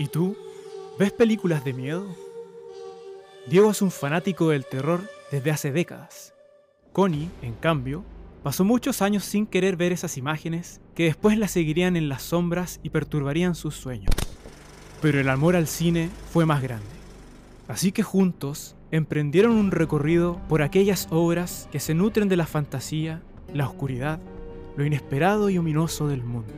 ¿Y tú? ¿Ves películas de miedo? Diego es un fanático del terror desde hace décadas. Connie, en cambio, pasó muchos años sin querer ver esas imágenes que después la seguirían en las sombras y perturbarían sus sueños. Pero el amor al cine fue más grande. Así que juntos emprendieron un recorrido por aquellas obras que se nutren de la fantasía, la oscuridad, lo inesperado y ominoso del mundo.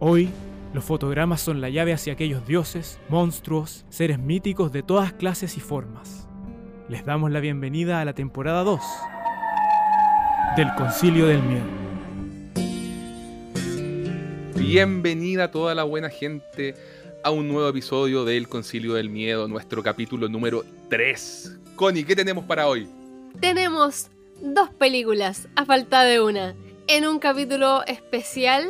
Hoy los fotogramas son la llave hacia aquellos dioses, monstruos, seres míticos de todas clases y formas. Les damos la bienvenida a la temporada 2 del Concilio del Miedo. Bienvenida a toda la buena gente a un nuevo episodio del Concilio del Miedo, nuestro capítulo número 3. Connie, ¿qué tenemos para hoy? Tenemos dos películas, a falta de una, en un capítulo especial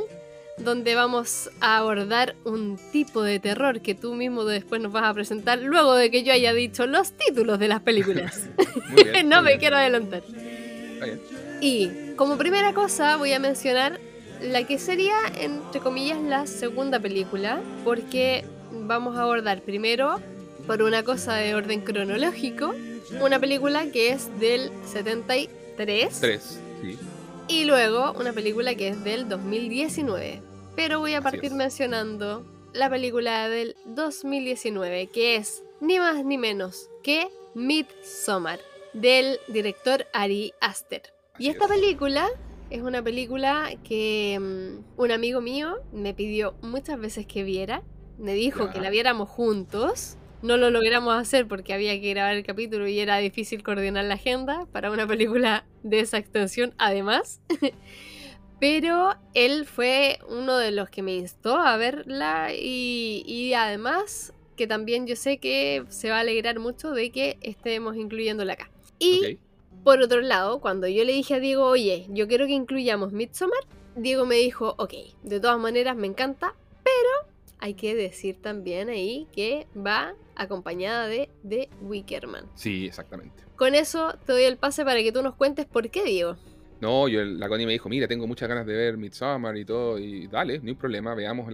donde vamos a abordar un tipo de terror que tú mismo después nos vas a presentar luego de que yo haya dicho los títulos de las películas. no me quiero adelantar. Y como primera cosa voy a mencionar la que sería, entre comillas, la segunda película, porque vamos a abordar primero, por una cosa de orden cronológico, una película que es del 73. 3, sí y luego una película que es del 2019. Pero voy a partir mencionando la película del 2019, que es ni más ni menos que Midsommar, del director Ari Aster. y esta película es una película que mm, un amigo mío me pidió muchas veces que viera. Me dijo que la viéramos juntos no lo logramos hacer porque había que grabar el capítulo y era difícil coordinar la agenda para una película de esa extensión además. Pero él fue uno de los que me instó a verla y, además que también yo sé que se va a alegrar mucho de que estemos incluyéndola acá. Y por otro lado, cuando yo le dije a Diego, oye, yo quiero que incluyamos Midsommar, Diego me dijo, ok, de todas maneras me encanta, pero hay que decir también ahí que va acompañada de The Wickerman. Sí, exactamente. Con eso te doy el pase para que tú nos cuentes por qué, Diego. No, yo, la Connie me dijo, mira, tengo muchas ganas de ver Midsommar y todo, y dale, no hay problema, veamos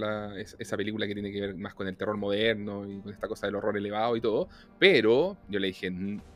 esa película que tiene que ver más con el terror moderno y con esta cosa del horror elevado y todo, pero yo le dije,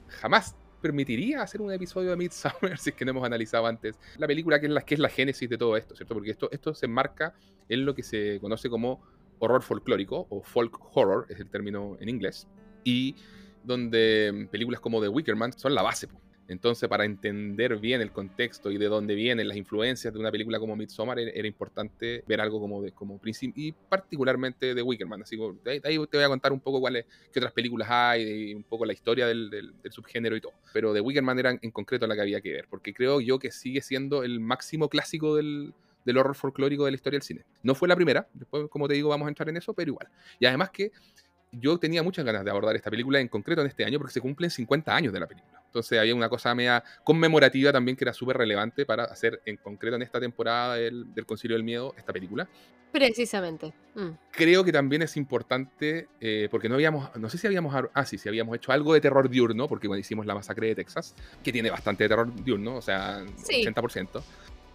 jamás permitiría hacer un episodio de Midsommar si es que no hemos analizado antes la película que es la, que es la génesis de todo esto, ¿cierto? Porque esto, esto se enmarca en lo que se conoce como horror folclórico, o folk horror es el término en inglés, y donde películas como The Wicker Man son la base. Entonces, para entender bien el contexto y de dónde vienen las influencias de una película como Midsommar, era importante ver algo como, de, como y particularmente de Wickerman. Así que ahí, te voy a contar un poco cuáles, qué otras películas hay, y un poco la historia del, del, subgénero y todo. Pero de Wickerman era en concreto la que había que ver, porque creo yo que sigue siendo el máximo clásico del, del horror folclórico de la historia del cine. No fue la primera, después, como te digo, vamos a entrar en eso, pero igual. Y además que yo tenía muchas ganas de abordar esta película en concreto en este año porque se cumplen 50 años de la película. Entonces había una cosa media conmemorativa también que era súper relevante para hacer en concreto en esta temporada del, Concilio del Miedo esta película. Precisamente. Mm. Creo que también es importante, eh, porque no habíamos, no sé si habíamos, ah, sí, si habíamos hecho algo de terror diurno, porque cuando hicimos la masacre de Texas, que tiene bastante de terror diurno, o sea, 80%.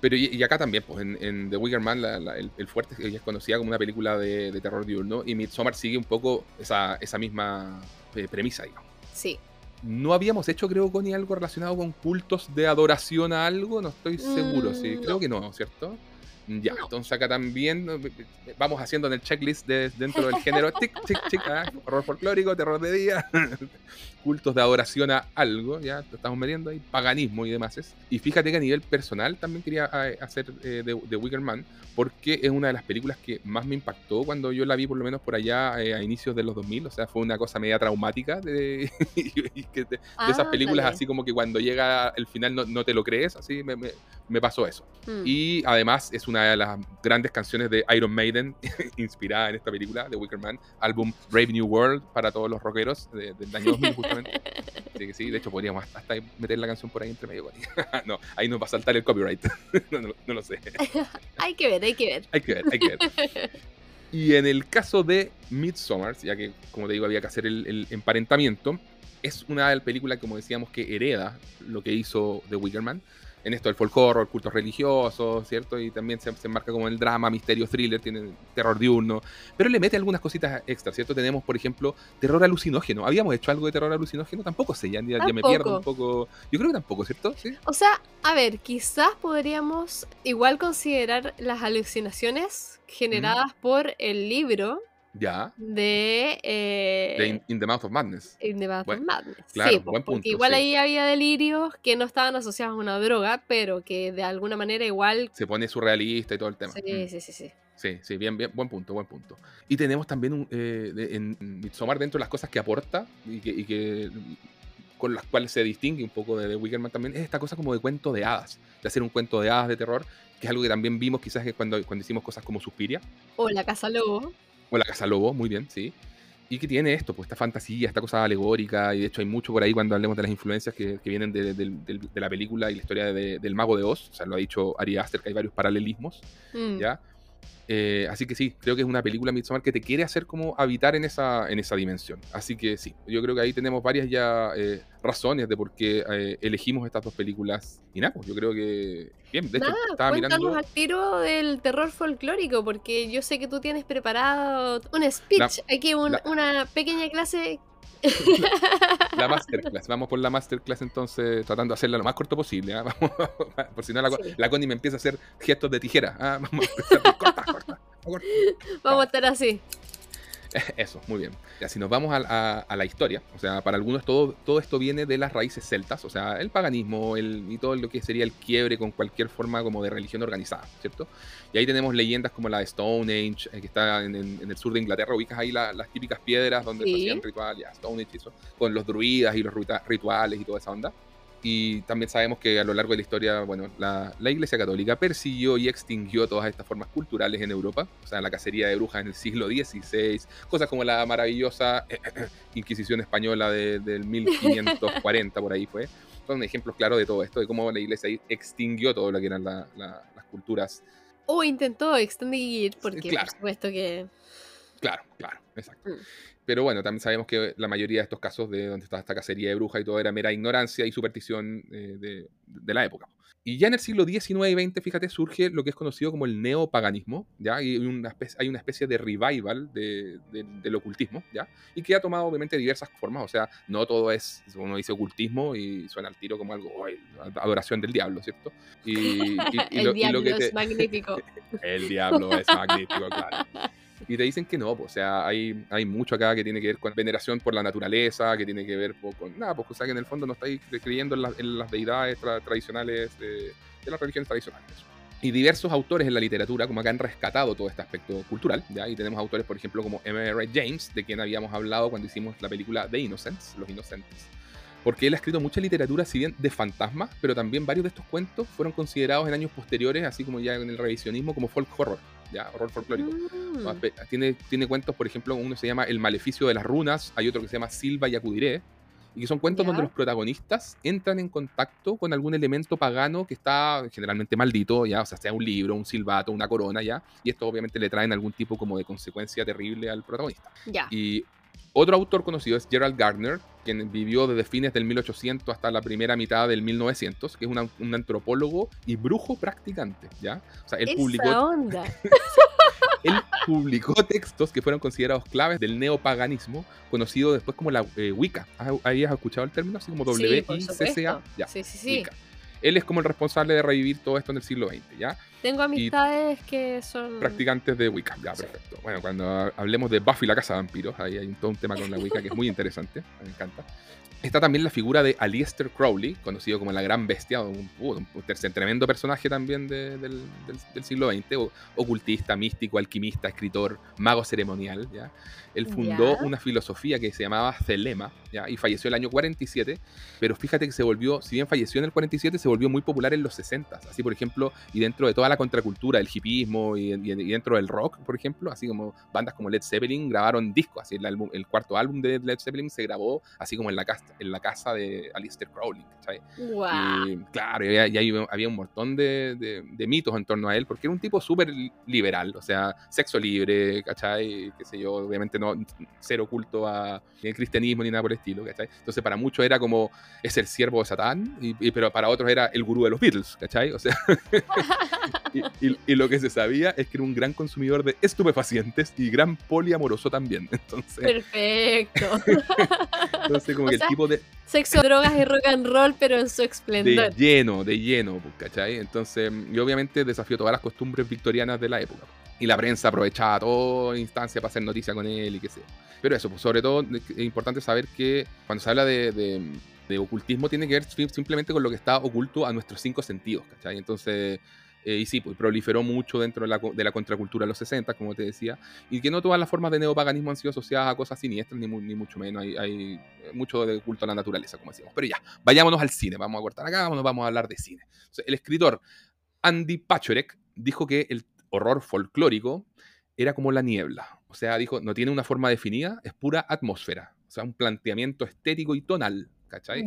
Pero y, acá también, pues en, The Wicker Man, el, fuerte ella es conocida como una película de, terror diurno y Midsommar sigue un poco esa, esa misma eh, premisa, digamos. Sí. No habíamos hecho, creo, con algo relacionado con cultos de adoración a algo, no estoy seguro, sí, mm, creo que no, ¿cierto? Ya, entonces acá también eh, vamos haciendo en el checklist de, dentro del género tic, tic, tic, ah, horror folclórico, terror de día, cultos de adoración a algo, ya lo estamos metiendo ahí, paganismo y demás. Y fíjate que a nivel personal también quería eh, hacer eh, de, de Wicker Man, porque es una de las películas que más me impactó cuando yo la vi, por lo menos por allá a inicios de los 2000, o sea, fue una cosa media traumática de, esas ah, películas, así como que cuando llega el final no, te lo crees, así me, me, pasó eso. Mm. Y además es una de las grandes canciones de Iron Maiden, inspirada en esta película, de Wicker Man, álbum Brave New World para todos los rockeros del año 2000, Así que sí, de hecho podríamos hasta meter la canción por ahí entre medio. no, ahí nos va a saltar el copyright. no, lo sé. hay que ver, hay que ver. Hay que ver, hay que ver. Y en el caso de Midsommar, ya que como te digo había que hacer el, el emparentamiento, es una película, como decíamos, que hereda lo que hizo The Wicker Man en esto del folk horror, cultos religiosos, ¿cierto? Y también se, se enmarca como el drama, misterio, thriller, tiene terror diurno, pero le mete algunas cositas extras, ¿cierto? Tenemos, por ejemplo, terror alucinógeno. ¿Habíamos hecho algo de terror alucinógeno? Tampoco sé, ya, ya me pierdo un poco. Yo creo que tampoco, ¿cierto? ¿Sí? O sea, a ver, quizás podríamos igual considerar las alucinaciones generadas por el libro ya. De, eh, In, the Mouth of Madness. In the Mouth of Madness. Claro, sí, buen punto, igual ahí había delirios que no estaban asociados a una droga, pero que de alguna manera igual. Se pone surrealista y todo el tema. Sí, mm. sí, sí, sí. Sí, sí, bien, bien, buen punto, buen punto. Y tenemos también un, eh, en Midsommar dentro de las cosas que aporta y que, y que con las cuales se distingue un poco de The Wickerman también, es esta cosa como de cuento de hadas, de hacer un cuento de hadas de terror, que es algo que también vimos quizás cuando, cuando hicimos cosas como Suspiria. O La Casa Lobo. O La Casa Lobo, muy bien, sí. Y que tiene esto, pues esta fantasía, esta cosa alegórica, y de hecho hay mucho por ahí cuando hablemos de las influencias que, vienen de, la película y la historia del mago de Oz, o sea, lo ha dicho Ari Aster, que hay varios paralelismos, mm. ¿ya? Eh, así que sí, creo que es una película Midsommar que te quiere hacer como habitar en esa, en esa dimensión. Así que sí, yo creo que ahí tenemos varias ya eh, razones de por qué eh, elegimos estas dos películas. Y nada, pues yo creo que. Bien, de hecho, estaba mirando. al tiro del terror folclórico, porque yo sé que tú tienes preparado un speech, aquí una pequeña clase la masterclass. Vamos por la masterclass entonces, tratando de hacerla lo más corto posible. ¿ah? por si no, la, la, Connie me empieza a hacer gestos de tijera. Vamos a corta, corta, Vamos a estar así. Eso, muy bien. Ya, si nos vamos a, la historia, o sea, para algunos todo, todo esto viene de las raíces celtas, o sea, el paganismo el, y todo lo que sería el quiebre con cualquier forma como de religión organizada, ¿cierto? Y ahí tenemos leyendas como la de Stone Age, eh, que está en, el sur de Inglaterra, ubicas ahí las típicas piedras donde se hacían rituales, ya, Stone Age y eso, con los druidas y los rituales y toda esa onda. Y también sabemos que a lo largo de la historia, bueno, la, Iglesia Católica persiguió y extinguió todas estas formas culturales en Europa, o sea, la cacería de brujas en el siglo XVI, cosas como la maravillosa Inquisición Española del 1540, por ahí fue. Son ejemplos claros de todo esto, de cómo la Iglesia extinguió todo lo que eran las culturas. O intentó extinguir, porque por supuesto que... Claro, claro, exacto. Mm. Pero bueno, también sabemos que la mayoría de estos casos de donde está esta cacería de brujas y todo era mera ignorancia y superstición eh, de, la época. Y ya en el siglo XIX y XX, fíjate, surge lo que es conocido como el neopaganismo, ¿ya? Y una especie, hay una especie de revival del ocultismo, ¿ya? Y que ha tomado obviamente diversas formas, o sea, no todo es, uno dice ocultismo y suena al tiro como algo, adoración del diablo, ¿cierto? Y, el diablo es magnífico. el diablo es magnífico, claro. Y te dicen que no, o sea, hay, hay mucho acá que tiene que ver con veneración por la naturaleza, que tiene que ver con nada, pues o sea, que en el fondo no estáis creyendo en, las deidades tradicionales de, las religiones tradicionales. Y diversos autores en la literatura como que han rescatado todo este aspecto cultural, ¿ya? Y tenemos autores, por ejemplo, como M.R. James, de quien habíamos hablado cuando hicimos la película The Innocents, Los Inocentes. Porque él ha escrito mucha literatura, si bien de fantasmas, pero también varios de estos cuentos fueron considerados en años posteriores, así como ya en el revisionismo, como folk horror ya, horror folclórico. Mm. Tiene, tiene cuentos, por ejemplo, uno se llama El maleficio de las runas, hay otro que se llama Silva y acudiré, y que son cuentos donde los protagonistas entran en contacto con algún elemento pagano que está generalmente maldito, ya, o sea, sea un libro, un silbato, una corona, ya, y esto obviamente le traen algún tipo como de consecuencia terrible al protagonista. Ya. Y otro autor conocido es Gerald Gardner, quien vivió desde fines del 1800 hasta la primera mitad del 1900, que es un antropólogo y brujo practicante, ¿ya? O sea, él publicó, él publicó textos que fueron considerados claves del neopaganismo, conocido después como la eh, Wicca. ¿Habías escuchado el término? Así como W-I-C-C-A. Sí, sí, sí. Él es como el responsable de revivir todo esto en el siglo XX, ¿ya? Tengo amistades que son... Practicantes de Wicca, ya, perfecto. Bueno, cuando hablemos de Buffy la Casa de Vampiros, ahí hay todo un tema con la Wicca que es muy interesante, me encanta. Está también la figura de Aleister Crowley, conocido como la Gran Bestia, un, un, tremendo personaje también del, siglo XX, ocultista, místico, alquimista, escritor, mago ceremonial. ¿ya? Él fundó una filosofía que se llamaba Celema ¿ya? y falleció el año 47, pero fíjate que se volvió, si bien falleció en el 47, se volvió muy popular en los 60. Así, por ejemplo, y dentro de toda la contracultura, el hipismo y, dentro del rock, por ejemplo, así como bandas como Led Zeppelin grabaron discos, así el, el cuarto álbum de Led Zeppelin se grabó así como en la casa en la casa de Alistair Crowley, ¿cachai? Y claro, y, había, un montón de, mitos en torno a él, porque era un tipo súper liberal, o sea, sexo libre, ¿cachai? Qué sé yo, obviamente no ser oculto a ni el cristianismo ni nada por el estilo, ¿cachai? Entonces para muchos era como, es el siervo de Satán, y, pero para otros era era el gurú de los Beatles, ¿cachai? O sea, y, lo que se sabía es que era un gran consumidor de estupefacientes y gran poliamoroso también. Entonces, Perfecto. entonces como que el tipo de... Sexo, drogas y rock and roll, pero en su esplendor. De lleno, de lleno, ¿cachai? Entonces, yo obviamente desafío todas las costumbres victorianas de la época. Y la prensa aprovechaba toda instancia para hacer noticia con él y qué sé. Pero eso, pues, sobre todo es importante saber que cuando se habla de, ocultismo tiene que ver simplemente con lo que está oculto a nuestros cinco sentidos, ¿cachai? Entonces, eh, y sí, pues proliferó mucho dentro de la, de la, contracultura de los 60, como te decía, y que no todas las formas de neopaganismo han sido asociadas a cosas siniestras, ni, mucho menos. Hay, hay, mucho de culto a la naturaleza, como decíamos. Pero ya, vayámonos al cine, vamos a cortar acá, vamos, vamos a hablar de cine. el escritor Andy Pachorek dijo que el horror folclórico era como la niebla. O sea, dijo, no tiene una forma definida, es pura atmósfera. O sea, un planteamiento estético y tonal. ¿Cachai?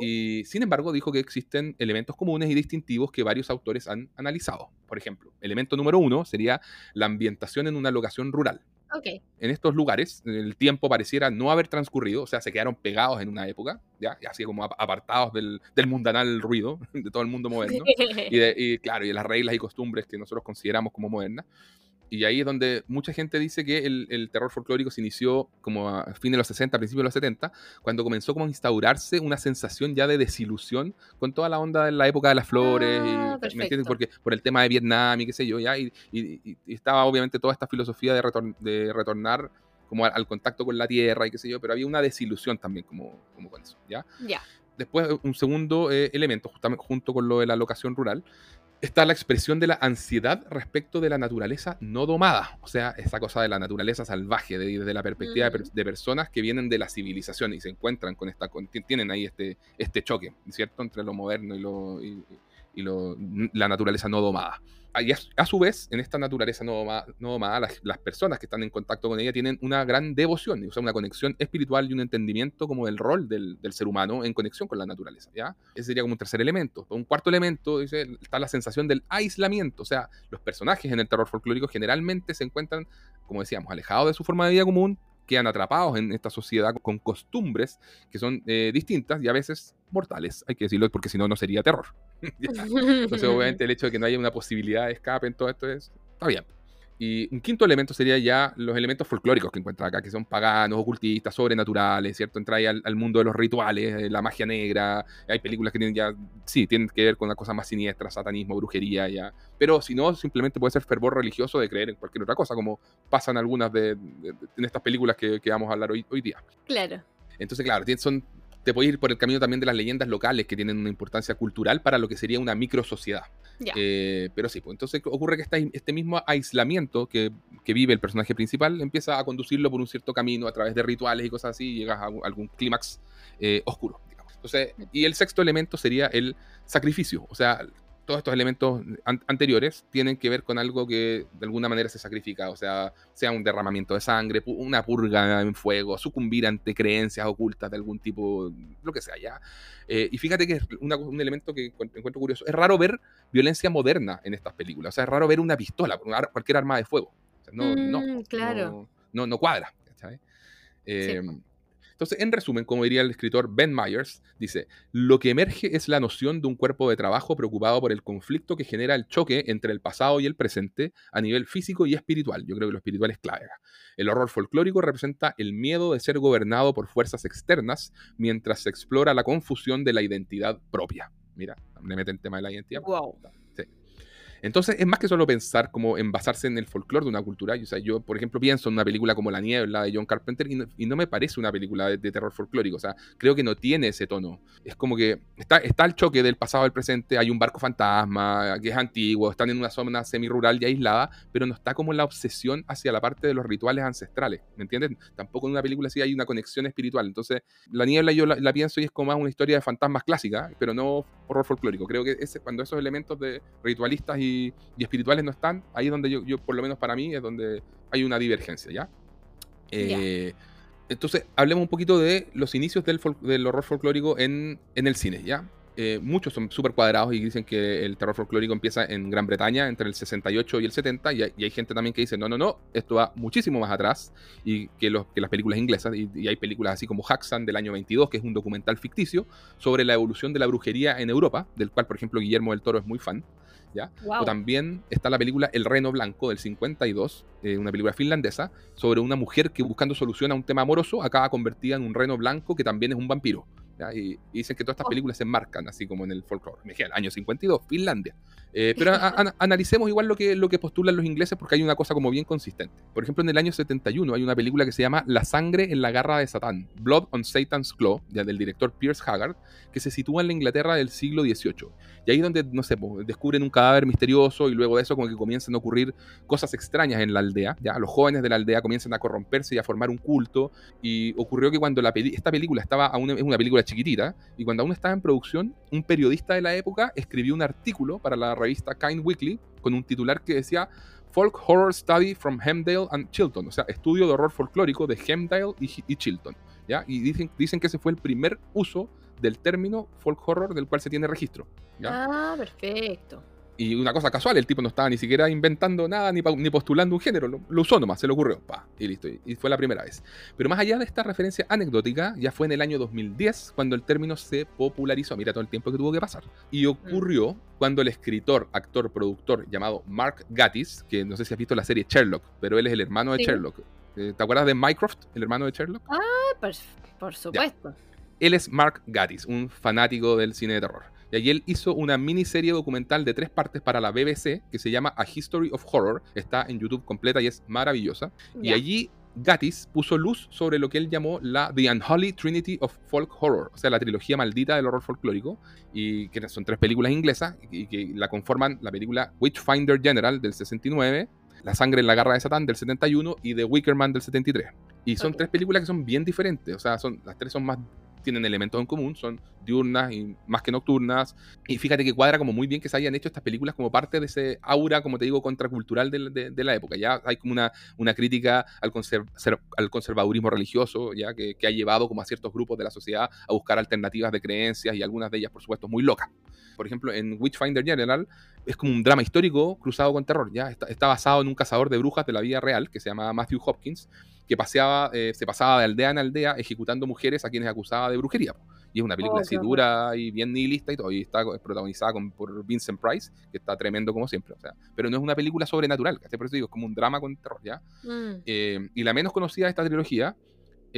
Y sin embargo, dijo que existen elementos comunes y distintivos que varios autores han analizado. Por ejemplo, elemento número uno sería la ambientación en una locación rural. Okay. En estos lugares, el tiempo pareciera no haber transcurrido, o sea, se quedaron pegados en una época, ya, así como apartados del, del, mundanal ruido de todo el mundo moderno. y, y, claro, y de las reglas y costumbres que nosotros consideramos como modernas. Y ahí es donde mucha gente dice que el, terror folclórico se inició como a fin de los 60, principios de los 70, cuando comenzó como a instaurarse una sensación ya de desilusión con toda la onda de la época de las flores, y, ah, ¿me entiendes? Porque, por el tema de Vietnam y qué sé yo, ya, y, estaba obviamente toda esta filosofía de, de retornar como al, contacto con la tierra y qué sé yo, pero había una desilusión también como, como con eso, ¿ya? Ya. Después, un segundo eh, elemento, justamente junto con lo de la locación rural, está la expresión de la ansiedad respecto de la naturaleza no domada, o sea, esa cosa de la naturaleza salvaje, desde la perspectiva de, personas que vienen de la civilización y se encuentran con esta, tienen ahí este, este choque, ¿cierto?, entre lo moderno y, lo, y lo, la naturaleza no domada y a, su vez, en esta naturaleza no domada, las, personas que están en contacto con ella tienen una gran devoción, o sea, una conexión espiritual y un entendimiento como del rol del, ser humano en conexión con la naturaleza, ¿ya? Ese sería como un tercer elemento. Un cuarto elemento, dice, está la sensación del aislamiento, o sea, los personajes en el terror folclórico generalmente se encuentran, como decíamos, alejados de su forma de vida común, quedan atrapados en esta sociedad con costumbres que son eh, distintas y a veces mortales, hay que decirlo, porque si no, no sería terror. Entonces, obviamente, el hecho de que no haya una posibilidad de escape en todo esto es, está bien. Y un quinto elemento sería ya los elementos folclóricos que encuentra acá, que son paganos, ocultistas, sobrenaturales, ¿cierto? Entra ahí al, mundo de los rituales, la magia negra. Hay películas que tienen ya, sí, tienen que ver con una cosa más siniestra, satanismo, brujería, ya. Pero si no, simplemente puede ser fervor religioso de creer en cualquier otra cosa, como pasan algunas de, en estas películas que, que, vamos a hablar hoy, hoy día. Claro. Entonces, claro, son te puedes ir por el camino también de las leyendas locales que tienen una importancia cultural para lo que sería una micro sociedad. Eh, pero sí, pues entonces ocurre que este, este mismo aislamiento que, que, vive el personaje principal empieza a conducirlo por un cierto camino a través de rituales y cosas así y llegas a algún clímax eh, oscuro. Digamos. Entonces, y el sexto elemento sería el sacrificio, o sea, todos estos elementos anteriores tienen que ver con algo que de alguna manera se sacrifica, o sea, sea un derramamiento de sangre, una purga en fuego, sucumbir ante creencias ocultas de algún tipo, lo que sea, ya. Eh, y fíjate que es un elemento que encuentro curioso. Es raro ver violencia moderna en estas películas, o sea, es raro ver una pistola, cualquier arma de fuego. no, no, mm, claro. no, no, cuadra. Eh, entonces, en resumen, como diría el escritor Ben Myers, dice, lo que emerge es la noción de un cuerpo de trabajo preocupado por el conflicto que genera el choque entre el pasado y el presente a nivel físico y espiritual. Yo creo que lo espiritual es clave. El horror folclórico representa el miedo de ser gobernado por fuerzas externas mientras se explora la confusión de la identidad propia. Mira, me mete el tema de la identidad. Wow. Entonces, es más que solo pensar como en basarse en el folclore de una cultura. O sea, yo, por ejemplo, pienso en una película como La Niebla de John Carpenter y no, me parece una película de, terror folclórico. O sea, creo que no tiene ese tono. Es como que está, está el choque del pasado al presente, hay un barco fantasma que es antiguo, están en una zona semi-rural y aislada, pero no está como la obsesión hacia la parte de los rituales ancestrales. ¿Me entiendes? Tampoco en una película así hay una conexión espiritual. Entonces, La Niebla yo la, pienso y es como más una historia de fantasmas clásica, pero no horror folclórico. Creo que ese, cuando esos elementos de ritualistas y y, espirituales no están, ahí es donde yo, por lo menos para mí, es donde hay una divergencia, ¿ya? Eh, entonces, hablemos un poquito de los inicios del, del horror folclórico en, en, el cine, ¿ya? eh, muchos son súper cuadrados y dicen que el terror folclórico empieza en Gran Bretaña entre el 68 y el 70 y hay, gente también que dice, no, no, no, esto va muchísimo más atrás y que, los, que las películas inglesas y, hay películas así como Haxan del año 22, que es un documental ficticio sobre la evolución de la brujería en Europa, del cual por ejemplo Guillermo del Toro es muy fan. ¿Ya? O también está la película El Reno Blanco del 52, eh, una película finlandesa, sobre una mujer que buscando solución a un tema amoroso acaba convertida en un reno blanco que también es un vampiro. Y, dicen que todas estas oh. películas se enmarcan así como en el folclore. Me el año 52, Finlandia. Eh, pero analicemos igual lo que, lo que postulan los ingleses porque hay una cosa como bien consistente. Por ejemplo, en el año 71 hay una película que se llama La sangre en la garra de Satán, Blood on Satan's Claw, ya del director Pierce Haggard, que se sitúa en la Inglaterra del siglo XVIII. Y ahí es donde, no sé, descubren un cadáver misterioso y luego de eso como que comienzan a ocurrir cosas extrañas en la aldea. Ya los jóvenes de la aldea comienzan a corromperse y a formar un culto. Y ocurrió que cuando la esta película estaba, aún, es una película chiquitita, y cuando aún estaba en producción, un periodista de la época escribió un artículo para la revista Kind Weekly con un titular que decía Folk Horror Study from Hemdale and Chilton, o sea, estudio de horror folclórico de Hemdale y, Chilton. ¿ya? Y dicen, dicen que ese fue el primer uso del término folk horror del cual se tiene registro. Ah, perfecto. Y una cosa casual, el tipo no estaba ni siquiera inventando nada ni, ni postulando un género, lo, usó nomás, se le ocurrió, pa, y listo, y, fue la primera vez. Pero más allá de esta referencia anecdótica, ya fue en el año 2010 cuando el término se popularizó, mira todo el tiempo que tuvo que pasar. Y ocurrió cuando el escritor, actor, productor llamado Mark Gatiss, que no sé si has visto la serie Sherlock, pero él es el hermano de Sherlock. Eh, ¿Te acuerdas de Mycroft, el hermano de Sherlock? Ah, pues, por supuesto. Él es Mark Gatiss, un fanático del cine de terror. Y allí él hizo una miniserie documental de tres partes para la BBC que se llama A History of Horror. Está en YouTube completa y es maravillosa. Y allí Gatiss puso luz sobre lo que él llamó la The Unholy Trinity of Folk Horror, o sea, la trilogía maldita del horror folclórico, y que son tres películas inglesas y que la conforman la película Witchfinder General del 69, La sangre en la garra de Satán del 71 y The Wicker Man del 73. Y son tres películas que son bien diferentes, o sea, son, las tres son más tienen elementos en común, son diurnas y más que nocturnas. Y fíjate que cuadra como muy bien que se hayan hecho estas películas como parte de ese aura, como te digo, contracultural de, la época. Ya hay como una, una crítica al, al conservadurismo religioso, ya que, que, ha llevado como a ciertos grupos de la sociedad a buscar alternativas de creencias y algunas de ellas, por supuesto, muy locas. Por ejemplo, en Witchfinder General es como un drama histórico cruzado con terror. Ya está, está basado en un cazador de brujas de la vida real que se llama Matthew Hopkins que paseaba, eh, se pasaba de aldea en aldea ejecutando mujeres a quienes acusaba de brujería. Y es una película oh, así dura y bien nihilista y todo. Y está protagonizada por Vincent Price, que está tremendo como siempre. O sea, pero no es una película sobrenatural, Por eso digo, es como un drama con terror, ¿ya? Mm. Eh, y la menos conocida de esta trilogía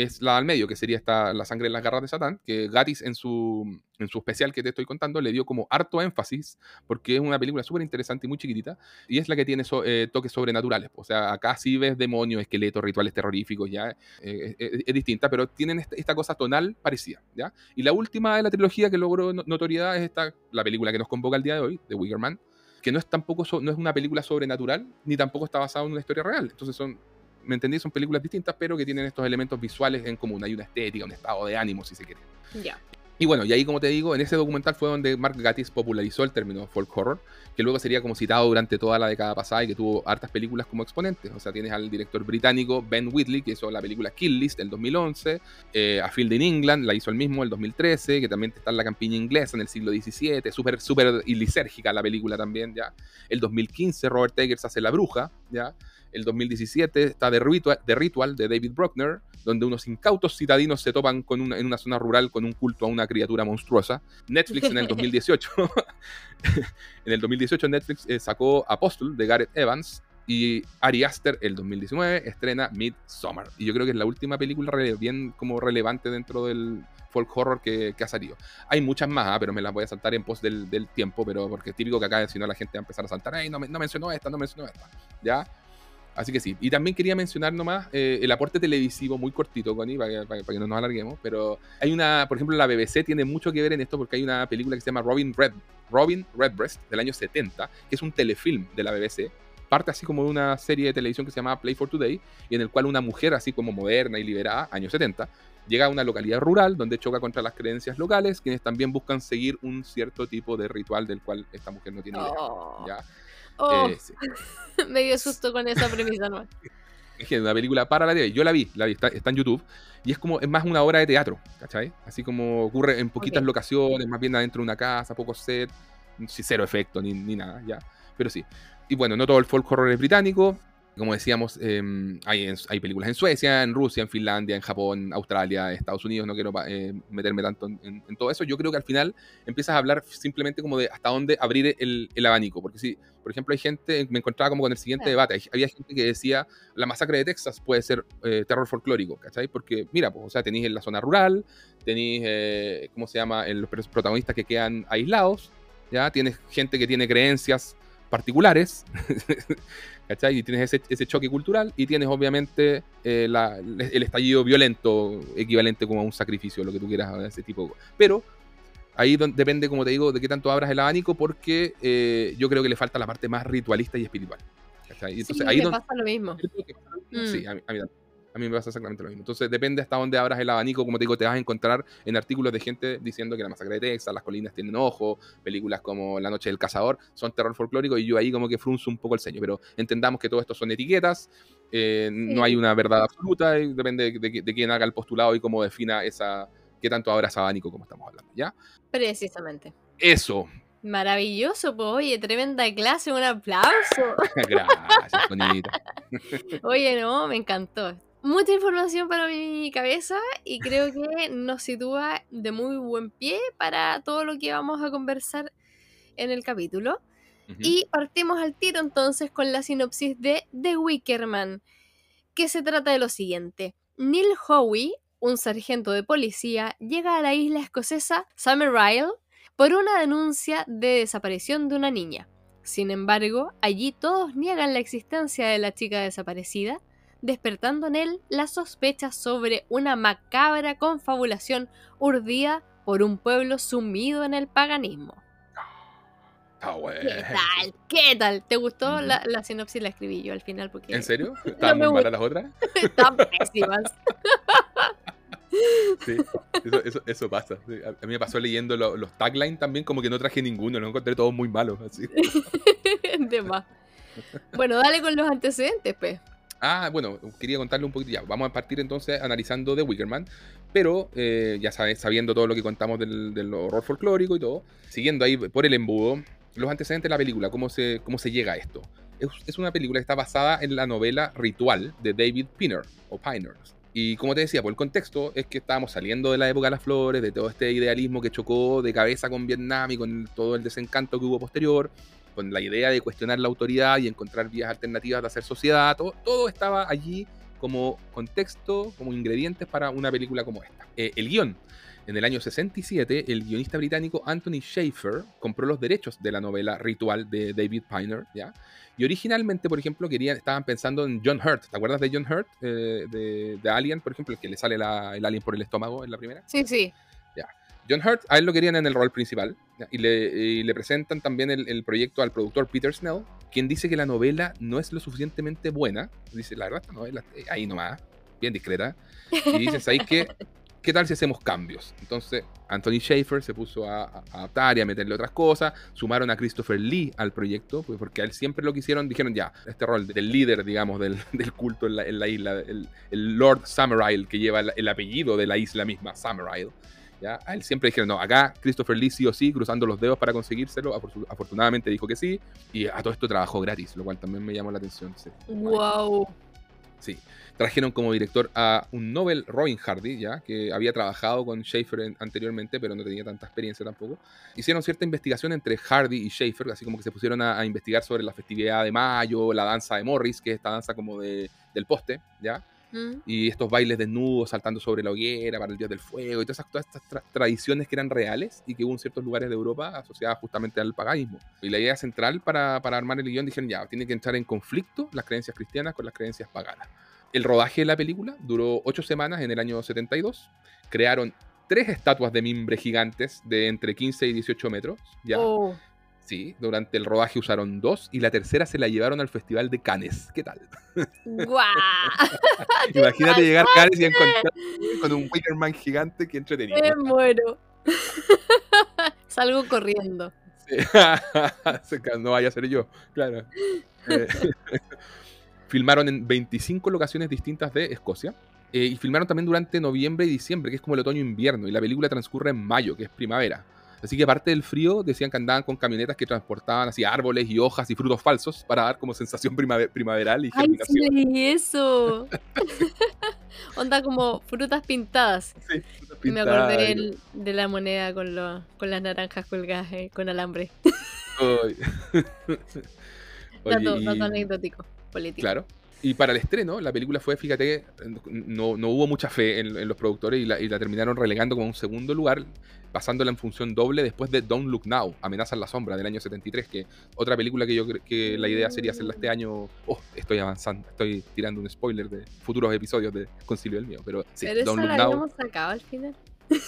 es la al medio, que sería esta, La sangre en las garras de Satán, que Gatis en su, en su especial que te estoy contando le dio como harto énfasis, porque es una película súper interesante y muy chiquitita, y es la que tiene eh, toques sobrenaturales. O sea, acá sí ves demonios, esqueletos, rituales terroríficos, ya eh, eh, es, distinta, pero tienen esta, cosa tonal parecida, ¿ya? Y la última de la trilogía que logró notoriedad es esta, la película que nos convoca el día de hoy, de Wiggerman, que no es tampoco no es una película sobrenatural, ni tampoco está basada en una historia real. Entonces son ¿me entendí? Son películas distintas, pero que tienen estos elementos visuales en común. Hay una estética, un estado de ánimo, si se quiere. Ya. Y bueno, y ahí como te digo, en ese documental fue donde Mark Gatiss popularizó el término folk horror, que luego sería como citado durante toda la década pasada y que tuvo hartas películas como exponentes. O sea, tienes al director británico Ben Whitley, que hizo la película Kill List del 2011, eh, a Field in England, la hizo el mismo el 2013, que también está en la campiña inglesa en el siglo XVII, súper, súper lisérgica la película también, ya. El 2015 Robert Eggers hace La Bruja, ya. El 2017 está The Ritual, Ritual de David Bruckner, donde unos incautos citadinos se topan con una, en una zona rural con un culto a una criatura monstruosa. Netflix en el 2018, en el 2018 Netflix eh, sacó Apostle de Gareth Evans y Ari Aster el 2019 estrena Midsommar. Y yo creo que es la última película bien como relevante dentro del folk horror que, ha salido. Hay muchas más, ¿ah? pero me las voy a saltar en pos del, tiempo, pero porque es típico que acá si no la gente va a empezar a saltar, no, no mencionó esta, no mencionó esta, ¿ya? Así que sí. Y también quería mencionar nomás eh, el aporte televisivo muy cortito, Connie, para, para, que no nos alarguemos. Pero hay una, por ejemplo, la BBC tiene mucho que ver en esto porque hay una película que se llama Robin, Red, Robin Redbreast del año 70, que es un telefilm de la BBC. Parte así como de una serie de televisión que se llama Play for Today, y en el cual una mujer así como moderna y liberada, años 70, llega a una localidad rural donde choca contra las creencias locales, quienes también buscan seguir un cierto tipo de ritual del cual esta mujer no tiene idea. Oh. Oh, me dio susto con esa premisa, ¿no? es una película para la TV. Yo la vi, la vi, está, en YouTube. Y es como, es más una obra de teatro, ¿cachai? Así como ocurre en poquitas locaciones, más bien adentro de una casa, pocos set, cero efecto ni, ni nada, ya. Pero sí. Y bueno, no todo el folk horror es británico. Como decíamos, em, hay, hay, películas en Suecia, en Rusia, en Finlandia, en Japón, Australia, Estados Unidos. No quiero eh, meterme tanto en, todo eso. Yo creo que al final empiezas a hablar simplemente como de hasta dónde abrir el, abanico. Porque si, por ejemplo, hay gente, me encontraba como con el siguiente debate. Había gente que decía, la masacre de Texas puede ser eh, terror folclórico, ¿cachai? Porque, mira, pues, o sea, tenéis en la zona rural, tenéis, eh, ¿cómo se llama?, los protagonistas que quedan aislados, ¿ya? Tienes gente que tiene creencias particulares, ¿cachai? Y tienes ese, choque cultural y tienes obviamente eh, el estallido violento equivalente como a un sacrificio, lo que tú quieras, ese tipo. Pero ahí depende, como te digo, de qué tanto abras el abanico porque eh, yo creo que le falta la parte más ritualista y espiritual. ¿cachai? Entonces, ahí pasa lo mismo. Sí, a mí, a mí también. A mí me pasa exactamente lo mismo. Entonces, depende hasta dónde abras el abanico. Como te digo, te vas a encontrar en artículos de gente diciendo que la masacre de Texas, las colinas tienen ojo, películas como La Noche del Cazador son terror folclórico. Y yo ahí, como que frunzo un poco el ceño. Pero entendamos que todo esto son etiquetas. Eh, no hay una verdad absoluta. Y depende de, de, quién haga el postulado y cómo defina esa. qué tanto abras abanico, como estamos hablando. ¿Ya? Precisamente. Eso. Maravilloso, pues oye, tremenda clase, un aplauso. Gracias, oye, no, me encantó mucha información para mi cabeza y creo que nos sitúa de muy buen pie para todo lo que vamos a conversar en el capítulo. Y partimos al tiro entonces con la sinopsis de The Wickerman, que se trata de lo siguiente. Neil Howe, un sargento de policía, llega a la isla escocesa Summerisle por una denuncia de desaparición de una niña. Sin embargo, allí todos niegan la existencia de la chica desaparecida despertando en él la sospecha sobre una macabra confabulación urdida por un pueblo sumido en el paganismo. Ah, bueno. ¿Qué tal? ¿Qué tal? ¿Te gustó la, la, sinopsis? La escribí yo al final porque... ¿En serio? ¿Estaban muy malas las otras? Están pésimas. Sí, eso, eso, pasa. A mí me pasó leyendo los taglines también, como que no traje ninguno, lo encontré todos muy malos. Así. De más. Bueno, dale con los antecedentes, pues. Ah, bueno, quería contarle un poquito ya. Vamos a partir entonces analizando The Wickerman, pero eh, ya sabes, sabiendo todo lo que contamos del, horror folclórico y todo, siguiendo ahí por el embudo, los antecedentes de la película, cómo se, cómo se llega a esto. Es, una película que está basada en la novela Ritual de David Pinner. Y como te decía, por el contexto es que estábamos saliendo de la época de las flores, de todo este idealismo que chocó de cabeza con Vietnam y con todo el desencanto que hubo posterior con la idea de cuestionar la autoridad y encontrar vías alternativas de hacer sociedad, todo, estaba allí como contexto, como ingredientes para una película como esta. Eh, el guion. En el año 67, el guionista británico Anthony Schaefer compró los derechos de la novela Ritual de David Piner, ¿ya? Y originalmente, por ejemplo, querían, estaban pensando en John Hurt. ¿Te acuerdas de John Hurt? Eh, de, Alien, por ejemplo, el que le sale el alien por el estómago en la primera. Sí, sí. John Hurt, a él lo querían en el rol principal y le, presentan también el, proyecto al productor Peter Snell, quien dice que la novela no es lo suficientemente buena. Dice, la verdad, esta novela ahí nomás, bien discreta. Y dices, ahí que, ¿qué tal si hacemos cambios? Entonces, Anthony Schaefer se puso a, adaptar y a meterle otras cosas. Sumaron a Christopher Lee al proyecto, pues, porque a él siempre lo quisieron. Dijeron, ya, este rol del líder, digamos, del, culto en la, isla, el, Lord Summerisle, que lleva el, apellido de la isla misma, Summerisle ¿ya? A él siempre dijeron, no, acá Christopher Lee sí o sí, cruzando los dedos para conseguírselo. Afortunadamente dijo que sí. Y a todo esto trabajó gratis, lo cual también me llamó la atención. ¡Wow! Sí. Trajeron como director a un Nobel Robin Hardy, ya que había trabajado con Schaefer anteriormente, pero no tenía tanta experiencia tampoco. Hicieron cierta investigación entre Hardy y Schaefer, así como que se pusieron a, investigar sobre la festividad de mayo, la danza de Morris, que es esta danza como de, del poste, ¿ya? Mm. Y estos bailes desnudos saltando sobre la hoguera para el Día del Fuego y todas, estas tradiciones que eran reales y que hubo en ciertos lugares de Europa asociadas justamente al paganismo. Y la idea central para, para armar el guion dijeron ya, tiene que entrar en conflicto las creencias cristianas con las creencias paganas. El rodaje de la película duró ocho semanas en el año 72. Crearon tres estatuas de mimbre gigantes de entre 15 y 18 metros. Ya. Oh. Sí, durante el rodaje usaron dos y la tercera se la llevaron al Festival de Cannes. ¿Qué tal? ¡Guau! Imagínate llegar a Cannes y encontrar con un Wickerman gigante que entretenido. Me muero. Salgo corriendo. no vaya a ser yo, claro. Eh, Filmaron en 25 locaciones distintas de Escocia. eh, y filmaron también durante noviembre y diciembre, que es como el otoño-invierno. Y la película transcurre en mayo, que es primavera. Así que aparte del frío, decían que andaban con camionetas que transportaban así árboles y hojas y frutos falsos para dar como sensación primave- primaveral y Ay, sí, eso. Onda como frutas pintadas. Sí, Y me acordé del- de la moneda con, lo- con las naranjas colgadas eh, con alambre. Dato, y- anecdótico, político. Claro. Y para el estreno, la película fue, fíjate, no, no hubo mucha fe en, en los productores y la, y la terminaron relegando como un segundo lugar, pasándola en función doble después de Don't Look Now, Amenaza en la Sombra, del año 73, que otra película que yo creo que la idea sería hacerla este año. Oh, estoy avanzando, estoy tirando un spoiler de futuros episodios de Concilio del Mío, pero sí, Pero esa Don't la Look Now. habíamos sacado al final.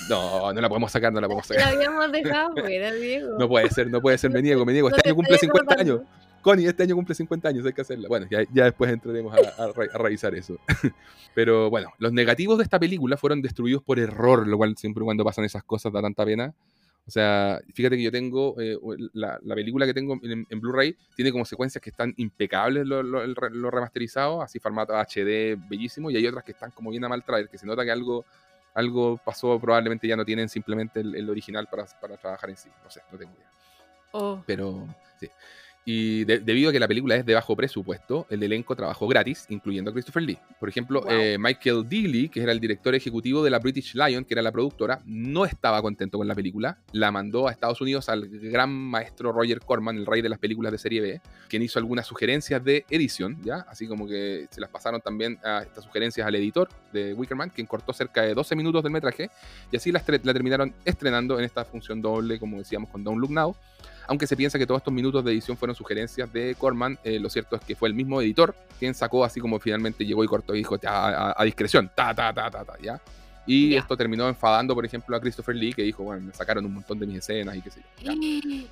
No, no la podemos sacar, no la podemos La sacar. habíamos dejado fuera, Diego. No puede ser, no puede ser, me niego, me niego. No Este te año cumple estoy 50 acordando. años. Connie, este año cumple 50 años, hay que hacerla. Bueno, ya, ya después entraremos a, a a revisar eso. Pero bueno, los negativos de esta película fueron destruidos por error, lo cual siempre cuando pasan esas cosas da tanta pena. O sea, fíjate que yo tengo, eh, la, la película que tengo en, en Blu-ray tiene como secuencias que están impecables lo, lo- lo remasterizado, así formato HD bellísimo, y hay otras que están como bien a mal traer, que se nota que algo, algo pasó, probablemente ya no tienen simplemente el, el original para, para trabajar en sí. No sé, no tengo idea. Oh, Pero sí. Y de- debido a que la película es de bajo presupuesto, el elenco trabajó gratis, incluyendo a Christopher Lee. Por ejemplo, Wow. eh, Michael Dealey, que era el director ejecutivo de la British Lion, que era la productora, no estaba contento con la película. La mandó a Estados Unidos al gran maestro Roger Corman, el rey de las películas de serie B, quien hizo algunas sugerencias de edición, ¿ya? Así como que se las pasaron también a estas sugerencias al editor de Wickerman, quien cortó cerca de 12 minutos del metraje, y así la, estre- la terminaron estrenando en esta función doble, como decíamos, con Don't Look Now. Aunque se piensa que todos estos minutos de edición fueron sugerencias de Corman, eh, lo cierto es que fue el mismo editor quien sacó así como finalmente llegó y cortó y dijo "Ya, a, a discreción, ta, ta, ta, ta, ta, ¿ya? Y esto terminó enfadando, por ejemplo, a Christopher Lee, que dijo, bueno, me sacaron un montón de mis escenas y qué sé yo.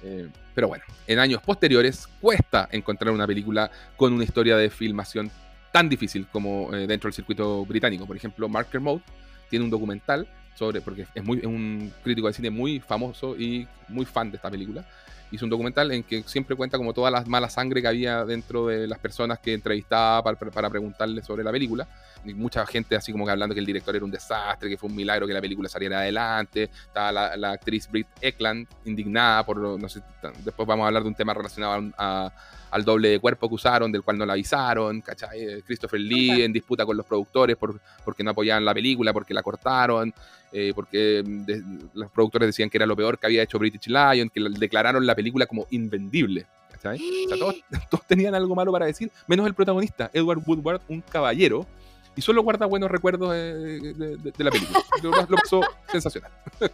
Eh, pero bueno, en años posteriores cuesta encontrar una película con una historia de filmación tan difícil como eh, dentro del circuito británico. Por ejemplo, Mark Kermode tiene un documental sobre, porque es, muy, es un crítico de cine muy famoso y muy fan de esta película. Hizo un documental en que siempre cuenta como toda la mala sangre que había dentro de las personas que entrevistaba para, para preguntarle sobre la película. Y mucha gente así como que hablando que el director era un desastre, que fue un milagro que la película saliera adelante. Estaba la, la actriz Britt Eklund indignada por, no sé, después vamos a hablar de un tema relacionado a- a- al doble de cuerpo que usaron, del cual no la avisaron, ¿cachai? Eh, Christopher Lee Anda. en disputa con los productores por, porque no apoyaban la película, porque la cortaron, eh, porque mm, de- los productores decían que era lo peor que había hecho British Lion, que la- declararon la película como invendible. ¿cachai? O sea, todos, todos tenían algo malo para decir, menos el protagonista, Edward Woodward, un caballero, y solo guarda buenos recuerdos eh, de, de- de la película. Lo, lo pasó sensacional.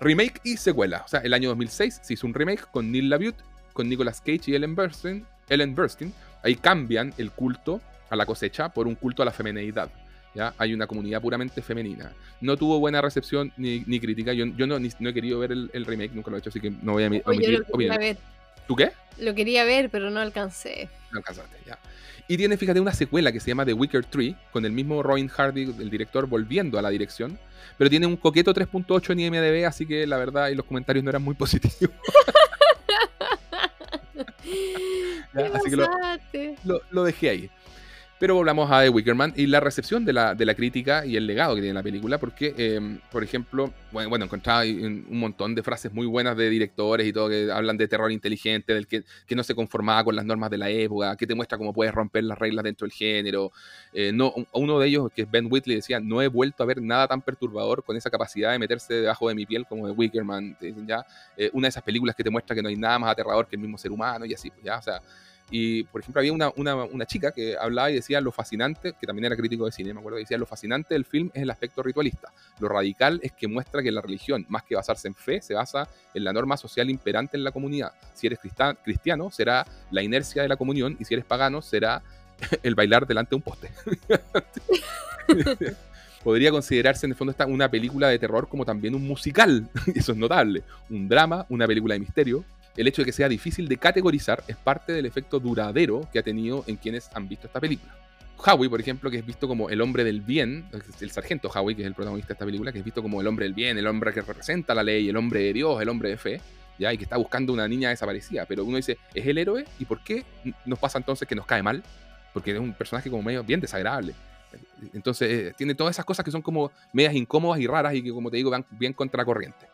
Remake y secuela. O sea, el año 2006 se hizo un remake con Neil LaBute, con Nicolas Cage y Ellen Burstyn. Ellen Burstyn. Ahí cambian el culto a la cosecha por un culto a la feminidad. ¿Ya? Hay una comunidad puramente femenina. No tuvo buena recepción ni, ni crítica. Yo, yo no, ni- no he querido ver el, el remake, nunca lo he hecho, así que no voy a yo lo opinión. ver. ¿Tú qué? Lo quería ver, pero no alcancé. No alcanzaste, ya. Y tiene, fíjate, una secuela que se llama The Wicker Tree, con el mismo Robin Hardy, el director, volviendo a la dirección. Pero tiene un coqueto 3.8 en IMDb, así que la verdad, y los comentarios no eran muy positivos. Ya, ¿Qué así que lo- lo dejé ahí. Pero volvamos a The Wickerman y la recepción de la, de la crítica y el legado que tiene la película, porque, eh, por ejemplo, bueno, encontraba un montón de frases muy buenas de directores y todo que hablan de terror inteligente, del que, que no se conformaba con las normas de la época, que te muestra cómo puedes romper las reglas dentro del género. Eh, no, un- uno de ellos, que es Ben Whitley, decía, no he vuelto a ver nada tan perturbador con esa capacidad de meterse debajo de mi piel como de Wickerman. Ya, eh, una de esas películas que te muestra que no hay nada más aterrador que el mismo ser humano y así, pues ya, o sea, y, por ejemplo, había una, una, una chica que hablaba y decía lo fascinante, que también era crítico de cine, me acuerdo, decía lo fascinante del film es el aspecto ritualista. Lo radical es que muestra que la religión, más que basarse en fe, se basa en la norma social imperante en la comunidad. Si eres cristiano, será la inercia de la comunión, y si eres pagano, será el bailar delante de un poste. Podría considerarse en el fondo esta una película de terror como también un musical, eso es notable. Un drama, una película de misterio, el hecho de que sea difícil de categorizar es parte del efecto duradero que ha tenido en quienes han visto esta película. Howie, por ejemplo, que es visto como el hombre del bien, el sargento Howie, que es el protagonista de esta película, que es visto como el hombre del bien, el hombre que representa la ley, el hombre de Dios, el hombre de fe, ¿ya? y que está buscando una niña desaparecida. Pero uno dice, ¿es el héroe? ¿Y por qué nos pasa entonces que nos cae mal? porque es un personaje como medio bien desagradable. Entonces, eh, tiene todas esas cosas que son como medias incómodas y raras y que, como te digo, van bien contracorriente.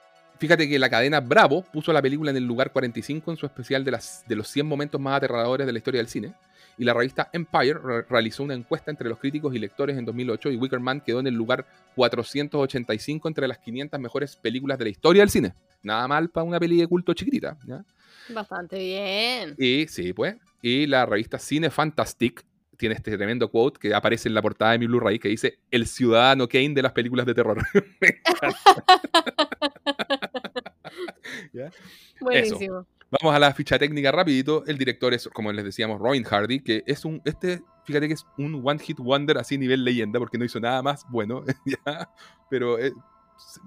Fíjate que la cadena Bravo puso la película en el lugar 45 en su especial de, las, de los 100 momentos más aterradores de la historia del cine. Y la revista Empire realizó una encuesta entre los críticos y lectores en 2008 y Wicker Man quedó en el lugar 485 entre las 500 mejores películas de la historia del cine. Nada mal para una peli de culto chiquitita. Bastante bien. Y sí, pues. Y la revista Cine Fantastic tiene este tremendo quote que aparece en la portada de mi Blu-ray que dice el ciudadano Kane de las películas de terror. Buenísimo. Vamos a la ficha técnica rapidito. El director es, como les decíamos, Robin Hardy, que es un, este, fíjate que es un one hit wonder así nivel leyenda, porque no hizo nada más bueno, pero eh,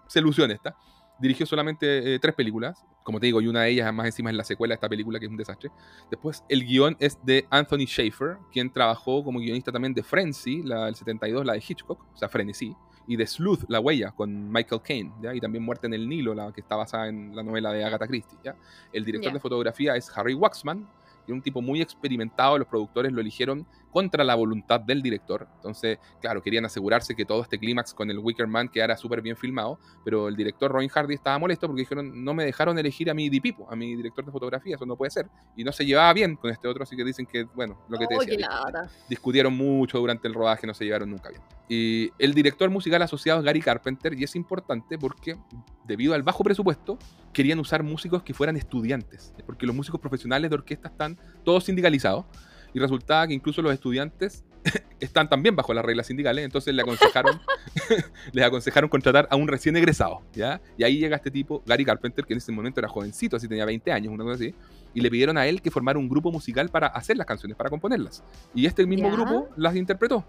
se, ilusiona esta. Dirigió solamente eh, tres películas, como te digo, y una de ellas más encima es la secuela de esta película, que es un desastre. Después, el guion es de Anthony Schaefer, quien trabajó como guionista también de Frenzy, la del 72, la de Hitchcock, o sea, Frenesí, y de Sleuth, La Huella, con Michael Caine, ¿ya? y también Muerte en el Nilo, la que está basada en la novela de Agatha Christie. ¿ya? El director de fotografía es Harry Waxman, que es un tipo muy experimentado, los productores lo eligieron contra la voluntad del director. Entonces, claro, querían asegurarse que todo este clímax con el Wicker Man quedara súper bien filmado, pero el director Robin Hardy estaba molesto porque dijeron, no me dejaron elegir a mi DP, a mi director de fotografía, eso no puede ser. Y no se llevaba bien con este otro, así que dicen que, bueno, lo que te decía, discutieron mucho durante el rodaje, no se llevaron nunca bien. Y el director musical asociado es Gary Carpenter, y es importante porque, debido al bajo presupuesto, querían usar músicos que fueran estudiantes, porque los músicos profesionales de orquesta están todos sindicalizados y resultaba que incluso los estudiantes están también bajo las reglas sindicales, entonces le aconsejaron, les aconsejaron contratar a un recién egresado, ¿ya? Y ahí llega este tipo, Gary Carpenter, que en ese momento era jovencito, así tenía 20 años, una cosa así, y le pidieron a él que formara un grupo musical para hacer las canciones, para componerlas. Y este mismo grupo las interpretó,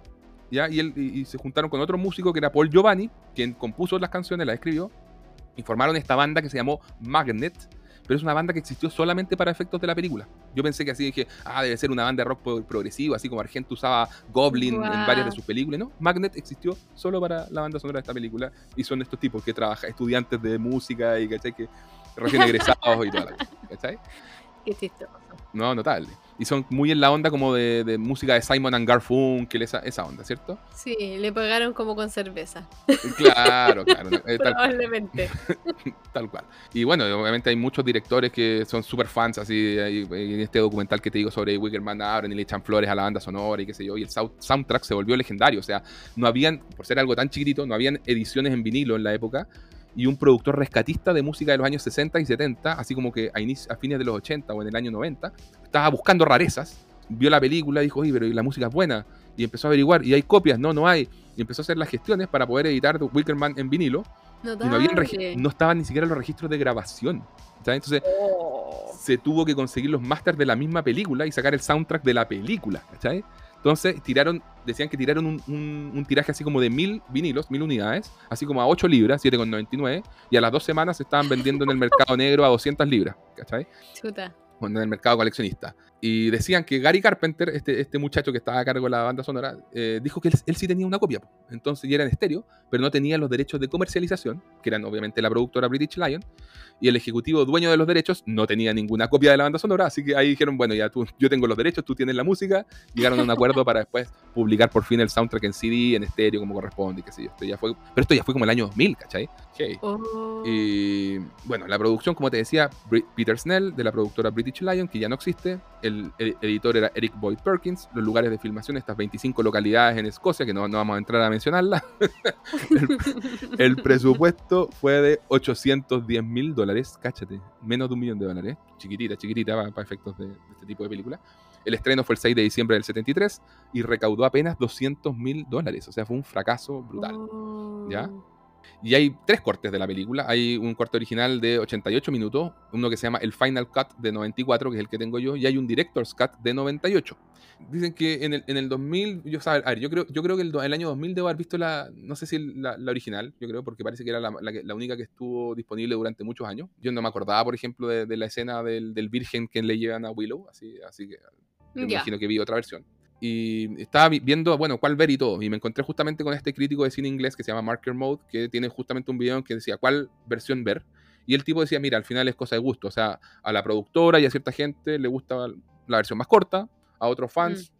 ¿ya? Y, él, y se juntaron con otro músico que era Paul Giovanni, quien compuso las canciones, las escribió, y formaron esta banda que se llamó Magnet, pero es una banda que existió solamente para efectos de la película. Yo pensé que así dije, ah, debe ser una banda de rock progresivo, así como Argento usaba Goblin en varias de sus películas, ¿no? Magnet existió solo para la banda sonora de esta película y son estos tipos que trabajan, estudiantes de música y, ¿cachai? Que recién egresados y toda la ¿cachai? Qué chistoso. No, notable. Y son muy en la onda como de, música de Simon and Garfunkel, esa, esa onda, ¿cierto? Sí, le pagaron como con cerveza. Claro, claro. Eh, Probablemente. Tal, cual. Y bueno, obviamente hay muchos directores que son súper fans, así, en este documental que te digo sobre Wickerman abren y le echan flores a la banda sonora y qué sé yo, y el soundtrack se volvió legendario, o sea, no habían, por ser algo tan chiquitito, no habían ediciones en vinilo en la época, y un productor rescatista de música de los años 60 y 70, así como que a, a fines de los 80 o en el año 90, estaba buscando rarezas, vio la película, dijo, oye, pero la música es buena, y empezó a averiguar, y hay copias, no, no hay, y empezó a hacer las gestiones para poder editar Wickerman en vinilo, y no, no estaban ni siquiera los registros de grabación. Entonces oh. se tuvo que conseguir los masters de la misma película y sacar el soundtrack de la película. ¿cachai? Entonces tiraron, decían que tiraron un, tiraje así como de mil vinilos, mil unidades, así como a 8 libras, 7,99, y a las dos semanas se estaban vendiendo en el mercado negro a 200 libras, ¿cachai? Chuta. En el mercado coleccionista. Y decían que Gary Carpenter, este, este muchacho que estaba a cargo de la banda sonora, eh, dijo que él, sí tenía una copia. Entonces ya era en estéreo, pero no tenía los derechos de comercialización, que eran obviamente la productora British Lion, y el ejecutivo dueño de los derechos no tenía ninguna copia de la banda sonora, así que ahí dijeron, bueno, ya tú, yo tengo los derechos, tú tienes la música, llegaron a un acuerdo para después publicar por fin el soundtrack en CD, en estéreo, como corresponde, y qué sé yo. Esto ya fue, pero esto ya fue como el año 2000, ¿cachai? Oh. Y bueno, la producción, como te decía, Peter Snell, de la productora British Lion, que ya no existe, el, editor era Eric Boyd Perkins, los lugares de filmación, estas 25 localidades en Escocia, que no, no vamos a entrar a mencionarlas. el, el presupuesto fue de 810 mil dólares dólares, cáchate, menos de un millón de dólares, chiquitita, chiquitita para, efectos de, este tipo de película. El estreno fue el 6 de diciembre del 73 y recaudó apenas 200 mil dólares, o sea, fue un fracaso brutal. ¿Ya? Y hay tres cortes de la película. Hay un corte original de 88 minutos, uno que se llama el Final Cut de 94, que es el que tengo yo, y hay un Director's Cut de 98. Dicen que en el, en el 2000, yo, a ver, yo creo, yo creo que el, el, año 2000 debo haber visto la, no sé si la, la original, yo creo, porque parece que era la, la, única que estuvo disponible durante muchos años. Yo no me acordaba, por ejemplo, de, de la escena del, del, virgen que le llevan a Willow, así, así que me imagino que vi otra versión y estaba viendo, bueno, cuál ver y todo. Y me encontré justamente con este crítico de cine inglés que se llama Marker Mode, que tiene justamente un video en que decía cuál versión ver. Y el tipo decía, mira, al final es cosa de gusto. O sea, a la productora y a cierta gente le gusta la versión más corta, a otros fans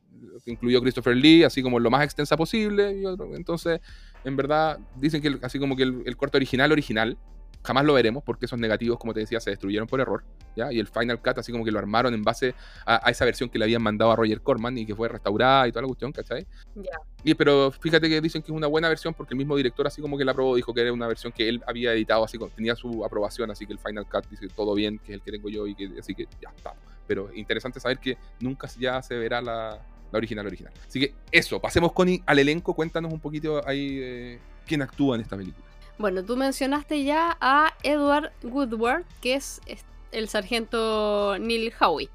que incluyó Christopher Lee, así como lo más extensa posible. Y otro. Entonces, en verdad, dicen que el- así como que el, el corto original, original, jamás lo veremos porque esos negativos, como te decía, se destruyeron por error. ¿ya? Y el Final Cut, así como que lo armaron en base a, a esa versión que le habían mandado a Roger Corman y que fue restaurada y toda la cuestión, ¿cachai? Ya. Y, pero fíjate que dicen que es una buena versión porque el mismo director así como que la aprobó, dijo que era una versión que él había editado, así como tenía su aprobación, así que el Final Cut dice todo bien, que es el que tengo yo y que así que ya está. Pero interesante saber que nunca ya se verá la, la original original. Así que eso, pasemos con al elenco, cuéntanos un poquito ahí eh, quién actúa en esta película. Bueno, tú mencionaste ya a Edward Woodward, que es el sargento Neil Howie.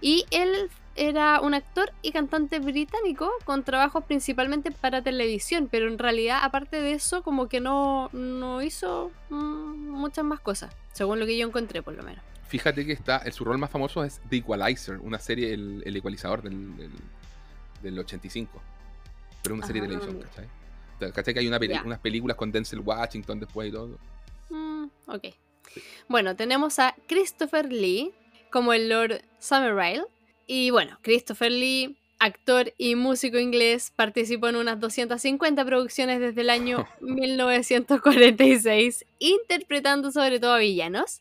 Y él era un actor y cantante británico con trabajos principalmente para televisión, pero en realidad, aparte de eso, como que no, no hizo mm, muchas más cosas, según lo que yo encontré por lo menos. Fíjate que está, el, su rol más famoso es The Equalizer, una serie, el, el ecualizador del, del, del 85. Pero una serie de televisión. ¿cachai? ¿Cachai que hay una peli- unas películas con Denzel Washington después y todo? Mm, ok. Bueno, tenemos a Christopher Lee como el Lord Summerville. Y bueno, Christopher Lee, actor y músico inglés, participó en unas 250 producciones desde el año 1946, interpretando sobre todo a villanos.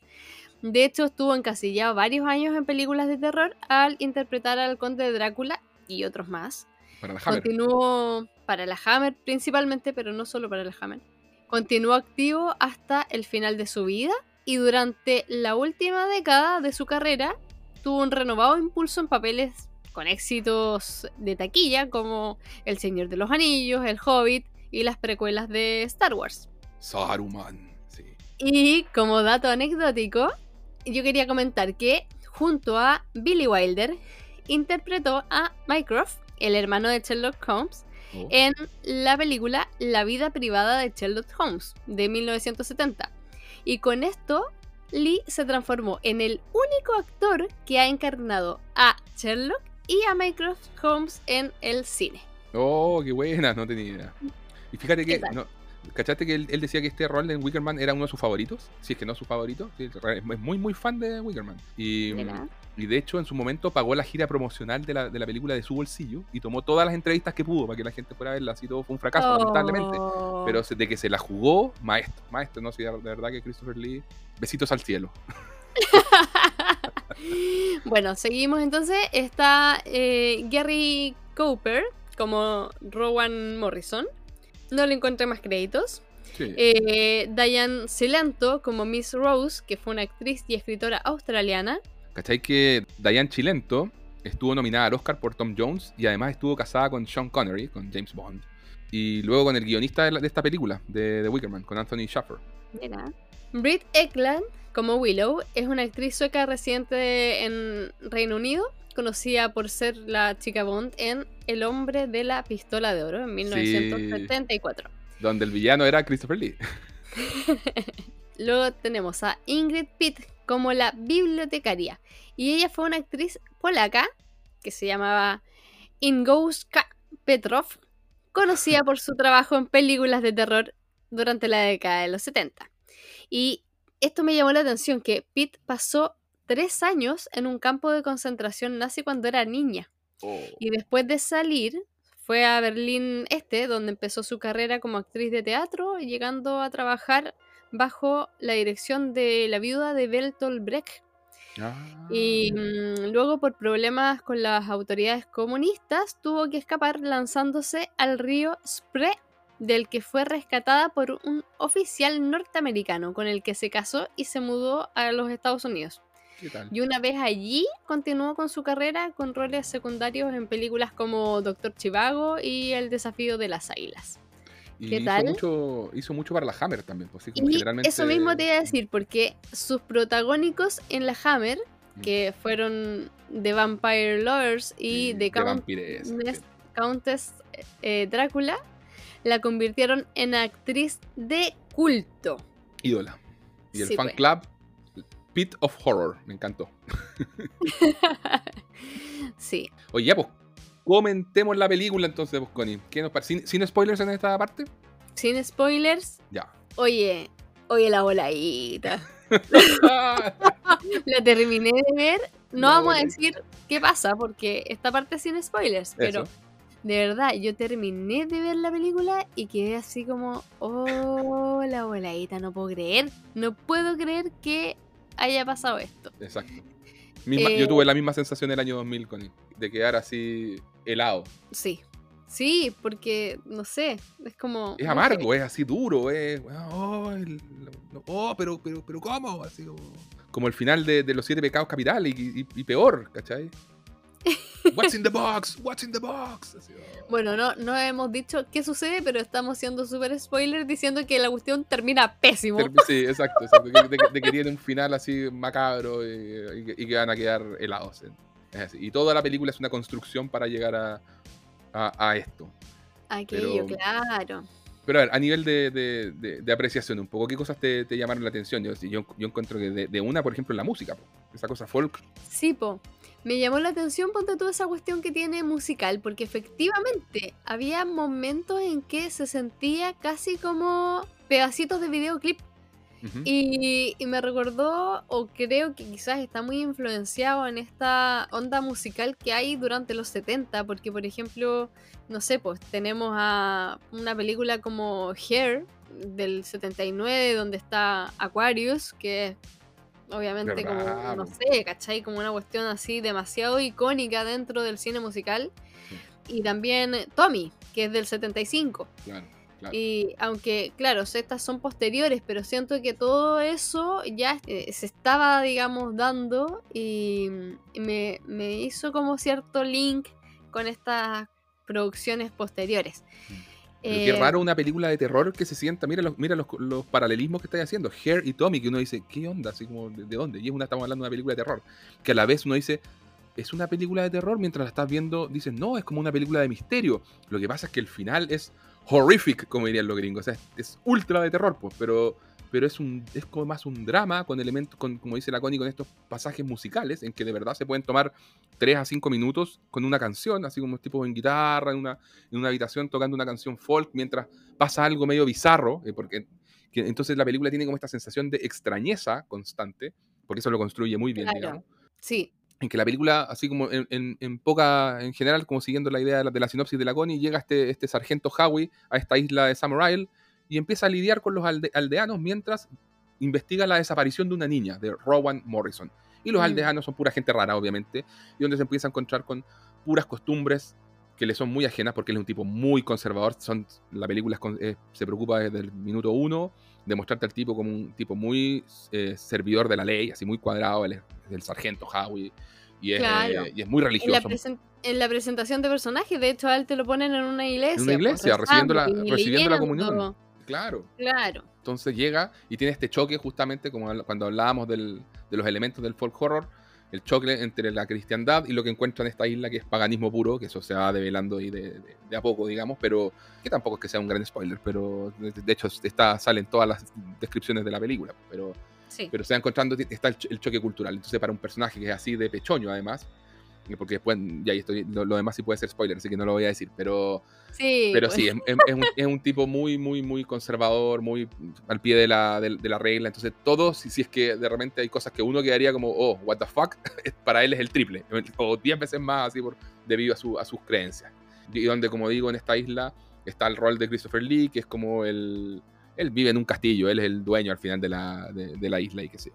De hecho, estuvo encasillado varios años en películas de terror al interpretar al conde de Drácula y otros más. Para la Hammer. Continuó para la Hammer principalmente, pero no solo para la Hammer. Continuó activo hasta el final de su vida y durante la última década de su carrera tuvo un renovado impulso en papeles con éxitos de taquilla como El Señor de los Anillos, El Hobbit y las precuelas de Star Wars. Saruman, sí. Y como dato anecdótico, yo quería comentar que junto a Billy Wilder interpretó a Mycroft, el hermano de Sherlock Holmes, Oh. en la película La vida privada de Sherlock Holmes de 1970. Y con esto, Lee se transformó en el único actor que ha encarnado a Sherlock y a Mycroft Holmes en el cine. Oh, qué buena, no tenía idea. Y fíjate ¿Qué que, no, ¿cachaste que él, él decía que este rol en Wickerman era uno de sus favoritos? Si es que no su favorito. Es muy, muy fan de Wickerman. Y, Mira. Y de hecho, en su momento pagó la gira promocional de la, de la película de su bolsillo y tomó todas las entrevistas que pudo para que la gente fuera a verla. Así todo fue un fracaso, lamentablemente. Oh. Pero se- de que se la jugó, maestro, maestro, no sé, de verdad que Christopher Lee, besitos al cielo. bueno, seguimos entonces. Está eh, Gary Cooper como Rowan Morrison. No le encontré más créditos. Sí. Eh, Diane Cilento como Miss Rose, que fue una actriz y escritora australiana. ¿Cachai que Diane Chilento estuvo nominada al Oscar por Tom Jones y además estuvo casada con Sean Connery, con James Bond? Y luego con el guionista de, la- de esta película, de The Wickerman, con Anthony Schaffer. Mira. Britt Ekland como Willow es una actriz sueca residente en Reino Unido, conocida por ser la chica Bond en El hombre de la pistola de oro en 1974. Donde el villano era Christopher Lee. Luego tenemos a Ingrid Pitt como la bibliotecaria. Y ella fue una actriz polaca que se llamaba Ingouska Petrov, conocida por su trabajo en películas de terror durante la década de los 70. Y esto me llamó la atención, que Pitt pasó tres años en un campo de concentración nazi cuando era niña. Y después de salir, fue a Berlín Este, donde empezó su carrera como actriz de teatro, llegando a trabajar bajo la dirección de la viuda de Bertolt Brecht. Ah, Y mm, luego, por problemas con las autoridades comunistas, tuvo que escapar lanzándose al río Spree, del que fue rescatada por un oficial norteamericano con el que se casó y se mudó a los Estados Unidos. Y una vez allí, continuó con su carrera con roles secundarios en películas como Doctor Chivago y El desafío de las águilas. Y ¿qué hizo tal? Mucho, hizo mucho para la Hammer también. Pues, así como Y generalmente... eso mismo te iba a decir, porque sus protagónicos en la Hammer, Mm. que fueron The Vampire Lovers y The Count-. Countess, Countess, eh, Drácula, la convirtieron en actriz de culto. Ídola. Y el Sí, fan pues. club, Pit of Horror. Me encantó. sí. Oye, ya, pues, comentemos la película entonces, pues, Connie. ¿Qué nos parece? ¿Sin, sin spoilers en esta parte? Sin spoilers, Ya. oye, oye la voladita. La terminé de ver no vamos a decir qué pasa, porque esta parte es sin spoilers, pero de verdad, yo terminé de ver la película y quedé así como, oh, la voladita, no puedo creer, no puedo creer que haya pasado esto. Exacto. yo tuve eh, la misma sensación el año 2000 con de quedar así helado. Sí, sí, porque, no sé, es como... Es amargo, es así duro, es... Oh, oh, pero, pero, pero ¿cómo? Así como, el final de, Los Siete Pecados Capitales y peor, ¿cachai? What's in the box? What's in the box? Oh. Bueno, no, no hemos dicho qué sucede, pero estamos siendo súper spoiler diciendo que la cuestión termina pésimo. Sí, exacto. De, que tiene un final así macabro y, que van a quedar helados. Y toda la película es una construcción para llegar a, a, esto. Aquello, claro. Pero a ver, a nivel de, apreciación, un poco, ¿qué cosas te, llamaron la atención? Yo, yo, encuentro que de, una, por ejemplo, la música, esa cosa folk. Sí, po me llamó la atención, ponte toda esa cuestión que tiene musical, porque efectivamente había momentos en que se sentía casi como pedacitos de videoclip. Y, me recordó, o creo que quizás está muy influenciado en esta onda musical que hay durante los 70, porque por ejemplo, no sé, pues tenemos a una película como Hair del 79, donde está Aquarius, que es Obviamente, como, no sé, ¿cachai? Como una cuestión así demasiado icónica dentro del cine musical. Y también Tommy, que es del 75. Claro, claro. Y aunque, claro, estas son posteriores, pero siento que todo eso ya eh, se estaba, digamos, dando y me, me, hizo como cierto link con estas producciones posteriores. qué eh, raro una película de terror que se sienta, mira los, mira los, paralelismos que estáis haciendo. Hair y Tommy, que uno dice, ¿qué onda? Así como, ¿de, dónde? Y es una, estamos hablando de una película de terror. Que a la vez uno dice, ¿es una película de terror? Mientras la estás viendo, dices, no, es como una película de misterio. Lo que pasa es que el final es horrific, como dirían los gringos. O sea, es, ultra de terror, pues, pero pero es, un, es como más un drama con elementos, con, como dice la Connie, con estos pasajes musicales en que de verdad se pueden tomar 3 a 5 minutos con una canción, así como tipo en guitarra, en una, en una habitación tocando una canción folk mientras pasa algo medio bizarro, eh, porque que, entonces la película tiene como esta sensación de extrañeza constante, porque eso lo construye muy bien, digamos. Sí. En que la película, así como en, en, poca, en general, como siguiendo la idea de la, de la sinopsis de la Connie, llega este, este sargento Howie a esta isla de Samurai y empieza a lidiar con los aldeanos mientras investiga la desaparición de una niña, de Rowan Morrison. Y los mm. aldeanos son pura gente rara, obviamente, y donde se empieza a encontrar con puras costumbres que le son muy ajenas porque él es un tipo muy conservador. Son, la película se preocupa desde el minuto uno de mostrarte al tipo como un tipo muy eh, servidor de la ley, así muy cuadrado, él es el sargento Howie. Y es, eh, y es, muy religioso. En la, presentación de personajes, de hecho, a él te lo ponen en una iglesia. En una iglesia, recibiendo, la, recibiendo la comunión. Claro. Claro. Entonces llega y tiene este choque justamente como cuando hablábamos de los elementos del folk horror, el choque entre la cristiandad y lo que encuentra en esta isla que es paganismo puro, que eso se va develando ahí de, a poco, digamos, pero que tampoco es que sea un gran spoiler, pero de, hecho está, salen todas las descripciones de la película, pero, pero se va encontrando, está el, choque cultural. Entonces para un personaje que es así de pechoño además, porque después, ya estoy, lo, demás sí puede ser spoiler, así que no lo voy a decir, pero sí, pero sí pues. es, un, tipo muy, muy, muy conservador, muy al pie de la, de, la regla, entonces todo, si, si, es que de repente hay cosas que uno quedaría como, oh, what the fuck, para él es el triple, o 10 veces más así por, debido a, su, a sus creencias. Y donde, como digo, en esta isla está el rol de Christopher Lee, que es como el... Él vive en un castillo, él es el dueño al final de la, de, la isla y qué sé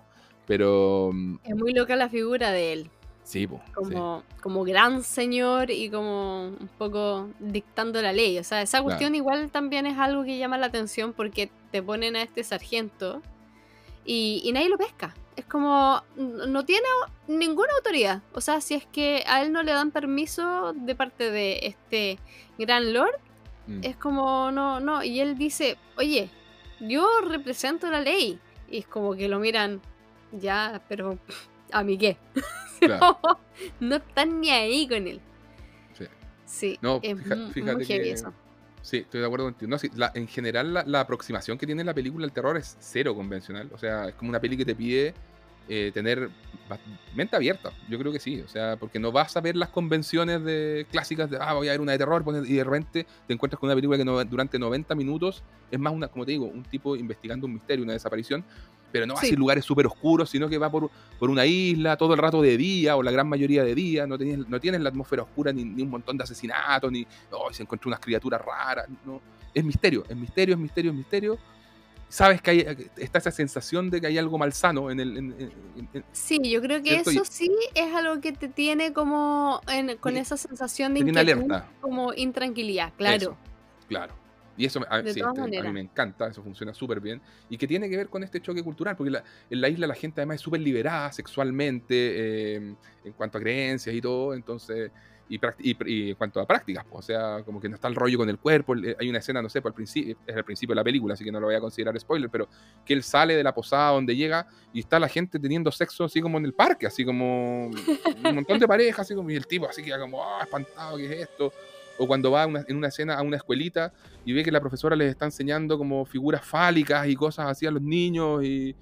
Pero... Mm, es muy loca la figura de él. Sí, como, como gran señor y como un poco dictando la ley. O sea, esa cuestión igual también es algo que llama la atención porque te ponen a este sargento y, nadie lo pesca. Es como, no tiene ninguna autoridad. O sea, si es que a él no le dan permiso de parte de este gran lord, mm. es como, no, no. Y él dice, oye, yo represento la ley. Y es como que lo miran, ya, pero ¿a mí qué? no, están ni ahí con él. Sí. Sí, no, fíjate que, Sí, estoy de acuerdo contigo. No, en general, la, aproximación que tiene la película al terror es cero convencional. O sea, es como una peli que te pide eh, tener mente abierta. Yo creo que sí. O sea, porque no vas a ver las convenciones de clásicas de, ah, voy a ver una de terror, y de repente te encuentras con una película que durante 90 minutos es más una, como te digo, un tipo investigando un misterio, una desaparición, pero no va Sí. así lugares súper oscuros, sino que va por, por una isla todo el rato de día, o la gran mayoría de día, no tienes, no tienes la atmósfera oscura, ni, ni un montón de asesinatos, ni oh, se encontró unas criaturas raras, no. Es misterio, es misterio, es misterio, es misterio. Sabes que hay, está esa sensación de que hay algo malsano en el... en- en- en- Sí, yo creo que eso sí es algo que te tiene como con Sí. esa sensación de inquietud, alerta. como intranquilidad, claro. Eso, claro. Y eso a, sí, este, a mí me encanta, eso funciona súper bien. Y que tiene que ver con este choque cultural, porque la- en la isla la gente además es súper liberada sexualmente, eh, en cuanto a creencias y todo, entonces, y, en cuanto a prácticas, pues, o sea, como que no está el rollo con el cuerpo. el- Hay una escena, no sé, por al principio, es al principio de la película, así que no lo voy a considerar spoiler, pero que él sale de la posada donde llega y está la gente teniendo sexo así como en el parque, así como un montón de parejas, así como, y el tipo así queda como, ah, espantado, ¿qué es esto? O cuando va una- en una escena a una escuelita y ve que la profesora les está enseñando como figuras fálicas y cosas así a los niños y,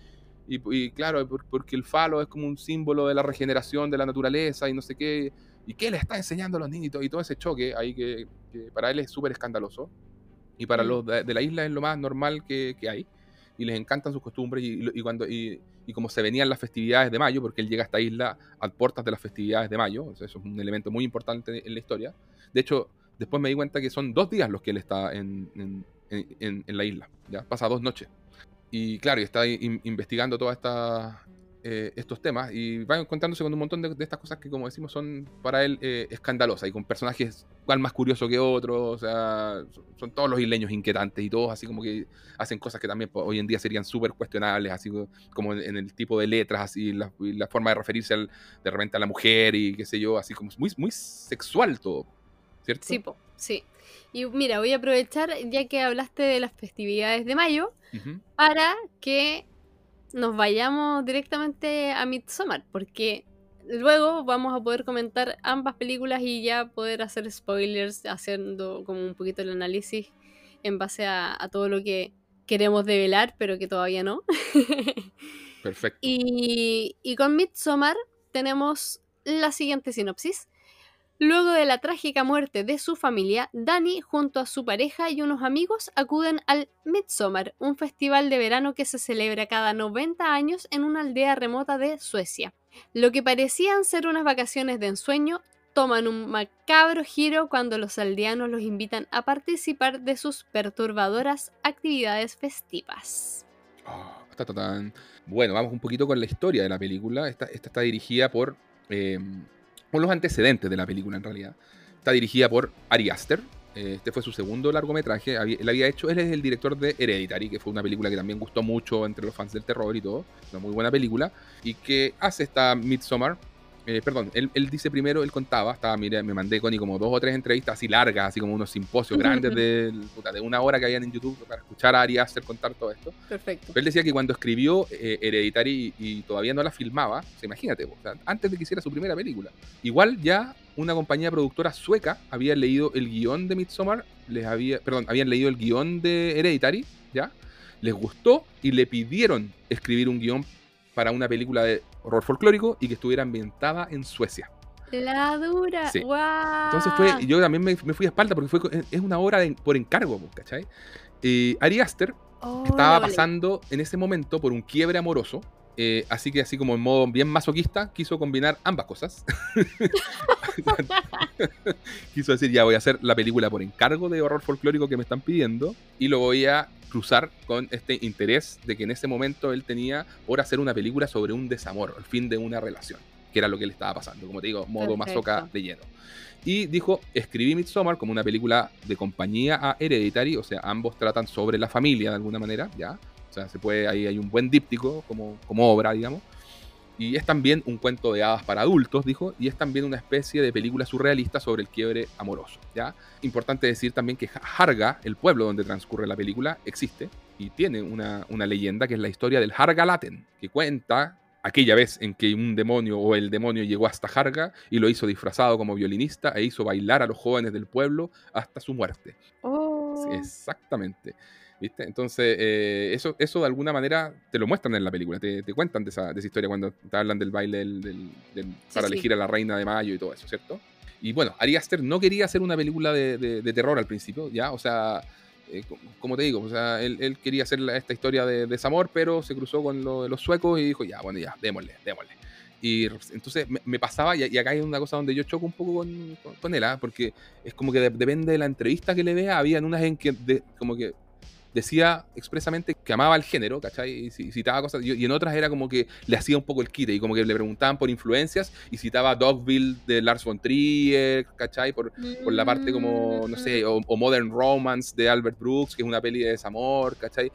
y- y claro, por- porque el falo es como un símbolo de la regeneración de la naturaleza y no sé qué, y qué le está enseñando a los niños y todo, ese choque ahí que, que para él es súper escandaloso y para Mm. los de, de la isla es lo más normal que, que hay y les encantan sus costumbres y, y cuando y, y como se venían las festividades de mayo, porque él llega a esta isla a puertas de las festividades de mayo, eso es un elemento muy importante en la historia. De hecho, después me di cuenta que son dos días los que él está en, en- en- en- la isla, ¿ya? Pasa dos noches. Y claro, y está in- investigando estas eh, estos temas y va encontrándose con un montón de, de estas cosas que, como decimos, son para él eh, escandalosas y con personajes cual más curioso que otro, o sea, son, son todos los isleños inquietantes y todos así como que hacen cosas que también pues, hoy en día serían súper cuestionables, así co- como en, en el tipo de letras, así la, y la forma de referirse al- de repente a la mujer y qué sé yo, así como muy, muy sexual todo, ¿cierto? Sí, po, sí. Y mira, voy a aprovechar, ya que hablaste de las festividades de mayo, para que nos vayamos directamente a Midsommar, porque luego vamos a poder comentar ambas películas y ya poder hacer spoilers, haciendo como un poquito el análisis en base a, a todo lo que queremos develar, pero que todavía no. Perfecto. Y, y con Midsommar tenemos la siguiente sinopsis. Luego de la trágica muerte de su familia, Dani junto a su pareja y unos amigos acuden al Midsommar, un festival de verano que se celebra cada 90 años en una aldea remota de Suecia. Lo que parecían ser unas vacaciones de ensueño toman un macabro giro cuando los aldeanos los invitan a participar de sus perturbadoras actividades festivas. Ah. Bueno, vamos un poquito con la historia de la película. Esta, está dirigida por. eh, por los antecedentes de la película, en realidad. Está dirigida por Ari Aster. eh, Este fue su segundo largometraje. Él había hecho. Él es el director de Hereditary, que fue una película que también gustó mucho entre los fans del terror y todo. Una muy buena película. Y que hace esta Midsommar. Eh, perdón, él, él dice primero, él contaba, estaba, mira, me mandé Connie como dos o tres entrevistas así largas, así como unos simposios grandes de, de una hora que habían en YouTube para escuchar a Ari Aster contar todo esto. Perfecto. Pero él decía que cuando escribió eh, Hereditary y, y todavía no la filmaba, o sea, imagínate, o sea, antes de que hiciera su primera película, igual ya una compañía productora sueca había leído el guion de Midsommar, les había, perdón, habían leído el guion de Hereditary, ¿ya? Les gustó y le pidieron escribir un guion para una película de horror folclórico y que estuviera ambientada en Suecia. La dura. Sí. ¡Guau! Entonces fue, y yo también me, me fui a espalda porque fue, es una obra de- por encargo, ¿cachai? Y Ari Aster Oh, estaba pasando en ese momento por un quiebre amoroso. Eh, así que así como en modo bien masoquista, quiso combinar ambas cosas. quiso decir, ya voy a hacer la película por encargo de horror folclórico que me están pidiendo y lo voy a cruzar con este interés de que en ese momento él tenía por hacer una película sobre un desamor, el fin de una relación, que era lo que le estaba pasando, como te digo, modo Perfecto. masoca de lleno. Y dijo, escribí Midsommar como una película de compañía a Hereditary, o sea, ambos tratan sobre la familia de alguna manera, ¿ya? O sea, se puede, ahí hay un buen díptico como, como obra, digamos. Y es también un cuento de hadas para adultos, dijo, y es también una especie de película surrealista sobre el quiebre amoroso, ¿ya? Importante decir también que Harga, el pueblo donde transcurre la película, existe y tiene una, una leyenda que es la historia del Harga Laten, que cuenta aquella vez en que un demonio o el demonio llegó hasta Harga y lo hizo disfrazado como violinista e hizo bailar a los jóvenes del pueblo hasta su muerte. Oh. Exactamente. ¿Viste? Entonces, eh, eso, eso de alguna manera te lo muestran en la película, te, te cuentan de esa, de esa historia cuando te hablan del baile del- del- del- para sí. elegir a la reina de mayo y todo eso, ¿cierto? Y bueno, Ari Aster no quería hacer una película de, de- de terror al principio, ¿ya? O sea, eh, como te digo, o sea, él, quería hacer esta historia de desamor, pero se cruzó con lo de los suecos y dijo, ya, bueno, ya, démosle, démosle. Y entonces me, pasaba, y, acá hay una cosa donde yo choco un poco con, con, él, ¿ah? porque es como que depende de la entrevista que le vea, había unas en que como que decía expresamente que amaba el género, ¿cachai? Y citaba cosas, y en otras era como que le hacía un poco el quite, y como que le preguntaban por influencias, y citaba Dogville de Lars von Trier, ¿cachai? Por, por la parte como, no sé, o, Modern Romance de Albert Brooks, que es una peli de desamor, ¿cachai?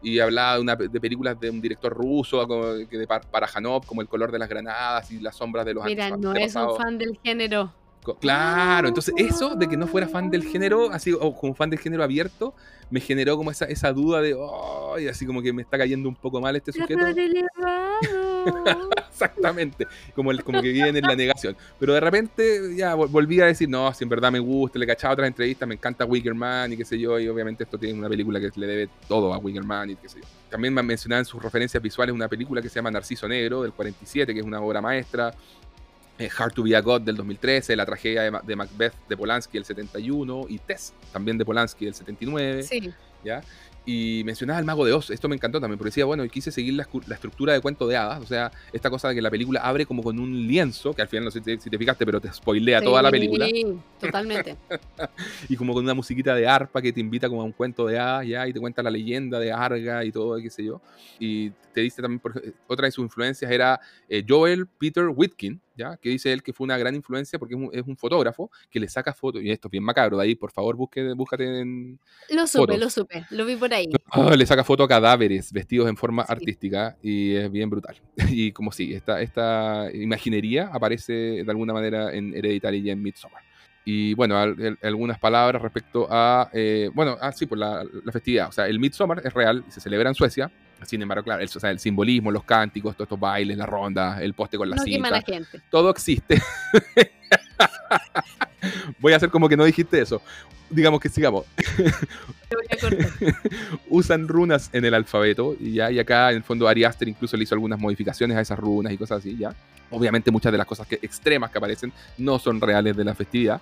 y hablaba de, una, de, películas de un director ruso como, de Parajanov, como El color de las granadas y las sombras de los Mira, no es un fan del género. Claro, entonces eso de que no fuera fan del género, así o como fan del género abierto, me generó como esa, esa duda de, oh, así como que me está cayendo un poco mal este sujeto. Exactamente, como, el, como que viene en la negación. Pero de repente ya volví a decir, no, si en verdad me gusta, le cachaba otras entrevistas, me encanta Wickerman y qué sé yo, y obviamente esto tiene una película que le debe todo a Wickerman y qué sé yo. También me mencionaba en sus referencias visuales una película que se llama Narciso Negro del 47, que es una obra maestra. Eh, Hard to be a God del 2013, La tragedia de, Macbeth de Polanski del 71 y Tess también de Polanski del 79. Sí. ¿ya? Y mencionaba al Mago de Oz, esto me encantó también, porque decía, bueno, y quise seguir la, estructura de cuento de hadas, o sea, esta cosa de que la película abre como con un lienzo, que al final no sé si te, fijaste, pero te spoilea toda la película. Sí, totalmente. y como con una musiquita de arpa que te invita como a un cuento de hadas, ya, y te cuenta la leyenda de Arga y todo, qué sé yo. Y te dice también, por, otra de sus influencias era eh, Joel Peter Whitkin, ¿ya? que dice él que fue una gran influencia porque es un, fotógrafo que le saca fotos, y esto es bien macabro, de ahí por favor busque, búscate en... Lo supe, lo supe, lo vi por ahí. Ah, le saca fotos a cadáveres vestidos en forma artística y es bien brutal. Y como sí, esta, esta imaginería aparece de alguna manera en Hereditary y en Midsommar. Y bueno, algunas palabras respecto a, eh, bueno, ah, sí, por la, festividad. O sea, el Midsommar es real se celebra en Suecia. Sin embargo, claro, el, o sea, el simbolismo, los cánticos, todos estos bailes, la ronda, el poste con la no cinta, gente. todo existe. Voy a hacer como que no dijiste eso. Digamos que sigamos. Usan runas en el alfabeto y ya, y acá en el fondo Ari Aster incluso le hizo algunas modificaciones a esas runas y cosas así, ya. Obviamente muchas de las cosas que, extremas que aparecen no son reales de la festividad,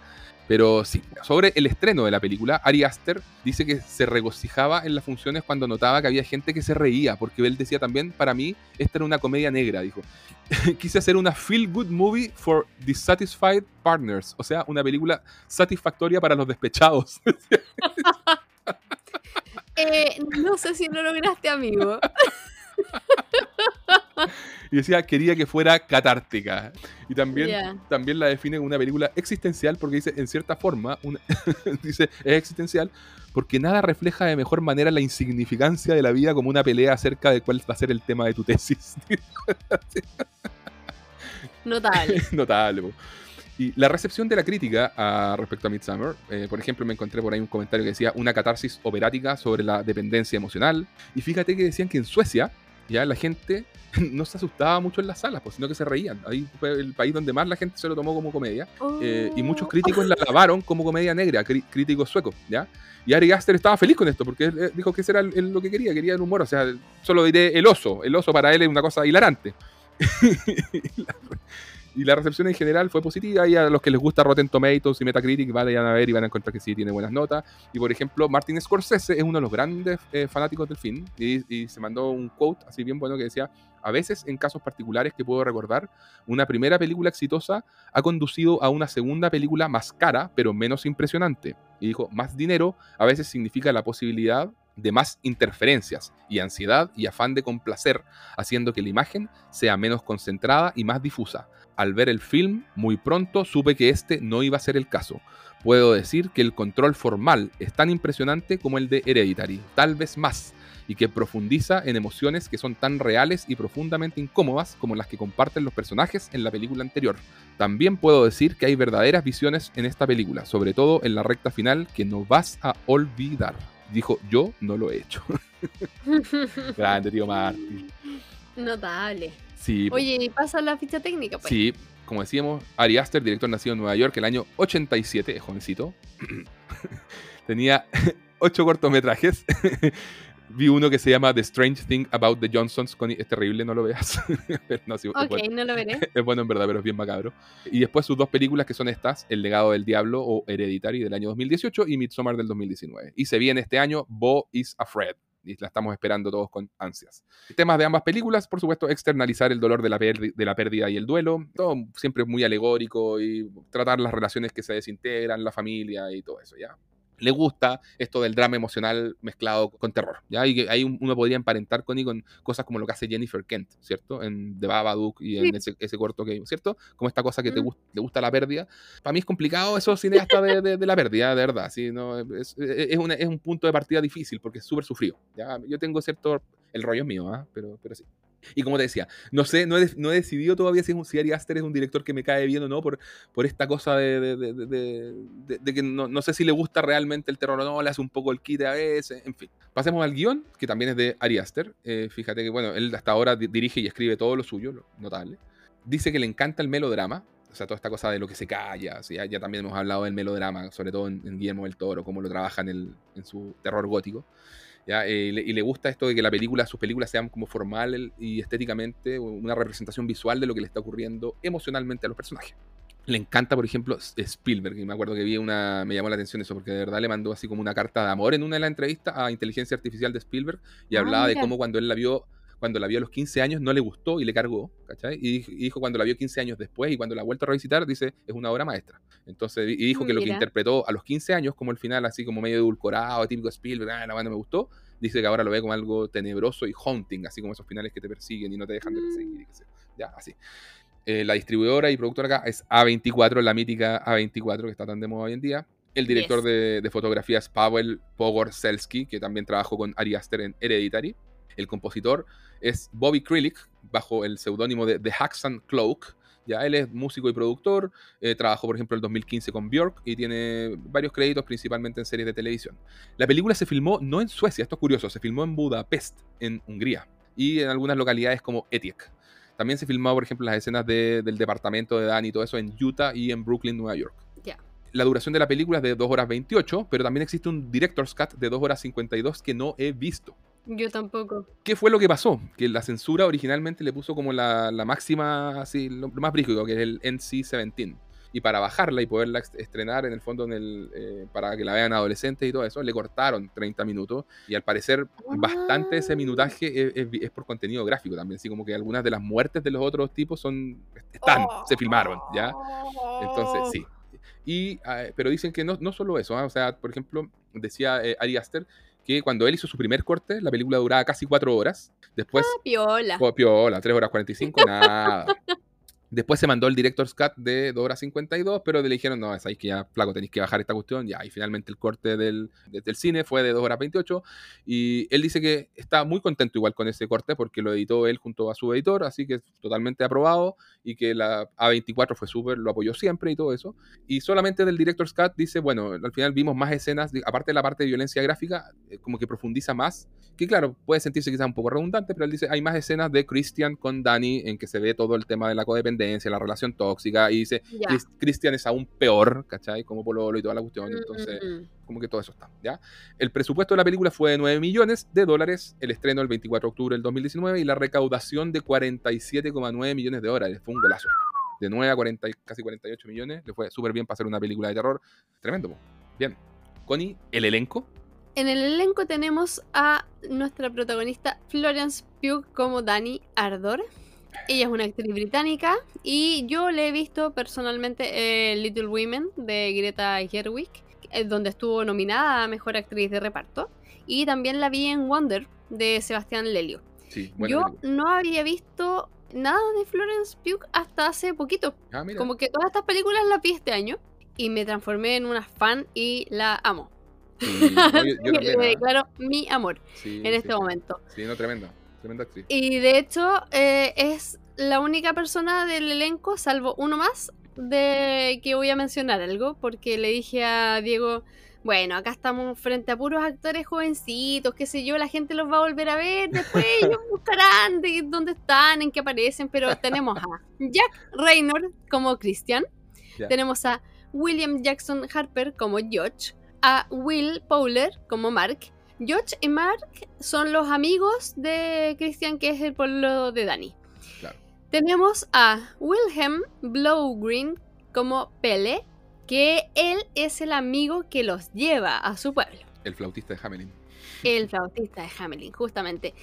pero sí, sobre el estreno de la película, Ari Aster dice que se regocijaba en las funciones cuando notaba que había gente que se reía, porque él decía también, para mí, esta era una comedia negra, dijo. Quise hacer una feel good movie for dissatisfied partners, o sea, una película satisfactoria para los despechados. Eh, no sé si lo lograste, amigo. y decía, quería que fuera catártica. Y también, también la define como una película existencial porque dice, en cierta forma, dice, es existencial porque nada refleja de mejor manera la insignificancia de la vida como una pelea acerca de cuál va a ser el tema de tu tesis. Notable. Notable. Y la recepción de la crítica a, respecto a Midsummer, eh, por ejemplo, me encontré por ahí un comentario que decía una catarsis operática sobre la dependencia emocional. Y fíjate que decían que en Suecia ya la gente no se asustaba mucho en las salas, pues, sino que se reían. Ahí fue el país donde más la gente se lo tomó como comedia. Eh, y muchos oh. críticos la lavaron como comedia negra, críticos suecos, ¿ya? Y Ari Aster estaba feliz con esto, porque él, dijo que ese era lo que quería, quería el humor. O sea, solo diré el oso. El oso para él es una cosa hilarante. y la recepción en general fue positiva y a los que les gusta Rotten Tomatoes y Metacritic van a ver y van a encontrar que sí tiene buenas notas. Y por ejemplo, Martin Scorsese es uno de los grandes eh, fanáticos del film y, se mandó un quote así bien bueno que decía, a veces en casos particulares que puedo recordar, una primera película exitosa ha conducido a una segunda película más cara pero menos impresionante. Y dijo, más dinero a veces significa la posibilidad de más interferencias y ansiedad y afán de complacer, haciendo que la imagen sea menos concentrada y más difusa. Al ver el film, muy pronto supe que este no iba a ser el caso. Puedo decir que el control formal es tan impresionante como el de Hereditary, tal vez más, y que profundiza en emociones que son tan reales y profundamente incómodas como las que comparten los personajes en la película anterior. También puedo decir que hay verdaderas visiones en esta película, sobre todo en la recta final que no vas a olvidar dijo, yo no lo he hecho. Grande, tío Martín. Notable. Sí. Oye, pasa la ficha técnica, pues. Sí, como decíamos, Ari Aster, director nacido en Nueva York el año 87, jovencito. Tenía ocho cortometrajes Vi uno que se llama The Strange Thing About the Johnsons. Con, es terrible, no lo veas. no, sí, ok, bueno. no lo veré. es bueno en verdad, pero es bien macabro. Y después sus dos películas que son estas, El legado del diablo o Hereditary del año 2018 y Midsommar del 2019. Y se viene este año Bo is Afraid y la estamos esperando todos con ansias. Temas de ambas películas, por supuesto, externalizar el dolor de la, de la pérdida y el duelo, todo siempre muy alegórico y tratar las relaciones que se desintegran, la familia y todo eso, ¿ya? Le gusta esto del drama emocional mezclado con terror. ¿ya? Y que ahí uno podría emparentar con, y con cosas como lo que hace Jennifer Kent, ¿cierto? En The Babadook y en ese, corto que ¿cierto? Como esta cosa que te, gusta, te gusta la pérdida. Para mí es complicado eso cineasta de, de, de la pérdida, de verdad. ¿sí? No, es, es, es, un punto de partida difícil porque es súper sufrido. ¿ya? Yo tengo cierto... El rollo es mío, ¿ah? pero, pero sí. Y como te decía, no sé, no he, decidido todavía si, si, Ari Aster es un director que me cae bien o no por, por esta cosa de, de, que no, no, sé si le gusta realmente el terror o no, le hace un poco el kit a veces, en fin. Pasemos al guion, que también es de Ari Aster. Eh, fíjate que, bueno, él hasta ahora dirige y escribe todo lo suyo, lo notable. Dice que le encanta el melodrama, o sea, toda esta cosa de lo que se calla. ya, ya, también hemos hablado del melodrama, sobre todo en, Guillermo del Toro, cómo lo trabaja en su terror gótico. Eh, y, le, gusta esto de que la película, sus películas sean como formal y estéticamente una representación visual de lo que le está ocurriendo emocionalmente a los personajes. Le encanta, por ejemplo, Spielberg, y me acuerdo que vi una, me llamó la atención eso, porque de verdad le mandó así como una carta de amor en una de las entrevistas a Inteligencia Artificial de Spielberg, y ah, hablaba de cómo cuando él la vio cuando la vio a los 15 años no le gustó y le cargó, ¿cachai? Y dijo cuando la vio 15 años después y cuando la ha vuelto a revisitar, dice, es una obra maestra. Entonces, y dijo que lo que interpretó a los 15 años como el final así como medio edulcorado, típico Spielberg, ah, la banda me gustó, dice que ahora lo ve como algo tenebroso y haunting, así como esos finales que te persiguen y no te dejan de perseguir. Y Ya, así. Eh, la distribuidora y productora acá es A24, la mítica A24 que está tan de moda hoy en día. El director de, de, fotografías Pavel Pogorzelski, que también trabajó con Ari Aster en Hereditary. El compositor es Bobby Krilik, bajo el seudónimo de The Haxan Cloak. Ya él es músico y productor, eh, trabajó por ejemplo en el 2015 con Björk y tiene varios créditos principalmente en series de televisión. La película se filmó no en Suecia, esto es curioso, se filmó en Budapest, en Hungría, y en algunas localidades como Etiek. También se filmó, por ejemplo, las escenas del departamento de Dan y todo eso en Utah y en Brooklyn, Nueva York. La duración de la película es de 2 horas 28, pero también existe un director's cut de 2 horas 52 que no he visto. Yo tampoco. ¿Qué fue lo que pasó? Que la censura originalmente le puso como la, la máxima, así, lo, más brígido, que es el NC-17 y para bajarla y poderla estrenar en el fondo en el, eh, para que la vean adolescentes y todo eso, le cortaron 30 minutos y al parecer bastante ese minutaje es, por contenido gráfico también, así como que algunas de las muertes de los otros tipos son están, se filmaron, ¿ya? Entonces, sí. Y, ah, pero dicen que no, no solo eso, ¿ah? o sea, por ejemplo, decía eh, Ari Aster que cuando él hizo su primer corte, la película duraba casi cuatro horas. Después. Ah, piola. piola, 3 horas 45, nada. Después se mandó el Director's Cut de 2 horas 52, pero le dijeron, no, es ahí que ya, flaco, tenéis que bajar esta cuestión. Ya, y finalmente el corte del, del cine fue de 2 horas 28. Y él dice que está muy contento igual con ese corte porque lo editó él junto a su editor, así que totalmente aprobado. Y que la A24 fue súper, lo apoyó siempre y todo eso. Y solamente del Director's Cut dice, bueno, al final vimos más escenas, aparte de la parte de violencia gráfica, eh, como que profundiza más. Que claro, puede sentirse quizás un poco redundante, pero él dice, hay más escenas de Christian con Danny en que se ve todo el tema de la codependencia la relación tóxica, y dice, Cristian es aún peor, ¿cachai? Como Pololo y toda la cuestión, mm, entonces, mm, mm. como que todo eso está, ¿ya? El presupuesto de la película fue de 9 millones de dólares, el estreno el 24 de octubre del 2019, y la recaudación de 47,9 millones de dólares, fue un golazo. De 9 a 40, casi 48 millones, le fue súper bien para hacer una película de terror, tremendo, bien. Connie, el elenco. En el elenco tenemos a nuestra protagonista Florence Pugh como Dani Ardor. Ella es una actriz británica y yo le he visto personalmente en Little Women de Greta Gerwig, eh, donde estuvo nominada a Mejor Actriz de Reparto. Y también la vi en Wonder de Sebastián Lelio. yo no había visto nada de Florence Pugh hasta hace poquito. Ah, Como que todas estas películas las vi este año y me transformé en una fan y la amo. le ¿ah? declaro mi amor en este momento. Sí, no, tremendo. Y de hecho, eh, es la única persona del elenco, salvo uno más, de que voy a mencionar algo, porque le dije a Diego, bueno, acá estamos frente a puros actores jovencitos, qué sé yo, la gente los va a volver a ver, después ellos buscarán de dónde están, en qué aparecen, pero tenemos a Jack Raynor como Christian, tenemos a William Jackson Harper como George, a Will Powler como Mark, George y Mark son los amigos de Christian, que es el pueblo de Danny. Claro. Tenemos a Wilhelm Blowgreen como Pele, que él es el amigo que los lleva a su pueblo. El flautista de Hamelin. El flautista de Hamelin, justamente.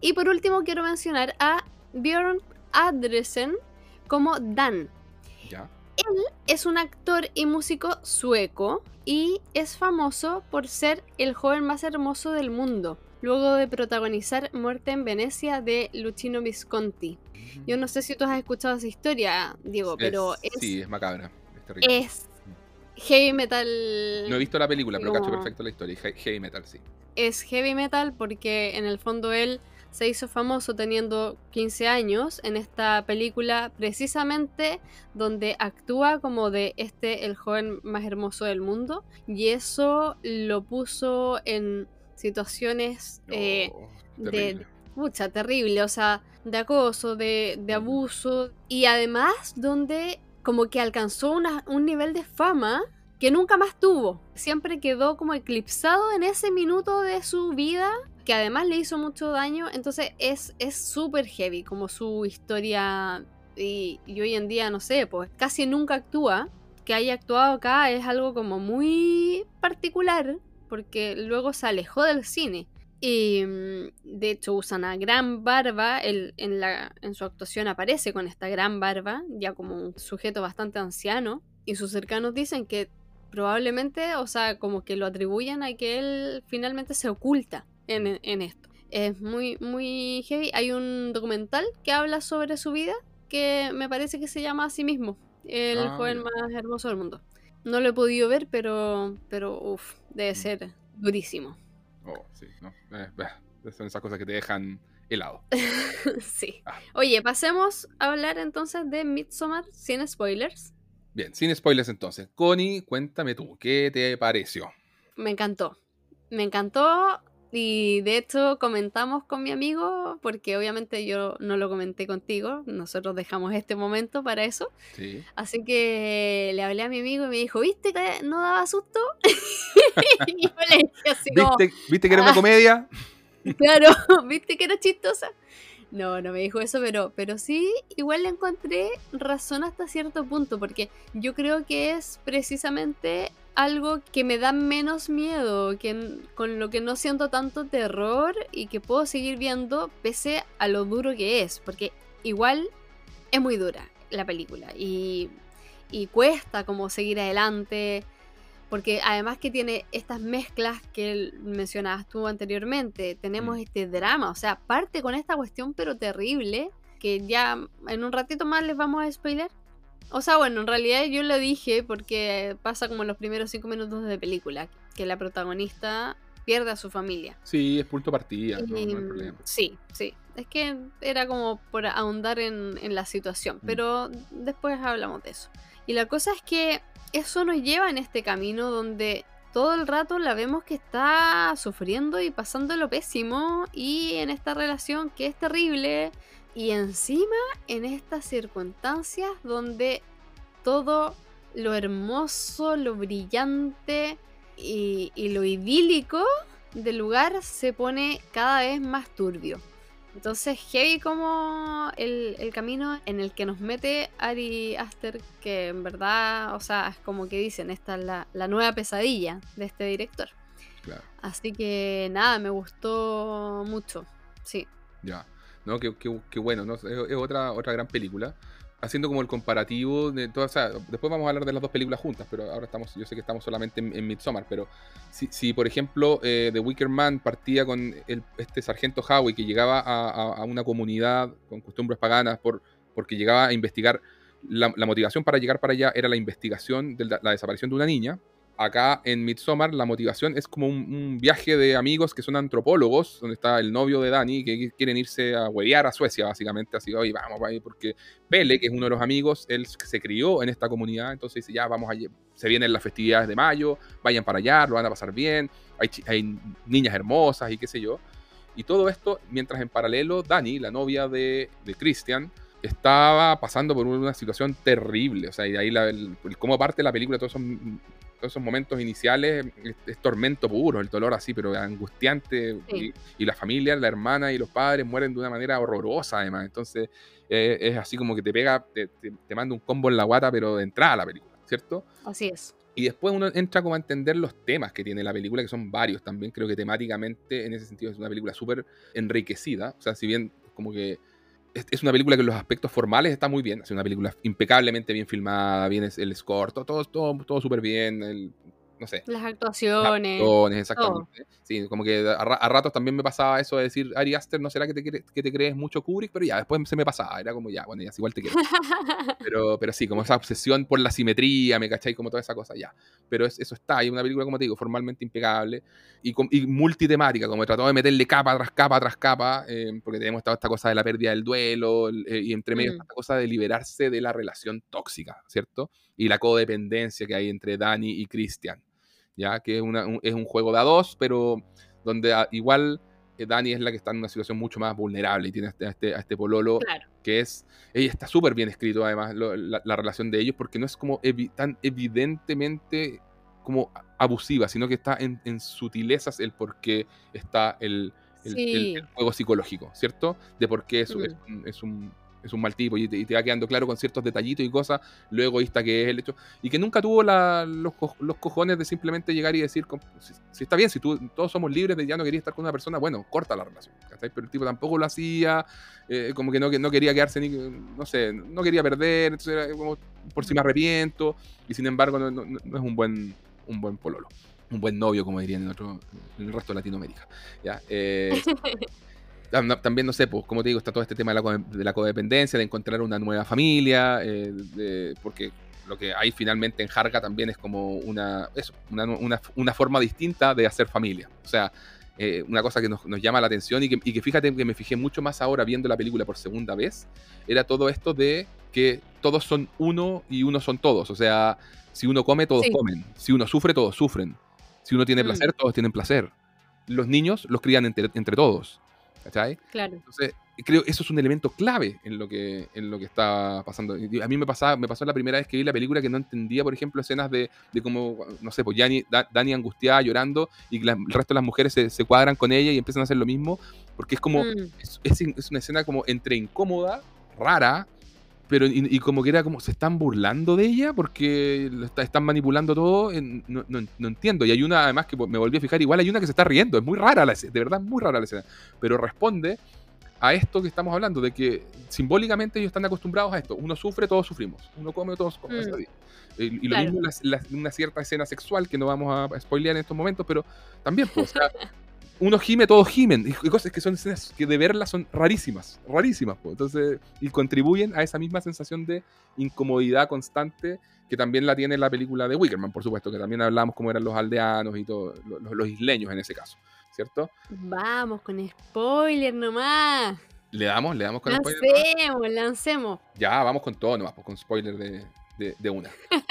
Y por último quiero mencionar a Björn Adresen como Dan. Ya. Es un actor y músico sueco y es famoso por ser el joven más hermoso del mundo, luego de protagonizar Muerte en Venecia de Luchino Visconti. Yo no sé si tú has escuchado esa historia, Diego, pero es, Sí, es macabra. Es terrible. es heavy metal. No he visto la película, pero cacho no. perfecto la historia. He- Heavy metal, sí. es heavy metal porque en el fondo él se hizo famoso teniendo 15 años en esta película precisamente donde actúa como de este el joven más hermoso del mundo y eso lo puso en situaciones eh, de. Pucha, terrible, o sea, de acoso, de, de abuso y además donde como que alcanzó una- un nivel de fama que nunca más tuvo. Siempre quedó como eclipsado en ese minuto de su vida que además le hizo mucho daño, entonces es es súper heavy como su historia y, y hoy en día no sé, pues casi nunca actúa. Que haya actuado acá es algo como muy particular porque luego se alejó del cine. Y mm, de hecho usa una gran barba, él en, la, en su actuación aparece con esta gran barba, ya como un sujeto bastante anciano, y sus cercanos dicen que probablemente, o sea, como que lo atribuyen a que él finalmente se oculta en, en esto. Es muy, muy heavy. Hay un documental que habla sobre su vida que me parece que se llama a sí mismo, el Ah, joven más hermoso del mundo. No lo he podido ver, pero, pero uff, debe ser durísimo. Oh, sí, no. Eh, bah, son esas cosas que te dejan helado. sí. Ah. Oye, pasemos a hablar entonces de Midsommar sin spoilers. Bien, sin spoilers entonces. Connie, cuéntame tú, ¿qué te pareció? Me encantó. Me encantó y de hecho comentamos con mi amigo, porque obviamente yo no lo comenté contigo, nosotros dejamos este momento para eso. Sí. Así que le hablé a mi amigo y me dijo, ¿viste que no daba susto? y yo le dije así como, ¿Viste, ¿Viste que era una Ah. comedia? Claro, ¿viste que era chistosa? No, no me dijo eso, pero, pero sí, igual le encontré razón hasta cierto punto, porque yo creo que es precisamente algo que me da menos miedo, que con lo que no siento tanto terror y que puedo seguir viendo pese a lo duro que es, porque igual es muy dura la película y, y cuesta como seguir adelante. Porque además que tiene estas mezclas que mencionabas tú anteriormente, tenemos Mm. este drama, o sea, parte con esta cuestión pero terrible, que ya en un ratito más les vamos a spoiler. O sea, bueno, en realidad yo lo dije porque pasa como en los primeros cinco minutos de película, que la protagonista pierde a su familia. Sí, es punto partida, no, no hay Y, problema. Sí, sí. Es que era como por ahondar en, en la situación, Mm. pero después hablamos de eso. Y la cosa es que eso nos lleva en este camino donde todo el rato la vemos que está sufriendo y pasando lo pésimo y en esta relación que es terrible y encima en estas circunstancias donde todo lo hermoso, lo brillante y, y lo idílico del lugar se pone cada vez más turbio. Entonces, heavy como el, el camino en el que nos mete Ari Aster, que en verdad, o sea, es como que dicen, esta es la, la nueva pesadilla de este director. Claro, Así que nada, me gustó mucho. Sí. ya. No, qué, qué- bueno, ¿no? Es, es otra, otra gran película. Haciendo como el comparativo de todas, o sea, después vamos a hablar de las dos películas juntas, pero ahora estamos, yo sé que estamos solamente en, en Midsommar, pero si, si, por ejemplo eh, The Wicker Man partía con el- este sargento Howie que llegaba a, una comunidad con costumbres paganas por, porque llegaba a investigar, la, motivación para llegar para allá era la investigación de la desaparición de una niña. Acá en Midsommar la motivación es como un, viaje de amigos que son antropólogos, donde está el novio de Dani, que quieren irse a huevear a Suecia, básicamente, así, oye, vamos, porque Pele, que es uno de los amigos, él se crió en esta comunidad, entonces dice, ya, vamos allá, se vienen las festividades de mayo, vayan para allá, lo van a pasar bien, hay, niñas hermosas y qué sé yo. Y todo esto, mientras en paralelo, Dani, la novia de, de Christian, estaba pasando por una situación terrible. O sea, y ahí la, el- el- cómo parte la película, todos esos todos esos momentos iniciales es, tormento puro, el dolor así, pero angustiante. Y, la familia, la hermana y los padres mueren de una manera horrorosa, además. Entonces, eh, es así como que te pega, te, te, manda un combo en la guata, pero de entrada a la película, ¿cierto? Así es. Y después uno entra como a entender los temas que tiene la película, que son varios también. Creo que temáticamente, en ese sentido, es una película súper enriquecida. O sea, si bien como que es una película que en los aspectos formales está muy bien. Es una película impecablemente bien filmada, bien el score, todo, todo, todo súper bien. No sé. Las actuaciones. exactamente. Sí, como que a, ratos también me pasaba eso de decir, Ari Aster, ¿no será que te, que te crees mucho Kubrick? Pero ya, después se me pasaba. Era como, ya, bueno, ya, igual te quiero. pero, pero sí, como esa obsesión por la simetría, ¿me cacháis? Como toda esa cosa, ya. Pero eso está. Hay una película, como te digo, formalmente impecable y, y multitemática, como trató de meterle capa tras capa tras capa, eh, porque tenemos toda esta cosa de la pérdida del duelo eh, y entre medio mm. esta cosa de liberarse de la relación tóxica, ¿cierto? Y la codependencia que hay entre Dani y Christian ya que es, un, es un juego de a dos, pero donde igual eh, Dani es la que está en una situación mucho más vulnerable y tiene a este, este, este pololo que es, ella está súper bien escrito además la, relación de ellos porque no es como tan evidentemente como abusiva, sino que está en, sutilezas el por qué está el, el, juego psicológico, ¿cierto? De por qué es, es un es un mal tipo y te, va quedando claro con ciertos detallitos y cosas, lo egoísta que es el hecho, y que nunca tuvo los, cojones de simplemente llegar y decir, si, está bien, si tú, todos somos libres de ya no quería estar con una persona, bueno, corta la relación, pero el tipo tampoco lo hacía, eh, como que no, no quería quedarse ni, no sé, no quería perder, entonces era como, por si me arrepiento, y sin embargo no, no, es un buen, un buen pololo un buen novio, como dirían en, otro, en el resto de Latinoamérica. ¿ya? Eh, también, no sé, pues, como te digo, está todo este tema de la, codependencia, de encontrar una nueva familia, eh, porque lo que hay finalmente en Harga también es como una, eso, una, forma distinta de hacer familia. O sea, eh, una cosa que nos, llama la atención y que, y que, fíjate que me fijé mucho más ahora viendo la película por segunda vez, era todo esto de que todos son uno y uno son todos. O sea, si uno come, todos comen. Si uno sufre, todos sufren. Si uno tiene mm. placer, todos tienen placer. Los niños los crían entre, entre todos. ¿Cachai? Claro. Entonces, creo que eso es un elemento clave en lo que, en lo que está pasando. A mí me, pasaba, me pasó la primera vez que vi la película que no entendía, por ejemplo, escenas de, de cómo, no sé, pues Dani, Dani angustiada, llorando, y que el resto de las mujeres se, se, cuadran con ella y empiezan a hacer lo mismo, porque es como, mm. es, es, una escena como entre incómoda, rara, pero y, como que era como se están burlando de ella porque están manipulando todo, no, no, entiendo. Y hay una además que me volví a fijar, igual hay una que se está riendo, es muy rara la escena, de verdad muy rara la escena, pero responde a esto que estamos hablando, de que simbólicamente ellos están acostumbrados a esto. Uno sufre, todos sufrimos. Uno come, todos comemos. Mm. Y, lo mismo en una cierta escena sexual que no vamos a spoilear en estos momentos, pero también, pues, uno gime, todos gimen. Y cosas que son escenas que de verlas son rarísimas, rarísimas. Entonces, y contribuyen a esa misma sensación de incomodidad constante que también la tiene la película de Wickerman, por supuesto, que también hablamos cómo eran los aldeanos y todo, los, isleños en ese caso, ¿cierto? Vamos con spoiler nomás. ¿Le damos? ¿Le damos con lancemos, spoiler? Lancemos, lancemos. Ya, vamos con todo nomás, pues, con spoiler de, de, una.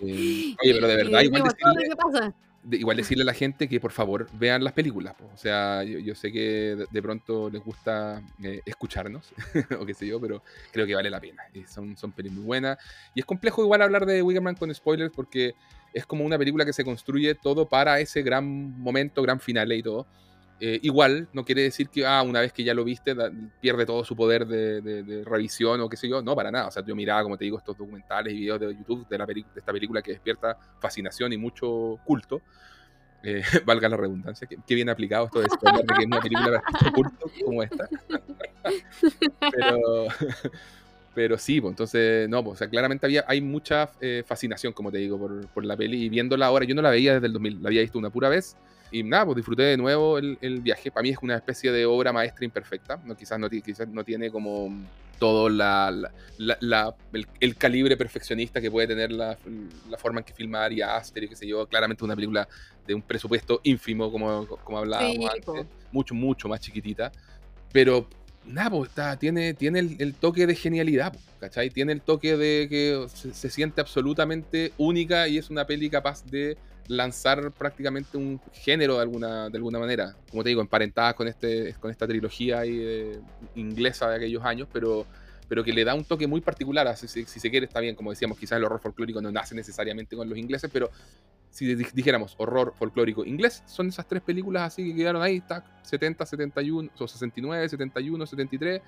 Eh, oye, pero de verdad, igual ¿Qué pasa? Igual decirle a la gente que por favor vean las películas. O sea, yo, sé que de, pronto les gusta eh, escucharnos, o qué sé yo, pero creo que vale la pena. Y son, son películas muy buenas. Y es complejo igual hablar de Wickerman con spoilers porque es como una película que se construye todo para ese gran momento, gran final y todo. Eh, igual, no quiere decir que ah, una vez que ya lo viste pierde todo su poder de, revisión o qué sé yo. No, para nada. O sea, yo miraba, como te digo, estos documentales y videos de YouTube de, la de esta película que despierta fascinación y mucho culto. Eh, valga la redundancia. Qué, bien aplicado esto de, de que es una película de culto como esta. pero, pero sí, pues entonces, no, pues, o sea, claramente había, hay mucha eh, fascinación, como te digo, por, por la peli. Y viéndola ahora, yo no la veía desde el 2000, la había visto una pura vez y nada, pues disfruté de nuevo el, viaje. Para mí es una especie de obra maestra imperfecta. No, quizás, no, quizás no tiene como todo la, el, calibre perfeccionista que puede tener la, forma en que filma Ari Aster y qué sé yo. Claramente una película de un presupuesto ínfimo, como, como hablábamos antes. Mucho, mucho más chiquitita. Pero nada, pues está, tiene, tiene el, toque de genialidad, ¿cachai? Tiene el toque de que se, se, siente absolutamente única y es una peli capaz de lanzar prácticamente un género de alguna, de alguna manera. Como te digo, emparentadas con, este, con esta trilogía inglesa de aquellos años, pero, pero que le da un toque muy particular. Si, si, se quiere, está bien, como decíamos, quizás el horror folclórico no nace necesariamente con los ingleses, pero si dijéramos horror folclórico inglés, son esas tres películas así que quedaron ahí, 70, 71, o 69, 71, 73,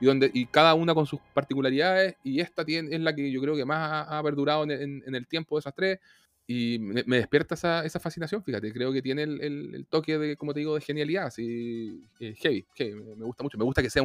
y, donde, y cada una con sus particularidades, y esta tiene, es la que yo creo que más ha, perdurado en, en, el tiempo de esas tres, y me, despierta esa, esa, fascinación, fíjate, creo que tiene el, el, toque de, como te digo, de genialidad, así, eh, heavy, me, gusta mucho, me gusta que sea,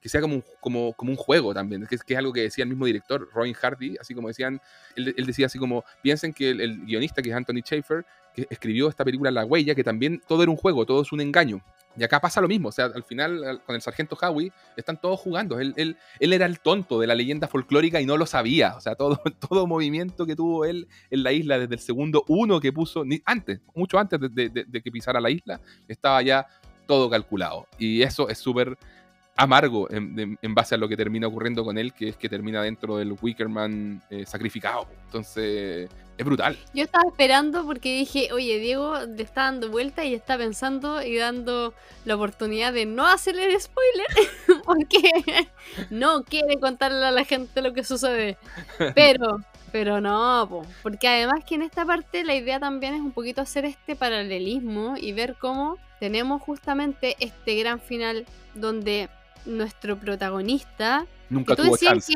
que sea como, un, como, como un juego también, que, que, es algo que decía el mismo director, Robin Hardy, así como decían, él, él decía así como, piensen que el, guionista, que es Anthony Schaefer, que escribió esta película La Huella, que también todo era un juego, todo es un engaño, y acá pasa lo mismo, o sea, al final con el sargento Howie están todos jugando. Él, él, él, era el tonto de la leyenda folclórica y no lo sabía. O sea, todo, todo movimiento que tuvo él en la isla desde el segundo uno que puso, ni, antes, mucho antes de, de, que pisara la isla, estaba ya todo calculado. Y eso es súper amargo en, base a lo que termina ocurriendo con él, que es que termina dentro del Wickerman eh, sacrificado. Entonces, es brutal. Yo estaba esperando porque dije, oye, Diego le está dando vuelta y está pensando y dando la oportunidad de no hacer el spoiler, porque no quiere contarle a la gente lo que sucede. Pero, pero no, porque además que en esta parte la idea también es un poquito hacer este paralelismo y ver cómo tenemos justamente este gran final donde nuestro protagonista. Nunca tuvo chance.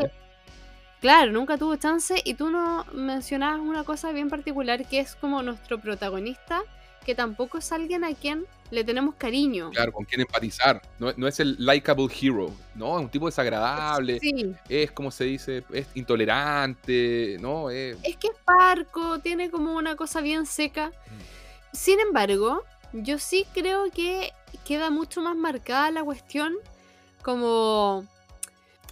claro, nunca tuvo chance. Y tú no mencionabas una cosa bien particular que es como nuestro protagonista, que tampoco es alguien a quien le tenemos cariño. Claro, con quien empatizar. No, es el likable hero, ¿no? Es un tipo desagradable. Sí. Es como se dice, es intolerante, ¿no? Es, es que es parco, tiene como una cosa bien seca. Mm. Sin embargo, yo sí creo que queda mucho más marcada la cuestión como...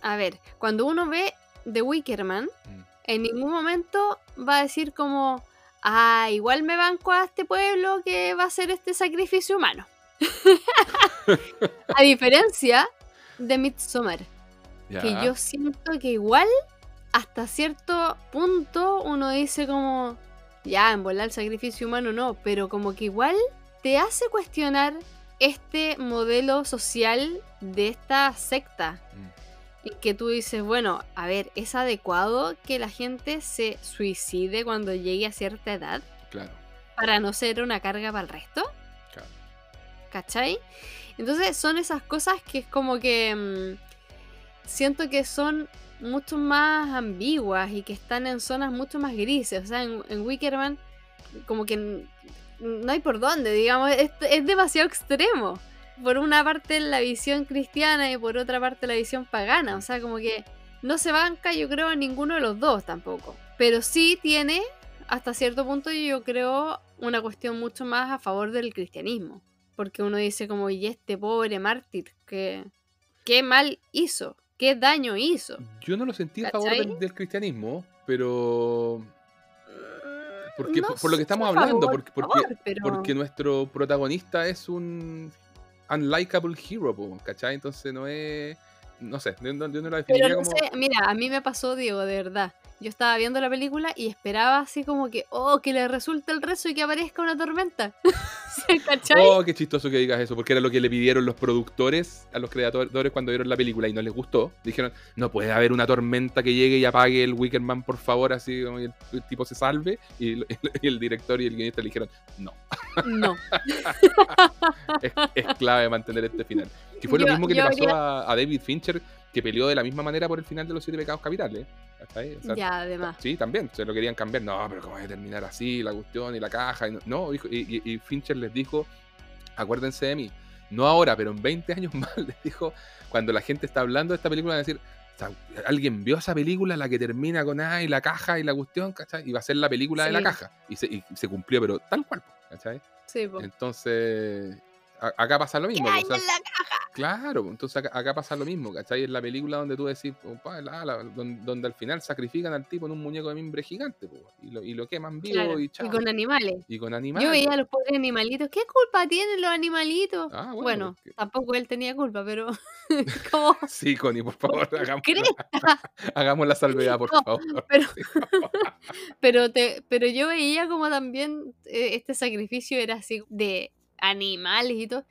A ver, cuando uno ve The Wickerman, mm. en ningún momento va a decir como, ah, igual me banco a este pueblo que va a hacer este sacrificio humano. a diferencia de Midsommar, que yo siento que igual hasta cierto punto uno dice como, ya, en volar el sacrificio humano no, pero como que igual te hace cuestionar este modelo social de esta secta. Mm. Que tú dices, bueno, a ver, ¿es adecuado que la gente se suicide cuando llegue a cierta edad? Claro. Para no ser una carga para el resto. Claro. ¿Cachai? Entonces son esas cosas que es como que mm, siento que son mucho más ambiguas y que están en zonas mucho más grises. O sea, en, en Wickerman como que no hay por dónde, digamos, es, demasiado extremo. Por una parte la visión cristiana y por otra parte la visión pagana, o sea, como que no se banca yo creo a ninguno de los dos tampoco. Pero sí tiene, hasta cierto punto yo creo, una cuestión mucho más a favor del cristianismo. Porque uno dice como, y este pobre mártir, que qué mal hizo, qué daño hizo. Yo no lo sentí a favor del cristianismo, pero porque, por, lo que estamos hablando, porque, porque, nuestro protagonista es un unlikable hero, ¿cachai? Entonces no es. No sé, yo no, la definiría como... mira, a mí me pasó, Diego, de verdad yo estaba viendo la película y esperaba así como que, oh, que le resulte el rezo y que aparezca una tormenta. ¿Cachai? Oh, qué chistoso que digas eso, porque era lo que le pidieron los productores a los creadores cuando vieron la película y no les gustó. Dijeron, no puede haber una tormenta que llegue y apague el Wickerman, por favor, así como el, tipo se salve. Y el, director y el guionista le dijeron, no. No. es, clave mantener este final. Que fue lo mismo que le pasó a, a David Fincher, que peleó de la misma manera por el final de los siete pecados capitales ya, además. Sí, también, se lo querían cambiar. No, pero ¿cómo va a terminar así la cuestión y la caja? Y no, y, Fincher les dijo, acuérdense de mí, no ahora, pero en 20 años más, les dijo, cuando la gente está hablando de esta película, van a decir, alguien vio esa película, la que termina con ah, y la caja y la cuestión, ¿cachai? Y va a ser la película de la caja. Y se, cumplió, pero tal cual, ¿cachai? Sí, Entonces, acá pasa lo mismo. ¿Qué hay en la caja? Claro, entonces acá, pasa lo mismo, ¿cachai? En la película donde tú decís, donde, al final sacrifican al tipo en un muñeco de mimbre gigante, y, lo, y lo queman vivo y chao. Y con animales. Y con animales. Yo veía a los pobres animalitos, ¿qué culpa tienen los animalitos? Ah, bueno, tampoco él tenía culpa, pero... Sí, Connie, por favor, hagamos, hagamos la salvedad, por favor. Pero, pero, te, pero yo veía como también eh, este sacrificio era así de animales y todo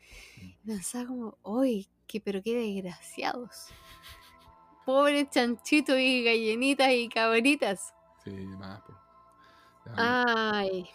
pensaba como, uy, qué, pero qué desgraciados. Pobres chanchitos y gallinitas y cabritas. Sí, más. Ay.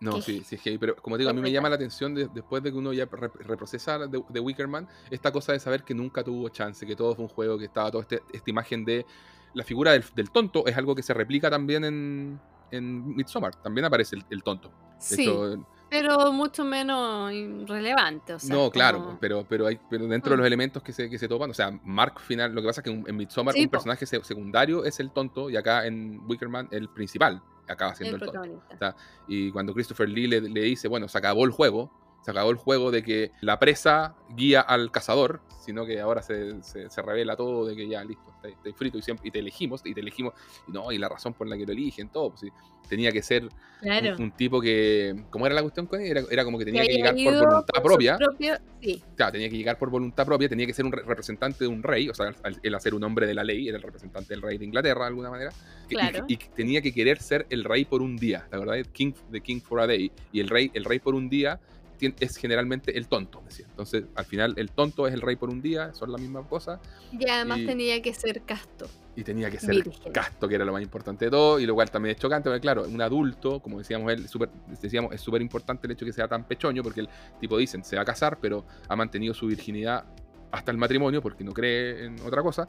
No, Qué sí, sí es heavy, pero como te digo, a mí me llama la atención de- después de que uno ya re- reprocesa de, de Wickerman, esta cosa de saber que nunca tuvo chance, que todo fue un juego, que estaba toda este- esta imagen de la figura del, del tonto, es algo que se replica también en, en Midsommar, también aparece el, el tonto. De Sí, hecho, pero mucho menos relevante. O sea, no, claro, como- pero, pero, hay, pero dentro de Mm. los elementos que se, que se topan, o sea, Mark final, lo que pasa es que en, en Midsommar Sí, un po. personaje se- secundario es el tonto y acá en Wickerman el principal acaba siendo el el, tonto. sea, Y cuando Christopher Lee le, le dice, bueno, se acabó el juego, se acabó el juego de que la presa guía al cazador, sino que ahora se, se- se revela todo de que ya, listo, está, está frito y, siempre, y te elegimos, y te elegimos, y no, y la razón por la que lo eligen, todo, pues tenía que ser un, Claro. un tipo que, ¿cómo era la cuestión con él? Era, era como que tenía que, haya llegar por voluntad por propia, propio- Sí, claro, tenía que llegar por voluntad propia, tenía que ser un re- representante de un rey, o sea, él hacer un hombre de la ley, era el representante del rey de Inglaterra de alguna manera, que- y- Claro. y, que tenía que querer ser el rey por un día, la verdad, King, the King for a day, y el rey, el rey por un día es generalmente el tonto, decía. Entonces, al final, el tonto es el rey por un día, son la misma cosa, y además Y- tenía que ser casto. y tenía que ser Virgen. casto, que era lo más importante de todo, y lo cual también es chocante, porque claro, un adulto, como decíamos él, súper- decíamos, es súper importante el hecho de que sea tan pechoño, porque el tipo dicen, se va a casar, pero ha mantenido su virginidad hasta el matrimonio, porque no cree en otra cosa.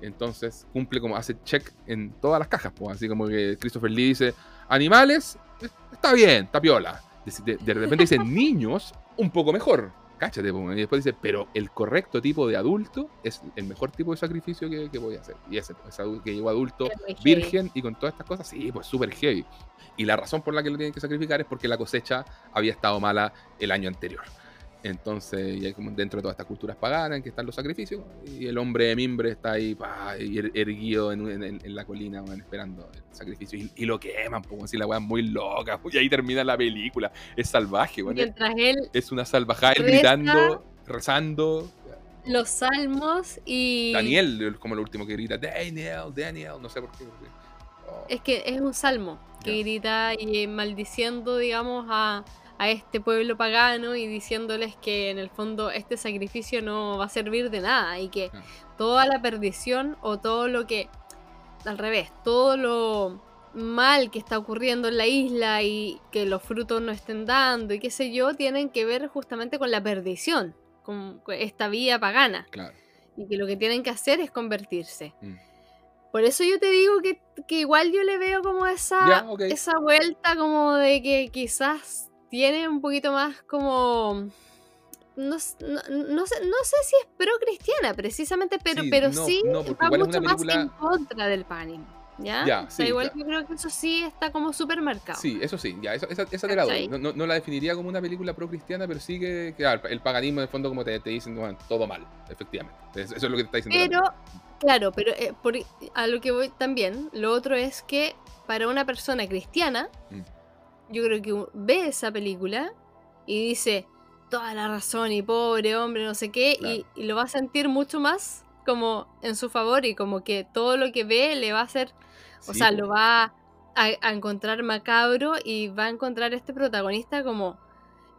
Entonces cumple como hace check en todas las cajas, pues así como que Christopher Lee dice, animales, eh, está bien, está piola. De, repente dice, niños, un poco mejor. Cáchate, y después dice, pero el correcto tipo de adulto es el mejor tipo de sacrificio que, que voy a hacer. Y ese, pues, que llegó adulto, heavy. virgen y con todas estas cosas, sí, pues súper heavy. Y la razón por la que lo tienen que sacrificar es porque la cosecha había estado mala el año anterior. Entonces, y hay como dentro de todas estas culturas paganas en que están los sacrificios, y el hombre de mimbre está ahí y er- erguido en, en- en la colina esperando el sacrificio. Y, y lo queman, pues así la weá es muy loca. Y ahí termina la película. Es salvaje. Es, Mientras él es una salvajada, él gritando, rezando. los salmos y Daniel, como lo último que grita, Daniel, Daniel, no sé por qué. oh. es que es un salmo que grita y maldiciendo digamos a, a este pueblo pagano y diciéndoles que en el fondo este sacrificio no va a servir de nada y que toda la perdición o todo lo que al revés todo lo mal que está ocurriendo en la isla y que los frutos no estén dando y qué sé yo tienen que ver justamente con la perdición con esta vía pagana Claro. y que lo que tienen que hacer es convertirse. Mm. Por eso yo te digo que, que igual yo le veo como esa, esa vuelta como de que quizás tiene un poquito más como... No, no, no sé, no sé si es pro cristiana precisamente, pero Sí, pero no, sí va mucho más película- en contra del paganismo. ¿Ya? Ya, O sea, sí, igual yo creo que eso sí está como súper marcado. Sí, eso sí, ya, eso- esa, esa te la doy. No, no- no la definiría como una película pro-cristiana, pero sí que, que, ah, el paganismo, en el fondo, como te, te dicen, bueno, todo mal, efectivamente. Eso, es lo que te está diciendo. Pero, claro, pero eh, por- a lo que voy también, lo otro es que para una persona cristiana, Mm. Yo creo que ve esa película y dice toda la razón y pobre hombre, no sé qué, y, y lo va a sentir mucho más como en su favor y como que todo lo que ve le va a hacer, o sea, lo va a, a encontrar macabro y va a encontrar este protagonista como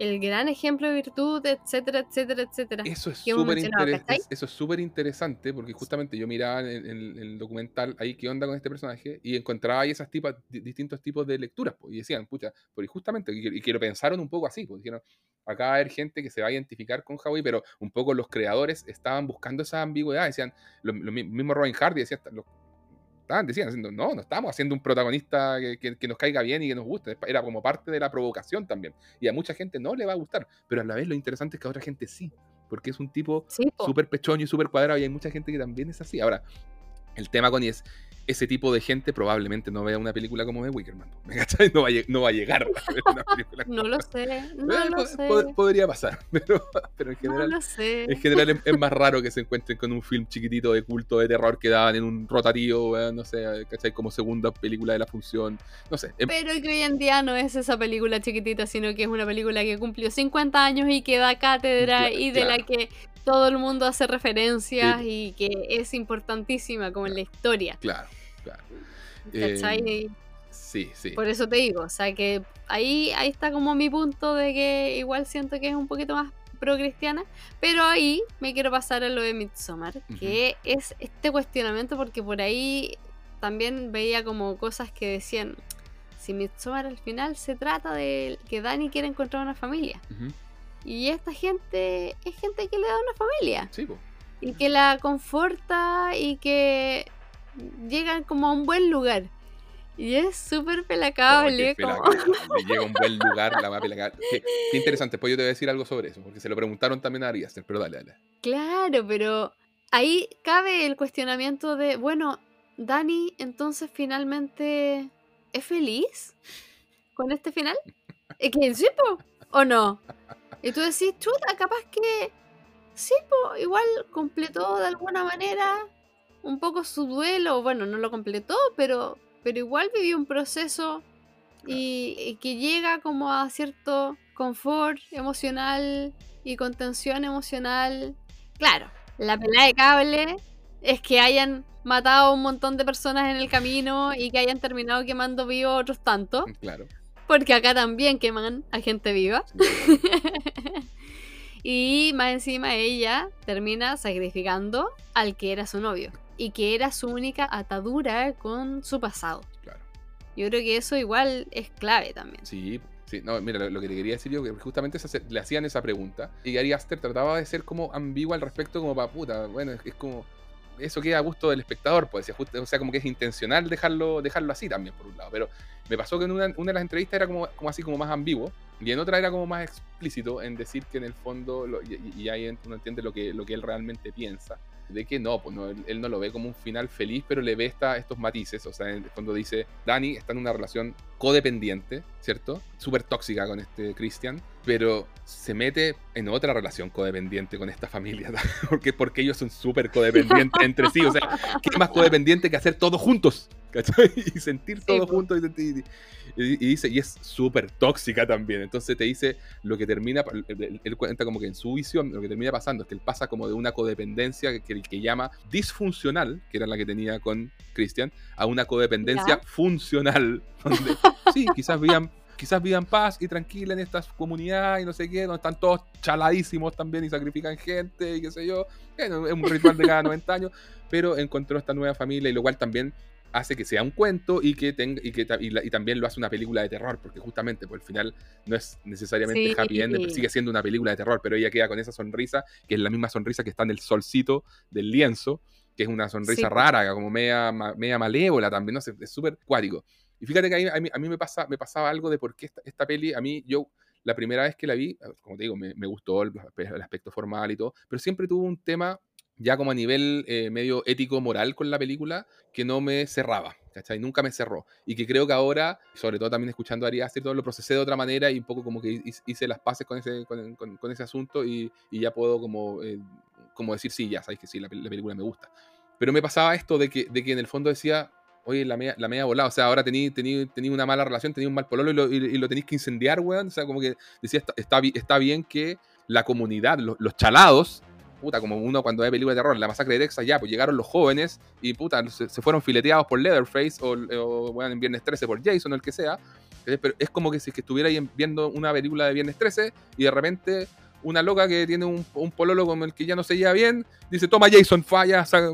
el gran ejemplo de virtud, etcétera, etcétera, etcétera. Eso es súper interes- eso es súper interesante porque justamente yo miraba en, en el documental ahí qué onda con este personaje y encontraba ahí esas tipas, di- distintos tipos de lecturas pues, y decían, pucha, porque justamente, y, y que lo pensaron un poco así, pues dijeron, acá va a haber gente que se va a identificar con Howie, pero un poco los creadores estaban buscando esa ambigüedad, decían, lo, lo mi- mismo Robin Hardy decía, lo- estaban, decían, haciendo, no, no estamos haciendo un protagonista que, que- que nos caiga bien y que nos guste, era como parte de la provocación también, y a mucha gente no le va a gustar, pero a la vez lo interesante es que a otra gente sí, porque es un tipo Sí, po. súper pechoño y súper cuadrado y hay mucha gente que también es así. Ahora, el tema con es ese tipo de gente probablemente no vea una película como Wickerman. ¿Me cachai? No va a, lle- no va a llegar a ver una película No como lo esa. sé, no Eh, lo sé. pod- podría pasar, pero, pero en No general, lo sé. en general es, es más raro que se encuentren con un film chiquitito de culto de terror que daban en un rotativo, no sé, ¿cachai? Como segunda película de la función. No sé. em- Pero que hoy en día no es esa película chiquitita, sino que es una película que cumplió 50 años y que da cátedra y de la que todo el mundo hace referencias Sí. y que es importantísima como en la historia. Claro, claro. ¿Cachai? Eh, Sí, sí. Por eso te digo, o sea que ahí, ahí está como mi punto de que igual siento que es un poquito más pro cristiana, pero ahí me quiero pasar a lo de Midsommar, que es este cuestionamiento porque por ahí también veía como cosas que decían, si Midsommar al final se trata de que Dani quiere encontrar una familia. Ujú. Y esta gente es gente que le da una familia. Sí, po. Y que la conforta y que llegan como a un buen lugar. Y es súper Oh, pelacable. como- llega a un buen lugar la más pelacable. Qué, qué interesante. Pues yo te voy a decir algo sobre eso, porque se lo preguntaron también a Ari Aster, pero dale, dale. Claro, pero ahí cabe el cuestionamiento de, bueno, Dani entonces finalmente es feliz con este final. ¿Es que po? ¿O no? Y tú decís, chuta, capaz que sí, igual completó de alguna manera un poco su duelo. Bueno, no lo completó, pero, pero igual vivió un proceso y, y que llega como a cierto confort emocional y contención emocional. Claro, la pelea de cable es que hayan matado a un montón de personas en el camino y que hayan terminado quemando vivo otros tantos, Claro. Porque acá también queman a gente viva. Y más encima ella termina sacrificando al que era su novio y que era su única atadura con su pasado. claro. Yo creo que eso igual es clave también. Sí, sí. No, mira, lo, que te quería decir yo, que justamente se- le hacían esa pregunta. Y Ari Aster trataba de ser como ambigua al respecto, como para puta. Bueno, es, es como. Eso queda a gusto del espectador, pues. O sea, como que es intencional dejarlo, dejarlo así también, por un lado. Pero me pasó que en una, una de las entrevistas era como, como así, como más ambiguo. Y en otra era como más explícito en decir que en el fondo, lo- y, y- ahí uno entiende lo que, él realmente piensa. De que no, pues no, él, él no lo ve como un final feliz, pero le ve esta, estos matices. O sea, en el fondo dice, Dani está en una relación codependiente, ¿cierto? Súper tóxica con este Christian, pero se mete en otra relación codependiente con esta familia. porque, porque ellos son súper codependientes entre sí. O sea, ¿qué más codependiente que hacer todo juntos? ¿Cachai? Y sentir todo po. juntos. Y, y- y dice, y es súper tóxica también. Entonces te dice lo que termina, él, él cuenta como que en su visión, lo que termina pasando es que él pasa como de una codependencia que, que, que llama disfuncional, que era la que tenía con Christian, a una codependencia Ya. funcional. Donde, sí, quizás vivan. Quizás vivan paz y tranquila en estas comunidades y no sé qué, donde están todos chaladísimos también y sacrifican gente y qué sé yo. Bueno, es un ritual de cada 90 años, pero encontró esta nueva familia y lo cual también hace que sea un cuento y que tenga y que y, la- y también lo hace una película de terror porque justamente por el final no es necesariamente Sí. happy end pero sigue siendo una película de terror pero ella queda con esa sonrisa que es la misma sonrisa que está en el solcito del lienzo que es una sonrisa Sí. rara como media, media malévola también no sé es súper cuático y fíjate que ahí a mí, a mí me pasa me pasaba algo de por qué esta, esta peli a mí yo la primera vez que la vi como te digo me, me gustó el, el aspecto formal y todo pero siempre tuvo un tema ya como a nivel eh, medio ético-moral con la película, que no me cerraba, ¿cachai? Nunca me cerró. Y que creo que ahora, sobre todo también escuchando a Ari Aster, todo lo procesé de otra manera y un poco como que hi- hice las paces con ese, con, con- con ese asunto y, y ya puedo como, eh, como decir, sí, ya sabéis que sí, la, la película me gusta. Pero me pasaba esto de que, de que en el fondo decía, oye, la media, la media volada, o sea, ahora tení, tení, tení una mala relación, tení un mal pololo y lo, y, lo tenéis que incendiar, weón. O sea, como que decía, está, está, bi- está bien que la comunidad, los, chalados, puta, como uno cuando ve película de terror, la masacre de Texas, ya, pues llegaron los jóvenes y puta, se, fueron fileteados por Leatherface o, o bueno, en Viernes 13 por Jason o el que sea. Pero es como que si es estuviera viendo una película de Viernes 13 y de repente una loca que tiene un, pololo con el que ya no se lleva bien, dice, toma Jason, falla, sa-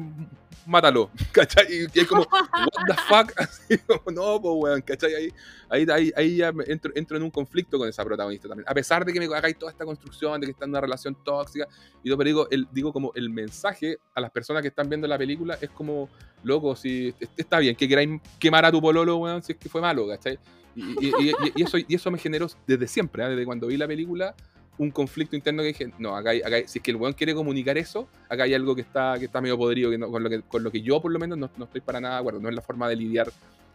mátalo, ¿cachai? Y, y como, what the fuck, así como, no, pues weón, ¿cachai? Ahí, ahí, ahí, ahí ya entro, entro en un conflicto con esa protagonista también. A pesar de que me hagáis toda esta construcción, de que está en una relación tóxica, y todo, pero digo, el, digo como el mensaje a las personas que están viendo la película es como, loco, si est- está bien que queráis quemar a tu pololo, weón, si es que fue malo, ¿cachai? Y, y- y- y- eso, y eso me generó desde siempre, ¿ah? desde cuando vi la película, un conflicto interno que dije, no, acá, hay- acá hay- si es que el weón quiere comunicar eso, acá hay algo que está, que está medio podrido, que no- con, lo que, con lo que yo por lo menos no, no estoy para nada de acuerdo, no es la forma de lidiar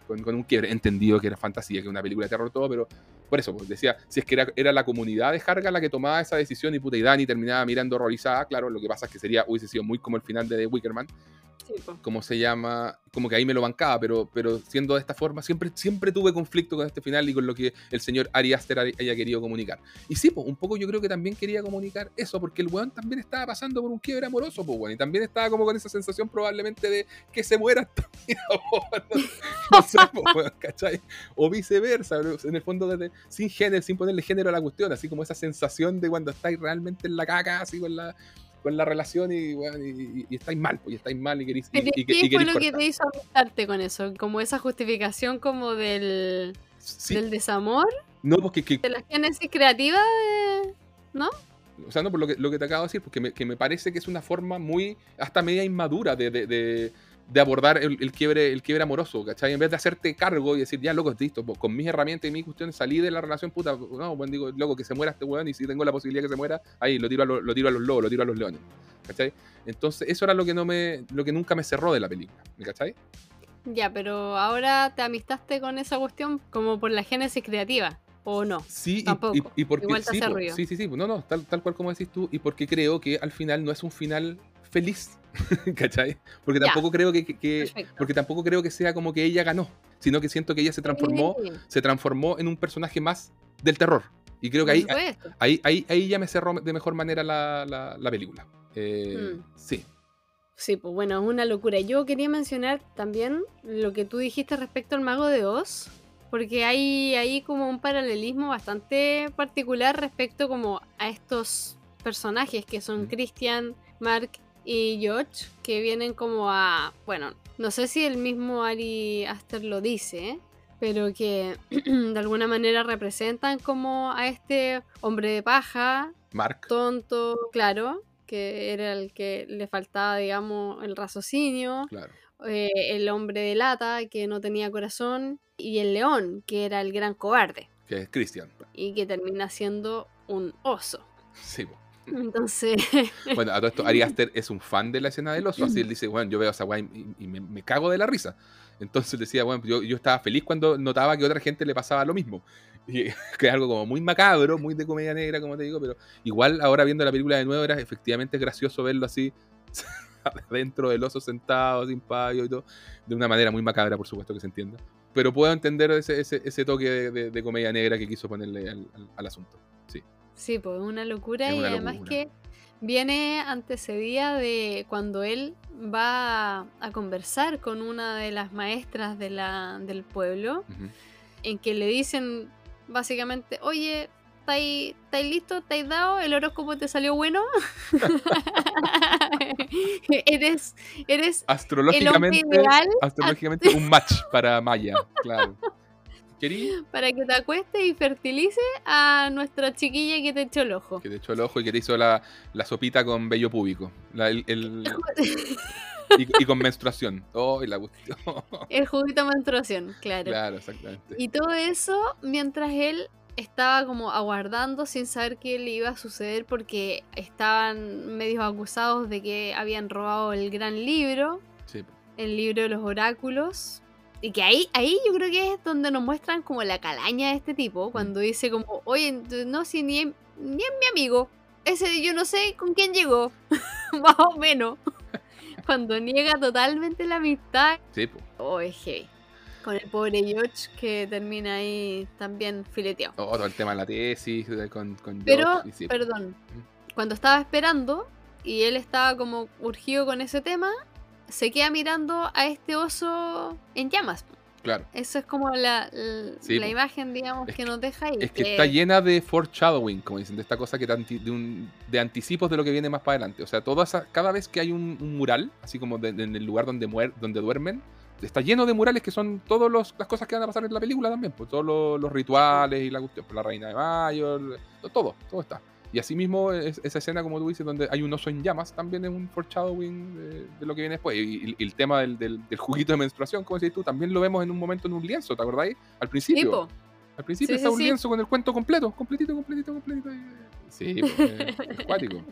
con, con un quiebre, entendido que era fantasía, que es una película de terror todo, pero por eso, pues, decía, si es que era, era la comunidad de Harga la que tomaba esa decisión y puta, y Dani terminaba mirando horrorizada, claro, lo que pasa es que sería, hubiese sido muy como el final de The Wickerman, Sí, como se llama, como que ahí me lo bancaba, pero, pero siendo de esta forma, siempre, siempre tuve conflicto con este final y con lo que el señor Ari Aster haya querido comunicar. Y sí, pues, un poco yo creo que también quería comunicar eso, porque el weón también estaba pasando por un quiebre amoroso, pues, weón, y también estaba como con esa sensación probablemente de que se muera también ahora, no, no sé, pues, weón, ¿cachai? O viceversa, en el fondo desde, sin género, sin ponerle género a la cuestión, así como esa sensación de cuando estáis realmente en la caca, así con la con la relación y, weón, y, y- estáis mal, pues, y estáis mal y queréis, y- ¿qué fue queréis lo que te hizo amistarte con eso? Como esa justificación como del Sí. ¿Del desamor? No, porque que- ¿De la génesis creativa? de- ¿No? O sea, no por lo que, lo que te acabo de decir, porque me, que me parece que es una forma muy, hasta media inmadura de, de- de- de abordar el, el quiebre, el quiebre amoroso, ¿cachai? En vez de hacerte cargo y decir, ya, loco, listo, pues, con mis herramientas y mis cuestiones salí de la relación, puta, no, bueno, digo, loco, que se muera este weón y si tengo la posibilidad que se muera, ahí lo tiro a, lo, lo tiro a los lobos, lo tiro a los leones, ¿cachai? Entonces, eso era lo que, no me, lo que nunca me cerró de la película, ¿me cachai? Ya, pero ahora te amistaste con esa cuestión como por la génesis creativa, ¿o no? Sí, Tampoco. y, y porque Igual te sí, hace ruido. sí, sí, sí, no, no, tal, tal cual como decís tú, y porque creo que al final no es un final feliz, ¿cachai? Porque tampoco creo que, que- porque tampoco creo que sea como que ella ganó, sino que siento que ella se transformó, Sí, se transformó en un personaje más del terror. Y creo que ahí, ahí, ahí, ahí ya me cerró de mejor manera la, la- la película. Eh, Mm. Sí, Sí, pues bueno, es una locura. Yo quería mencionar también lo que tú dijiste respecto al mago de Oz, porque hay ahí como un paralelismo bastante particular respecto como a estos personajes que son Mm. Christian, Mark y George, que vienen como a, bueno, no sé si el mismo Ari Aster lo dice, pero que de alguna manera representan como a este hombre de paja, Mark. tonto, claro, que era el que le faltaba, digamos, el raciocinio, Claro. eh, el hombre de lata, que no tenía corazón, y el león, que era el gran cobarde, Que es Christian. y que termina siendo un oso. Sí. Entonces, Bueno, a todo esto, Ari Aster es un fan de la escena del oso, así él dice, bueno, yo veo esa weá y, y me, me cago de la risa. Entonces decía, bueno, yo, yo estaba feliz cuando notaba que a otra gente le pasaba lo mismo. Y, que es algo como muy macabro, muy de comedia negra, como te digo, pero igual ahora viendo la película de nuevo era efectivamente gracioso verlo así, dentro del oso sentado, sin payo y todo, de una manera muy macabra, por supuesto que se entienda. Pero puedo entender ese, ese, ese toque de, de- de comedia negra que quiso ponerle al, al- al asunto. Sí. Sí, pues es una locura, Es y además locura. que viene antecedida de cuando él va a conversar con una de las maestras de la, del pueblo. En que le dicen básicamente, oye, ¿estáis listos? ¿Estáis dado? ¿El horóscopo te salió bueno? eres, eres Astrológicamente, ideal astrológicamente un match para Maya, claro. Querí para que te acuestes y fertilices a nuestra chiquilla que te echó el ojo. que te echó el ojo y que te hizo la, la sopita con vello púbico. La- el- el- y, y con menstruación. Oh, y la el juguito menstruación, claro. Claro, exactamente. Y todo eso mientras él estaba como aguardando sin saber qué le iba a suceder porque estaban medios acusados de que habían robado el gran libro. Sí. el libro de los oráculos. Y que ahí, ahí yo creo que es donde nos muestran como la calaña de este tipo, cuando dice como, oye, no, si ni, es- ni es mi amigo, ese yo no sé con quién llegó, más o menos. cuando niega totalmente la amistad, Sí, po. oh, es heavy. Con el pobre George que termina ahí también fileteado. Oh, todo el tema de la tesis con, con Pero, George, sí, perdón, cuando estaba esperando y él estaba como urgido con ese tema, se queda mirando a este oso en llamas. Claro. Eso es como la, la, Sí, la imagen, digamos, que que- nos deja ahí. Es que que- está llena de foreshadowing, como dicen, de esta cosa que de, un- de anticipos de lo que viene más para adelante. O sea, toda esa- cada vez que hay un, un mural, así como de- de- en el lugar donde, muer- donde duermen, está lleno de murales que son todas las cosas que van a pasar en la película también. Pues todos los, los rituales y la cuestión, pues, la reina de mayo, todo, todo está. Y asimismo, es- esa escena, como tú dices, donde hay un oso en llamas, también es un foreshadowing de, de lo que viene después. Y, el tema del, del- del juguito de menstruación, como decís tú, también lo vemos en un momento en un lienzo, ¿te acordáis? Al principio. Sí, po. Al principio Sí, está sí, un sí. lienzo con el cuento completo, completito, completito, completito. Sí, pues, es cuático.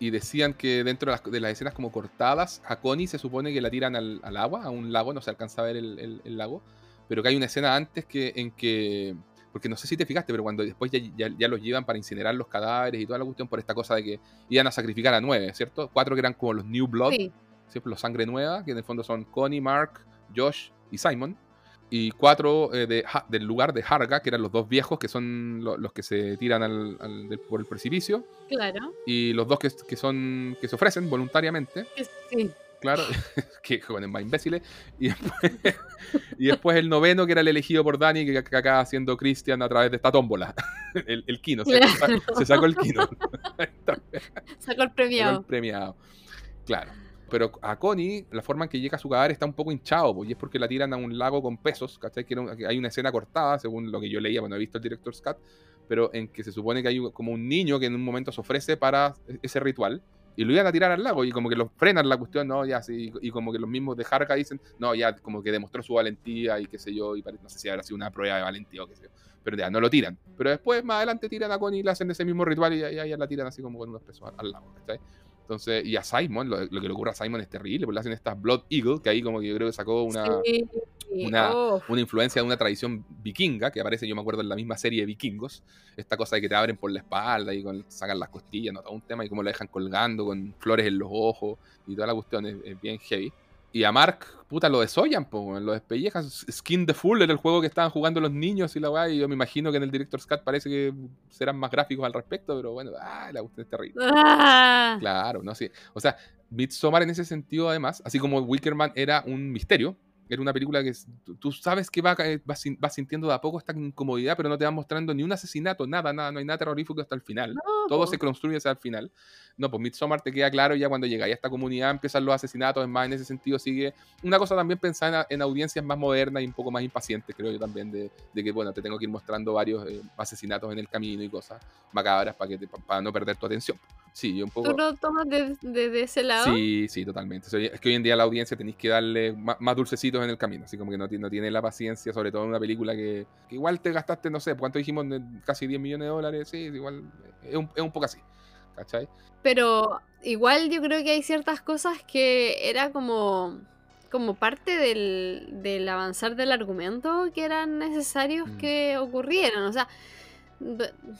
Y decían que dentro de las, de las escenas como cortadas, a Connie se supone que la tiran al, al agua, a un lago, no se alcanza a ver el, el- el lago, pero que hay una escena antes que en que, porque no sé si te fijaste, pero cuando después ya, ya, ya los llevan para incinerar los cadáveres y toda la cuestión por esta cosa de que iban a sacrificar a nueve, ¿cierto? Cuatro que eran como los New Blood, Sí, siempre los sangre nueva, que en el fondo son Connie, Mark, Josh y Simon. Y cuatro eh, de, Ha- del lugar de Harga, que eran los dos viejos, que son lo- los que se tiran al- al- del- por el precipicio. claro. Y los dos que, que son que se ofrecen voluntariamente, Sí. Claro, que jóvenes más imbéciles. Y después, y después el noveno, que era el elegido por Dani, que, que acaba siendo Christian a través de esta tómbola. El, el Kino, se, se sacó el Kino. Sacó el Sacó el premiado. premiado. Claro. pero a Connie, la forma en que llega a su cadáver está un poco hinchado, pues, y es porque la tiran a un lago con pesos, ¿cachai? Que hay una escena cortada, según lo que yo leía cuando he visto el director Scott, pero en que se supone que hay como un niño que en un momento se ofrece para e-, ese ritual. Y lo iban a tirar al lago y como que lo frenan la cuestión, no, ya, sí, y como que los mismos de Harka dicen, no, ya, como que demostró su valentía y qué sé yo, y no sé si habrá sido una prueba de valentía o qué sé yo, pero ya, no lo tiran. Pero después, más adelante, tiran a Connie y le hacen ese mismo ritual y ya, la tiran así como con unos pesos al, lago, ¿cachai? Entonces, y a Simon, lo, que le ocurre a Simon es terrible, porque le hacen esta Blood Eagle, que ahí como que yo creo que sacó una, una, una, influencia de una tradición vikinga, que aparece, yo me acuerdo, en la misma serie de vikingos, esta cosa de que te abren por la espalda y con, sacan las costillas, ¿no? todo un tema, y cómo la dejan colgando con flores en los ojos, y toda la cuestión es bien heavy. Y a Mark, puta, lo desollan, po, lo despellejan. Skin the Fool era el juego que estaban jugando los niños y la weá. Y yo me imagino que en el Director's Cut parece que serán más gráficos al respecto, pero bueno, ah, la cuestión es terrible. Ah. Claro, no sé. O sea, Midsommar en ese sentido, además, así como Wickerman era un misterio, era una película que tú sabes que va, vas, sintiendo de a poco esta incomodidad, pero no te va mostrando ni un asesinato, nada, nada, no hay nada terrorífico hasta el final. Todo se construye hasta el final. No, pues Midsommar te queda claro ya cuando llega a esta comunidad empiezan los asesinatos, es más, en ese sentido sigue una cosa también pensada en, audiencias más modernas y un poco más impacientes, creo yo también, de, que, bueno, te tengo que ir mostrando varios eh, asesinatos en el camino y cosas macabras para, que para no perder tu atención. Sí, un poco... ¿Tú lo tomas desde ese lado? Sí, sí, totalmente. Es que hoy en día a la audiencia tenéis que darle más, en el camino, así como que no, no tiene la paciencia, sobre todo en una película que, igual te gastaste, no sé, ¿cuánto dijimos? Casi 10 millones de dólares, sí, igual es un, es un poco así, ¿cachai? Pero igual yo creo que hay ciertas cosas que era como como parte del, del avanzar del argumento que eran necesarios mm. que ocurrieran. O sea,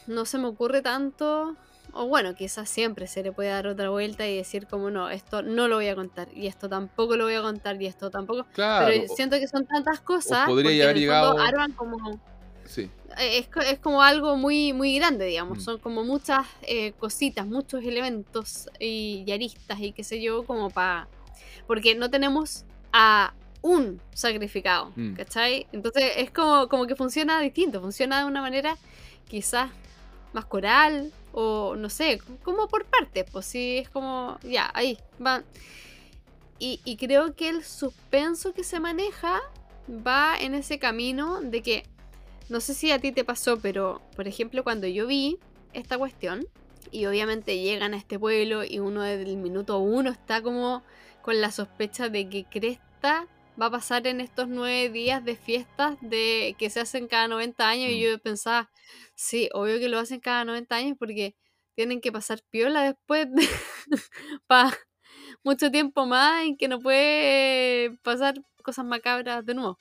no se me ocurre tanto o bueno, quizás siempre se le puede dar otra vuelta y decir como no, esto no lo voy a contar, y esto tampoco lo voy a contar, y esto tampoco. Claro, pero siento que son tantas cosas. Podría haber llegado. como. Sí. Eh, es, como algo muy, muy grande, digamos. Mm. Son como muchas eh, cositas, muchos elementos y, aristas y qué sé yo, como para. Porque no tenemos a un sacrificado, mm. ¿cachai? Entonces es como, como que funciona distinto, funciona de una manera quizás más coral, o no sé, como por partes, pues sí, es como, ya, ahí, va. Y, creo que el suspenso que se maneja va en ese camino de que, no sé si a ti te pasó, pero por ejemplo cuando yo vi esta cuestión, y obviamente llegan a este pueblo y uno desde el minuto uno está como con la sospecha de que Cresta va a pasar en estos nueve días de fiestas de que se hacen cada 90 años y mm. yo pensaba, sí, obvio que lo hacen cada 90 años porque tienen que pasar piola después para mucho tiempo más y que no puede pasar cosas macabras de nuevo.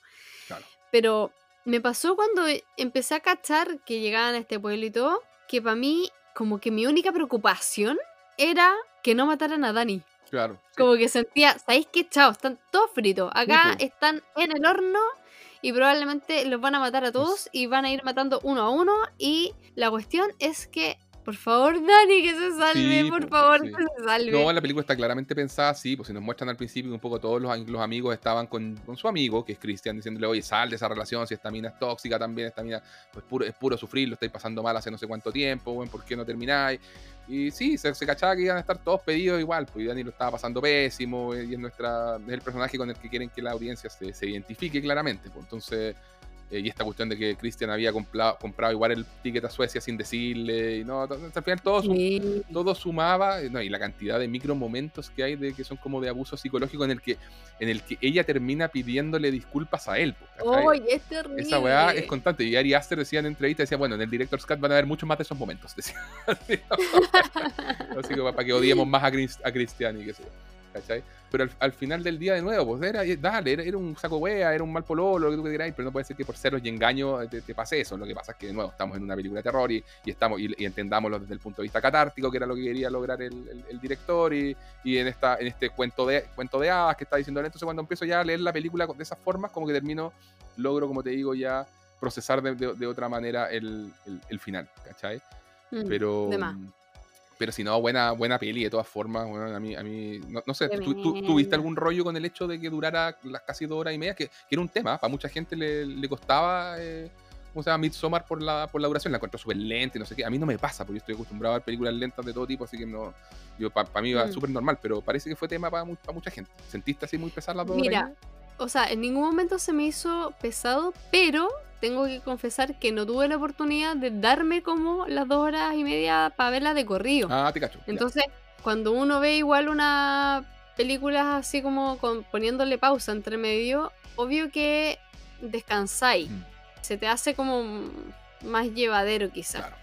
Pero me pasó cuando empecé a cachar que llegaban a este pueblo y todo, que para mí como que mi única preocupación era que no mataran a Dani. Claro. Como que sentía, ¿sabéis qué? Chao, están todos fritos. Acá están en el horno y probablemente los van a matar a todos y van a ir matando uno a uno. Y la cuestión es que por favor, Dani, que se salve, por favor, que se salve. No, la película está claramente pensada así, pues si nos muestran al principio un poco todos los, los amigos estaban con, su amigo, que es Cristian, diciéndole, oye, sal de esa relación, si esta mina es tóxica también, esta mina pues puro, es puro sufrir, lo estáis pasando mal hace no sé cuánto tiempo, bueno, ¿por qué no termináis? Y sí, se, cachaba que iban a estar todos pedidos igual, pues Dani lo estaba pasando pésimo, y es, nuestra, es el personaje con el que quieren que la audiencia se, se identifique claramente, pues. Entonces eh, y esta cuestión de que Cristian había comprado, comprado igual el ticket a Suecia sin decirle, y no, al final todo, todo sumaba, no, y la cantidad de micro momentos que hay de que son como de abuso psicológico en el que, en el que ella termina pidiéndole disculpas a él. es terrible! Esa weá es constante. Y Ari Aster decía en entrevista, decía, bueno, en el Director's Cut van a haber muchos más de esos momentos. Decía. Así que para que odiemos más a, a Cristian y que sea. ¿Cachai? Pero al, final del día, de nuevo, pues era, dale, era, un saco wea, era un mal pololo, lo que tú queráis, pero no puede ser que por ceros y engaño te, pase eso. Lo que pasa es que, de nuevo, estamos en una película de terror y, estamos y, entendámoslo desde el punto de vista catártico, que era lo que quería lograr el, director, y, en, esta, en este cuento de, cuento de hadas que está diciendo él. Entonces, cuando empiezo ya a leer la película de esas formas, como que termino, logro, como te digo, ya procesar de, otra manera el, final, ¿cachai? Mm, pero. Pero si no, buena, buena peli de todas formas. Bueno, a mí, a mí no, sé, ¿tú, tuviste algún rollo con el hecho de que durara las casi dos horas y media? Que, era un tema, para mucha gente le, costaba eh, ¿cómo se llama? Midsommar por la, por la duración, la encuentro súper lenta y no sé qué. A mí no me pasa, porque yo estoy acostumbrado a ver películas lentas de todo tipo, así que no, yo para mí va Mm. súper normal, pero parece que fue tema para mucha gente. ¿Sentiste así muy pesar las dos horas y Mira, media? o sea, en ningún momento se me hizo pesado, pero tengo que confesar que no tuve la oportunidad de darme como las dos horas y media para verla de corrido. Ah, te cacho. ya. Entonces, cuando uno ve igual una película así como con- poniéndole pausa entre medio, obvio que descansáis. Mm. Se te hace como más llevadero quizás. Claro.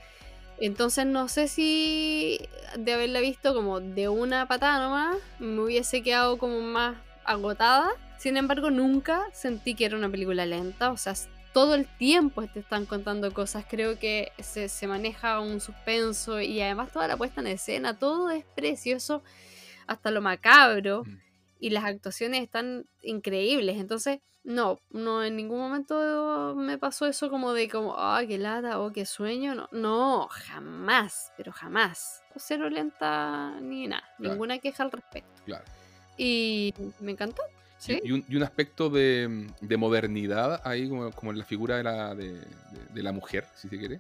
Entonces no sé si de haberla visto como de una patada nomás, me hubiese quedado como más agotada. Sin embargo, nunca sentí que era una película lenta. O sea, todo el tiempo te están contando cosas. Creo que se, se maneja un suspenso y además toda la puesta en escena, todo es precioso, hasta lo macabro. Mm. Y las actuaciones están increíbles. Entonces, no, no en ningún momento me pasó eso como de como, ah, qué lata, o qué sueño. No, no, jamás, pero jamás. Cero lenta ni nada, Claro. ninguna queja al respecto. Claro. Y me encantó. ¿Sí? Y, un, aspecto de, de modernidad ahí, como, en la figura de la, mujer, si se quiere.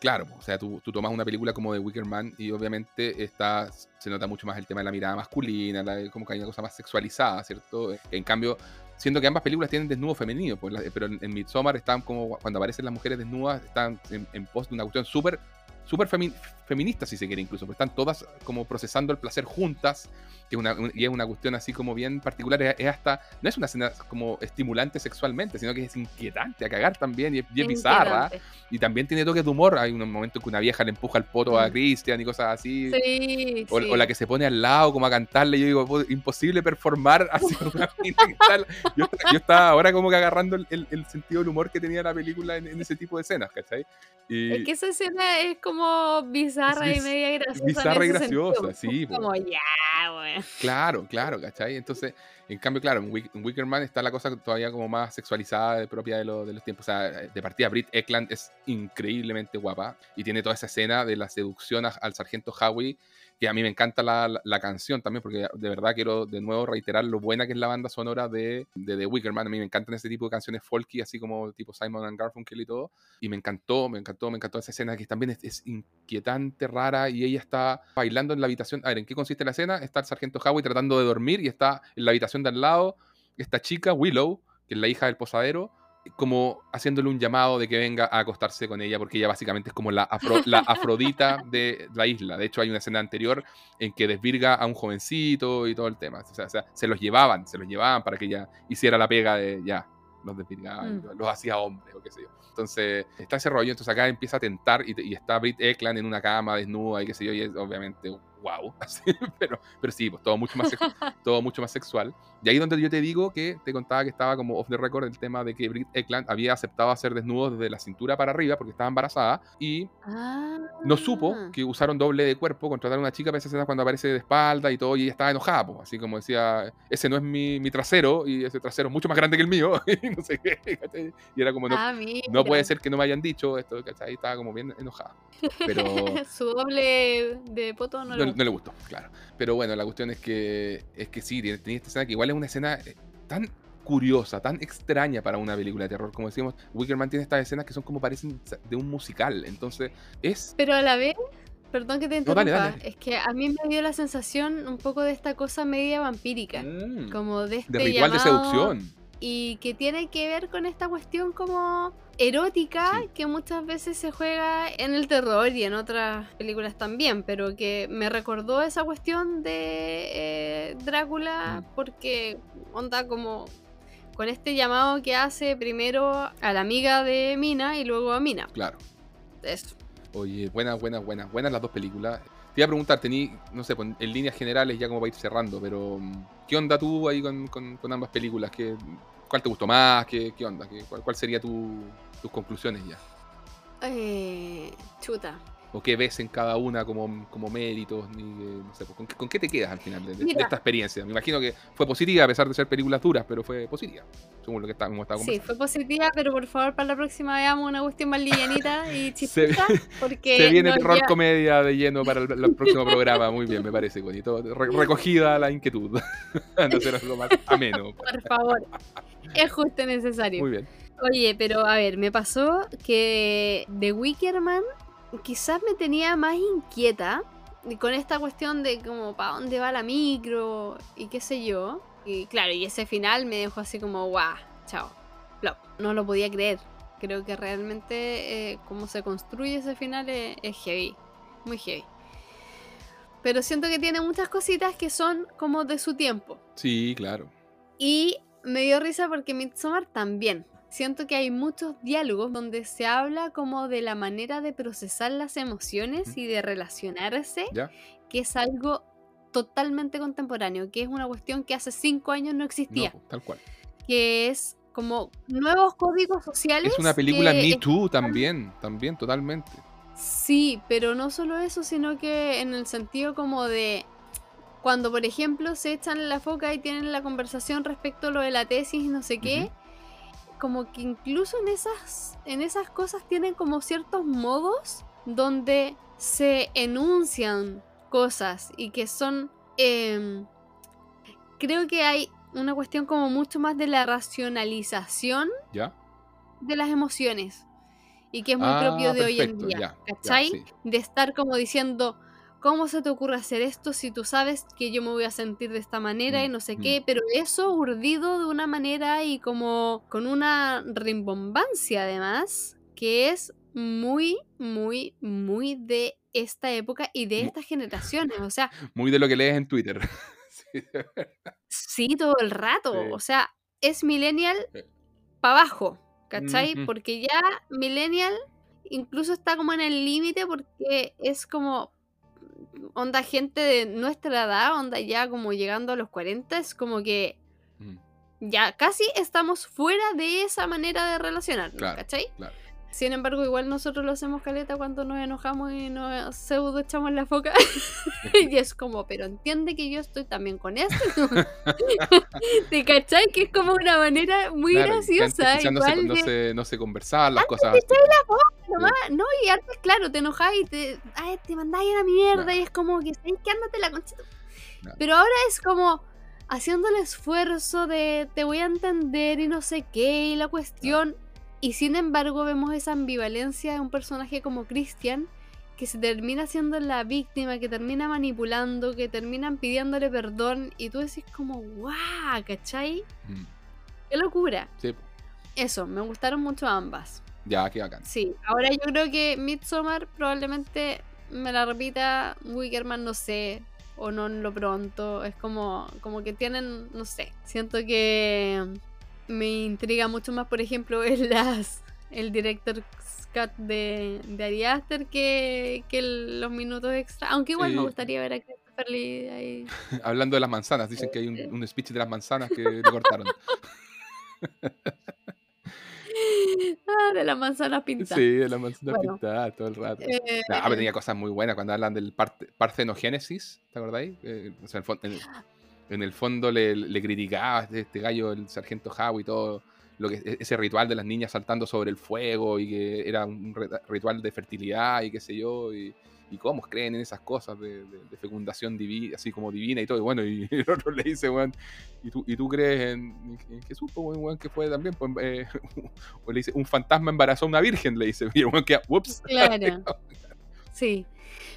Claro, o sea, tú, tú tomas una película como de Wicker Man y obviamente está, se nota mucho más el tema de la mirada masculina, como que hay una cosa más sexualizada, ¿cierto? En cambio, siendo que ambas películas tienen desnudo femenino, pues, pero en, en Midsommar están como, cuando aparecen las mujeres desnudas, están en, en pos de una cuestión súper súper femi- feminista, si se quiere incluso, porque están todas como procesando el placer juntas, que es una, un- y es una cuestión así como bien particular, es, es hasta, no es una escena como estimulante sexualmente, sino que es inquietante a cagar también, y es bien bizarra, Inquietante. y también tiene toques de humor, hay un momento en que una vieja le empuja el poto a Mm. Christian y cosas así, Sí, o, sí. o la que se pone al lado como a cantarle, yo digo, "Puta, imposible performar así una que está- yo, yo estaba ahora como que agarrando el, el- el sentido del humor que tenía la película en, en ese tipo de escenas, ¿cachai? Y, Es que esa escena es como bizarra Es y media graciosa. bizarra y graciosa, sí, po. Como ya. Claro, claro, ¿cachai? Entonces, en cambio, claro, en, Wick- en Wicker Man está la cosa todavía como más sexualizada, de propia de, lo- de los tiempos. O sea, de partida, Britt Eklund es increíblemente guapa y tiene toda esa escena de la seducción a- al sargento Howie, que a mí me encanta la, la- la canción también, porque de verdad quiero de nuevo reiterar lo buena que es la banda sonora de, de The Wicker Man. A mí me encantan ese tipo de canciones folky, así como tipo Simon and Garfunkel y todo. Y me encantó, me encantó, me encantó esa escena que también es, es inquietante, rara, y ella está bailando en la habitación. A ver, ¿en qué consiste la escena? Está el sargento Howie tratando de dormir y está en la habitación de al lado esta chica, Willow, que es la hija del posadero, como haciéndole un llamado de que venga a acostarse con ella, porque ella básicamente es como la, afro- la afrodita de la isla. De hecho, hay una escena anterior en que desvirga a un jovencito y todo el tema. O sea, o sea, se los llevaban, se los llevaban para que ella hiciera la pega de ya, los desvirgaba, Mm. los, hacía hombres o qué sé yo. Entonces, está ese rollo, entonces acá empieza a tentar y, y está Britt Eklund en una cama desnuda y qué sé yo, y es obviamente wow, así, pero, pero sí, pues todo mucho más todo mucho más sexual. Y ahí donde yo te digo que te contaba que estaba como off the record el tema de que Britt Eklund había aceptado hacer desnudos desde la cintura para arriba porque estaba embarazada y Ah. no supo que usaron doble de cuerpo, contrataron a una chica para esa escena cuando aparece de espalda y todo, y ella estaba enojada, pues, así como decía, ese no es mi, mi trasero, y ese trasero es mucho más grande que el mío, y no sé qué. Y era como, no, Ah, no puede ser que no me hayan dicho esto, ¿cachai? Estaba como bien enojada. Pero Su doble de poto no, no, le no gusta. le gustó, claro. Pero bueno, la cuestión es que, es que sí, tenía esta escena que igual es una escena eh, tan curiosa, tan extraña para una película de terror. Como decíamos, Wickerman tiene estas escenas que son como parecen de un musical. Entonces, es Pero a la vez, perdón que te No, interrumpa, dale, dale. es que a mí me dio la sensación un poco de esta cosa media vampírica. mm, Como de este de ritual de llamado- seducción. Y que tiene que ver con esta cuestión como erótica Sí. que muchas veces se juega en el terror y en otras películas también, pero que me recordó esa cuestión de eh, Drácula Mm. porque onda como con este llamado que hace primero a la amiga de Mina y luego a Mina. Claro. Eso. Oye, buenas, buenas, buenas, buenas las dos películas. Te a preguntar, tení, no sé, en líneas generales ya como para ir cerrando, pero mm, ¿qué onda tú ahí con, ambas películas? ¿Qué, ¿Cuál te gustó más? ¿Qué, onda? ¿Qué, cuál, sería tu- tus conclusiones ya? Eh, chuta. ¿O qué ves en cada una como, como méritos? Ni, no sé, pues, ¿con, qué, con qué te quedas al final de, de- de Mira. esta experiencia? Me imagino que fue positiva a pesar de ser películas duras, pero fue positiva, según lo que estábamos estado Sí, fue positiva, pero por favor para la próxima veamos una cuestión más livianita y chistosa. Porque Se viene terror lleva- comedia de lleno para el, el próximo programa. Muy bien, me parece, bonito. recogida la inquietud. de hacer algo más ameno. Por favor. Es justo y necesario. Muy bien. Oye, pero a ver, me pasó que The Wickerman quizás me tenía más inquieta con esta cuestión de como para dónde va la micro y qué sé yo. Y claro, y ese final me dejó así como, guau, chao. No lo podía creer. Creo que realmente eh, como se construye ese final es, es heavy. Muy heavy. Pero siento que tiene muchas cositas que son como de su tiempo. Sí, claro. Y me dio risa porque Midsommar también. Siento que hay muchos diálogos donde se habla como de la manera de procesar las emociones y de relacionarse, ¿Ya? que es algo totalmente contemporáneo, que es una cuestión que hace cinco años no existía, tal cual. que es como nuevos códigos sociales. Es una película Me Too también, también, totalmente. Sí, pero no solo eso, sino que en el sentido como de cuando, por ejemplo, se echan la foca y tienen la conversación respecto a lo de la tesis y no sé qué, como que incluso en esas, en esas cosas tienen como ciertos modos donde se enuncian cosas y que son... em, creo que hay una cuestión como mucho más de la racionalización ¿Ya? de las emociones y que es muy Ah, propio de hoy en día, ya, ya, ¿cachai? sí. De estar como diciendo, ¿cómo se te ocurre hacer esto si tú sabes que yo me voy a sentir de esta manera y Mm, no sé mm. qué? Pero eso urdido de una manera y como con una rimbombancia además, que es muy, muy, muy de esta época y de estas generaciones. O sea, Muy de lo que lees en Twitter. Sí, de verdad. sí, todo el rato. Sí. O sea, es millennial Sí. para abajo, ¿cachai? Porque ya millennial incluso está como en el límite porque es como onda gente de nuestra edad, onda ya como llegando a los 40, es como que Mm, ya casi estamos fuera de esa manera de relacionarnos, Claro, ¿cachai? claro. Sin embargo, igual nosotros lo hacemos caleta cuando nos enojamos y nos pseudo echamos la foca. y es como, pero entiende que yo estoy también con esto. ¿Te cachai? Que es como una manera muy Claro, graciosa. quizás no, se, igual no, de- se, no se conversaban las cosas así. nomás, no, y antes, claro, te enojás y te, ay, te mandáis a la mierda Claro. y es como que, ¿sabes qué? Ándate la conchita. Pero ahora es como haciendo el esfuerzo de te voy a entender y no sé qué y la cuestión. Y sin embargo vemos esa ambivalencia de un personaje como Christian que se termina siendo la víctima, que termina manipulando, que terminan pidiéndole perdón y tú decís como, guau, ¿cachai? Mm, ¡Qué locura! Sí, Eso, me gustaron mucho ambas. ya, qué bacán. Sí, ahora yo creo que Midsommar probablemente me la repita Wickerman, no sé, o no en lo pronto. Es como, como que tienen, no sé, siento que me intriga mucho más, por ejemplo, el, las, el director Cut de, de Ari Aster que, que el- los minutos extra. Aunque igual me gustaría ver a Christopher Lee ahí. Hablando de las manzanas, dicen que hay un, un speech de las manzanas que le cortaron. Ah, de la manzana pintada. Sí, de las manzanas Bueno. pintadas todo el rato. Eh, Ah, pero tenía cosas muy buenas cuando hablan del parte- parcenogénesis, ¿te acordáis? Eh, o sea, en, el fon- en- el fondo le, le criticaba a este, este gallo, el sargento Howe y todo, lo que, e, ese ritual de las niñas saltando sobre el fuego y que era un ritual de fertilidad y qué sé yo, y, cómo creen en esas cosas de, fecundación divina, así como divina y todo. Y bueno, y el otro le dice, weón, ¿y tú, y tú crees en, en Jesús? Pues, weón, que fue también, pues, eh, o le dice, un fantasma embarazó a una virgen, le dice, y weón queda, ups. Claro. Sí.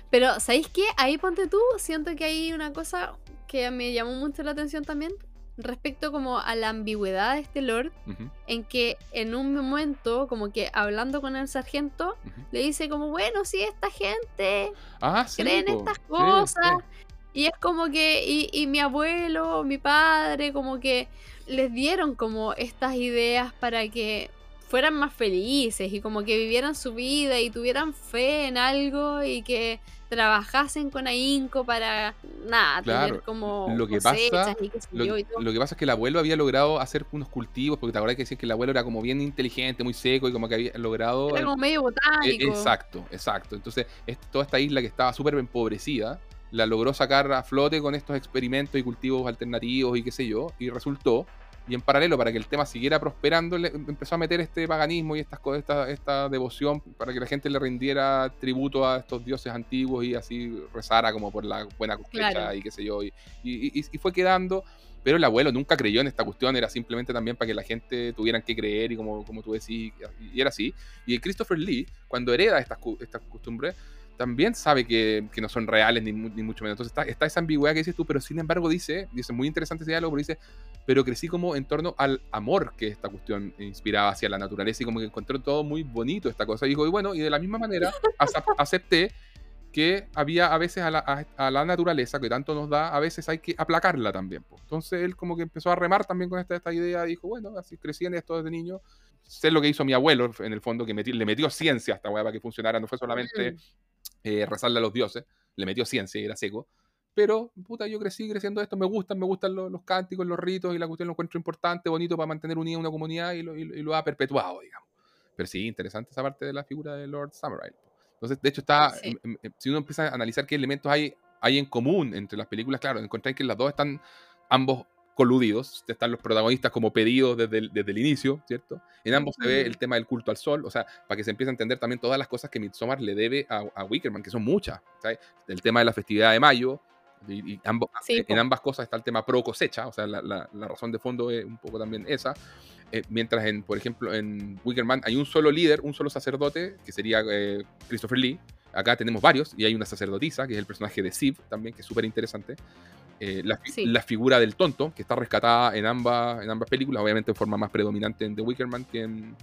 Pero, ¿sabéis qué? Ahí ponte tú, siento que hay una cosa que me llamó mucho la atención también respecto como a la ambigüedad de este Lord, en que en un momento, como que hablando con el sargento, le dice como, bueno, sí, esta gente Ah, sí. creen po. estas Sí, cosas. sí. Y es como que, y, y mi abuelo, mi padre, como que les dieron como estas ideas para que fueran más felices y como que vivieran su vida y tuvieran fe en algo y que trabajasen con ahínco para nada, Claro, tener como lo que cosechas pasa- y Lo, yo y todo. lo que pasa es que el abuelo había logrado hacer unos cultivos, porque te acuerdas que decían que el abuelo era como bien inteligente, muy seco y como que había logrado... Era como medio Eh, botánico. exacto, exacto. Entonces, es- toda esta isla que estaba súper empobrecida, la logró sacar a flote con estos experimentos y cultivos alternativos y qué sé yo, y resultó y en paralelo, para que el tema siguiera prosperando, le empezó a meter este paganismo y estas esta, esta devoción para que la gente le rindiera tributo a estos dioses antiguos y así rezara como por la buena cosecha y qué sé yo. Y, y, fue quedando, pero el abuelo nunca creyó en esta cuestión, era simplemente también para que la gente tuvieran que creer y como, como tú decís, y era así. Y Christopher Lee, cuando hereda estas, estas costumbres, también sabe que, no son reales ni, mucho menos. Entonces está, está, esa ambigüedad que dices tú, pero sin embargo dice, dice muy interesante ese diálogo, pero dice, pero crecí como en torno al amor que esta cuestión inspiraba hacia la naturaleza y como que encontró todo muy bonito esta cosa. Y dijo, y bueno, y de la misma manera acepté que había a veces a la, naturaleza que tanto nos da, a veces hay que aplacarla también. Entonces él como que empezó a remar también con esta, esta idea, dijo, bueno, así crecí en esto desde niño, sé lo que hizo mi abuelo en el fondo, que le metió ciencia a esta weá para que funcionara, no fue solamente eh, rezarle a los dioses, le metió ciencia y era seco. Pero, puta, yo crecí creciendo esto, me gustan, me gustan los, cánticos, los ritos y la cuestión lo encuentro importante, bonito para mantener unida una comunidad y lo, ha perpetuado, digamos. Pero sí, interesante esa parte de la figura de Lord Samurai. Entonces, de hecho, está, em, em, em, si uno empieza a analizar qué elementos hay, hay en común entre las películas, claro, encontráis que las dos están ambos coludidos, están los protagonistas como pedidos desde el, desde el inicio, ¿cierto? En ambos se ve el tema del culto al sol, o sea, para que se empiece a entender también todas las cosas que Midsommar le debe a, a Wickerman, que son muchas, ¿sabes? El tema de la festividad de mayo, y, ambos, en ambas cosas está el tema pro cosecha, o sea, la, la, razón de fondo es un poco también esa. Eh, mientras, en, por ejemplo, en Wickerman hay un solo líder, un solo sacerdote, que sería eh, Christopher Lee. Acá tenemos varios, y hay una sacerdotisa, que es el personaje de Siv también, que es súper interesante. Eh, la, figura del tonto, que está rescatada en ambas, en ambas películas, obviamente en forma más predominante en The Wickerman que en,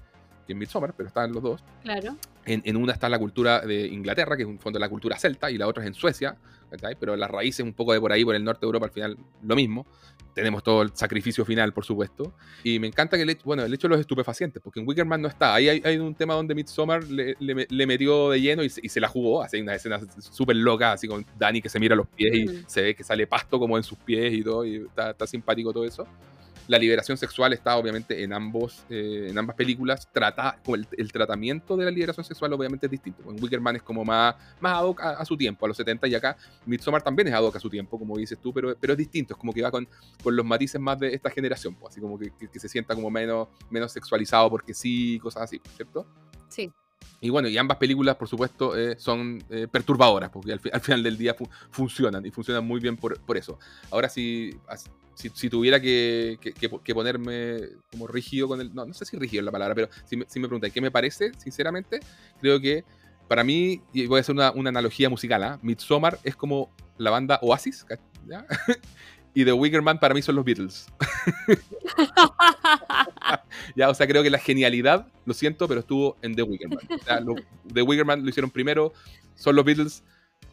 que en Midsommar, pero están los dos. Claro. En, en, una está la cultura de Inglaterra, que es un fondo de la cultura celta, y la otra es en Suecia, pero las raíces un poco de por ahí, por el norte de Europa, al final lo mismo. Tenemos todo el sacrificio final, por supuesto. Y me encanta que el hecho, bueno, el hecho de los estupefacientes, porque en Wickerman no está. Ahí hay, un tema donde Midsommar le, le, metió de lleno y se, la jugó. Hace una escena súper loca, así con Dani que se mira los pies y mm. se ve que sale pasto como en sus pies y todo, y está, está simpático todo eso la liberación sexual está obviamente en, ambos, eh, en ambas películas. Trata, el, el, tratamiento de la liberación sexual obviamente es distinto. En Wickerman es como más, más ad hoc a, su tiempo, a los 70, y acá Midsommar también es ad hoc a su tiempo, como dices tú, pero, pero es distinto, es como que va con, con los matices más de esta generación, pues, así como que, que, se sienta como menos, menos sexualizado porque sí, cosas así, ¿cierto? Sí. Y bueno, y ambas películas, por supuesto, eh, son eh, perturbadoras, porque al, final del día funcionan y funcionan muy bien por, por eso. Ahora, si, si, tuviera que, que, ponerme como rígido con el. No, no sé si rígido es la palabra, pero si, si me preguntan qué me parece, sinceramente, creo que para mí, y voy a hacer una, una analogía musical, ¿ah? Midsommar es como la banda Oasis, y The Wickerman para mí son los Beatles. ya, o sea, creo que la genialidad, lo siento, pero estuvo en The Wickerman. The Wickerman lo hicieron primero, son los Beatles,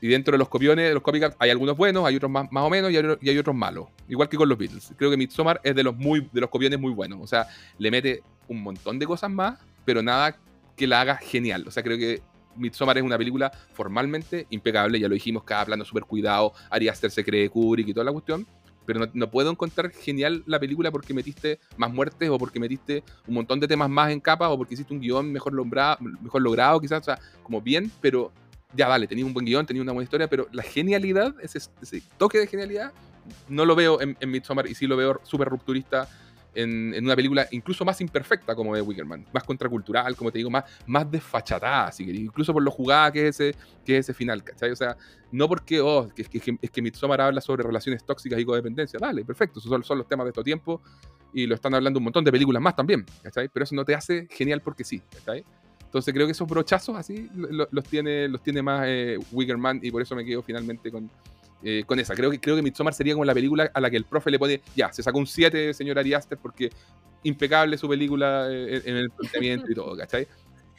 y dentro de los copiones, de los copycats, hay algunos buenos, hay otros más, más o menos y hay, otros malos. Igual que con los Beatles. Creo que Midsommar es de los, muy, de los copiones muy buenos. O sea, le mete un montón de cosas más, pero nada que la haga genial. O sea, creo que Midsommar es una película formalmente impecable, ya lo dijimos, cada plano súper cuidado, Ari Aster se cree Kubrick y toda la cuestión, pero no, puedo encontrar genial la película porque metiste más muertes o porque metiste un montón de temas más en capa o porque hiciste un guion mejor, logrado, mejor logrado quizás, o sea, como bien, pero ya vale, tenía un buen guion, tenía una buena historia, pero la genialidad, ese, toque de genialidad, no lo veo en, en Midsommar y sí lo veo súper rupturista en, una película incluso más imperfecta como de Wickerman, más contracultural, como te digo, más, más desfachatada, así que incluso por lo jugada que es ese, que ese final, ¿cachai? O sea, no porque, oh, que, que, es que Midsommar habla sobre relaciones tóxicas y codependencia, dale, perfecto, esos son, son los temas de estos tiempos y lo están hablando un montón de películas más también, ¿cachai? Pero eso no te hace genial porque sí, ¿cachai? Entonces creo que esos brochazos así los, tiene, los tiene más eh, Wickerman y por eso me quedo finalmente con, eh, con esa. Creo que, creo que Midsommar sería como la película a la que el profe le pone, ya, se sacó un 7, señor Ari Aster, porque impecable su película eh, en el planteamiento y todo, ¿cachai?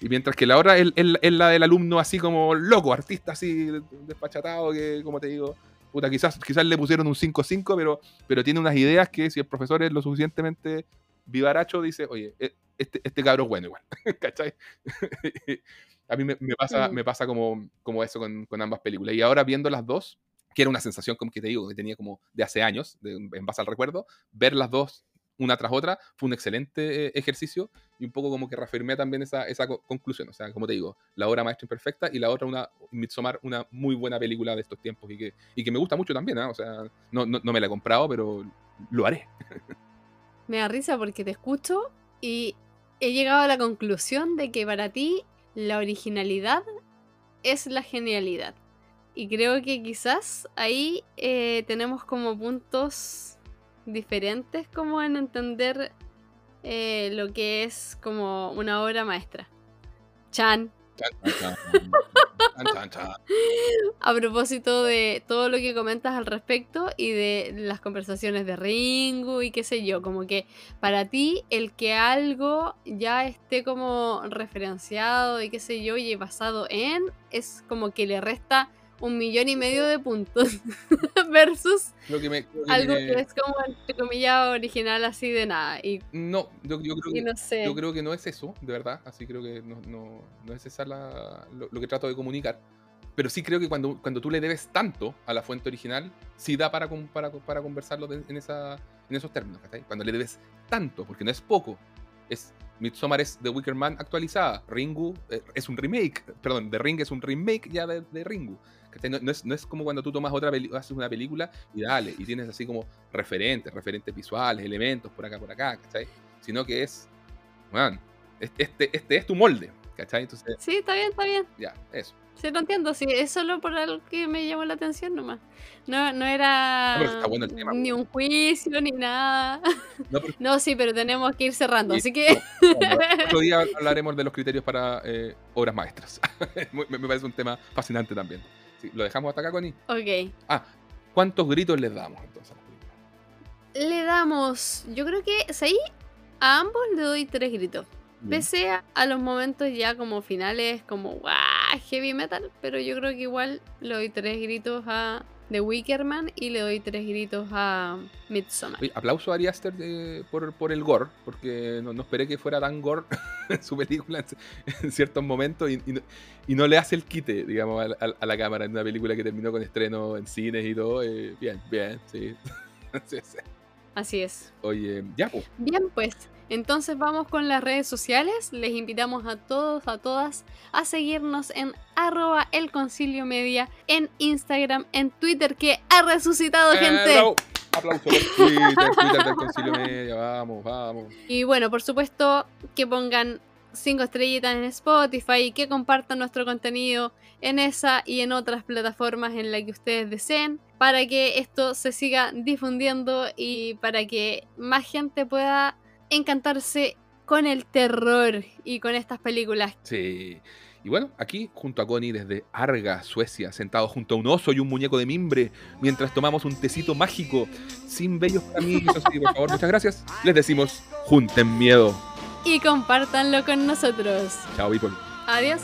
Y mientras que la otra es, la del alumno así como loco, artista así despachatado, que como te digo, puta, quizás, quizás le pusieron un 5-5, pero, pero tiene unas ideas que si el profesor es lo suficientemente vivaracho, dice, oye, este, este cabro es bueno igual, ¿cachai? a mí me, pasa, me pasa como, como eso con, con, ambas películas. Y ahora viendo las dos, que era una sensación, como que te digo, que tenía como de hace años, en base al recuerdo, ver las dos una tras otra fue un excelente eh, ejercicio y un poco como que reafirmé también esa, esa conclusión. O sea, como te digo, la obra maestra imperfecta y la otra, una Midsommar, una muy buena película de estos tiempos y que, y que me gusta mucho también. ¿eh? O sea, no, no, no me la he comprado, pero lo haré. me da risa porque te escucho y he llegado a la conclusión de que para ti la originalidad es la genialidad. Y creo que quizás ahí eh, tenemos como puntos diferentes como en entender eh, lo que es como una obra maestra. Chan. A propósito de todo lo que comentas al respecto y de las conversaciones de Ringu y qué sé yo, como que para ti el que algo ya esté como referenciado y qué sé yo y basado en es como que le resta un millón y medio de puntos versus algo que es como entre comillas original así de nada y no yo, creo que, no yo creo que no es eso de verdad así creo que no, no, no es esa la, lo, que trato de comunicar pero sí creo que cuando, cuando tú le debes tanto a la fuente original sí da para, para, para conversarlo en, esa, en esos términos cuando le debes tanto porque no es poco es Midsommar es The Wicker Man actualizada. Ringu eh, es un remake. Perdón, The Ring es un remake ya de, de Ringu. No, es, no, es, como cuando tú tomas otra haces una película y dale, y tienes así como referentes, referentes visuales, elementos por acá, por acá, ¿cachai? Sino que es, bueno, este, este es tu molde, ¿cachai? Entonces, sí, está bien, está bien. Ya, eso. Sí, lo entiendo, sí, es solo por algo que me llamó la atención nomás. No, no era ni un juicio ni nada. No, sí, pero tenemos que ir cerrando, así que... otro día hablaremos de los criterios para eh, obras maestras. me, parece un tema fascinante también. ¿Lo dejamos hasta acá, Connie? Ok. Ah, ¿cuántos gritos les damos entonces a? Le damos, yo creo que, ¿sí? A ambos le doy tres gritos. Pese a, los momentos ya como finales, como ¡guau! heavy metal, pero yo creo que igual le doy tres gritos a The Wickerman y le doy tres gritos a Midsommar. aplauso a Ari Aster por, por, el gore, porque no, esperé que fuera tan gore en su película en, ciertos momentos y, no, le hace el quite, digamos, a, la cámara en una película que terminó con estreno en cines y todo. Eh, bien, bien, sí. Así es. Oye, ya pues. Bien, pues. Entonces vamos con las redes sociales. Les invitamos a todos, a todas, a seguirnos en arroba el concilio media, en Instagram, en Twitter, que ha resucitado gente. Aplauso por Twitter, Twitter del concilio media, vamos, vamos. Y bueno, por supuesto que pongan cinco estrellitas en Spotify y que compartan nuestro contenido en esa y en otras plataformas en las que ustedes deseen para que esto se siga difundiendo y para que más gente pueda encantarse con el terror y con estas películas. Sí. Y bueno, aquí junto a Connie desde Arga, Suecia, sentado junto a un oso y un muñeco de mimbre, mientras tomamos un tecito mágico, sin bellos caminos. Así, por favor, muchas gracias. Les decimos, junten miedo. Y compártanlo con nosotros. Chao, people. Adiós.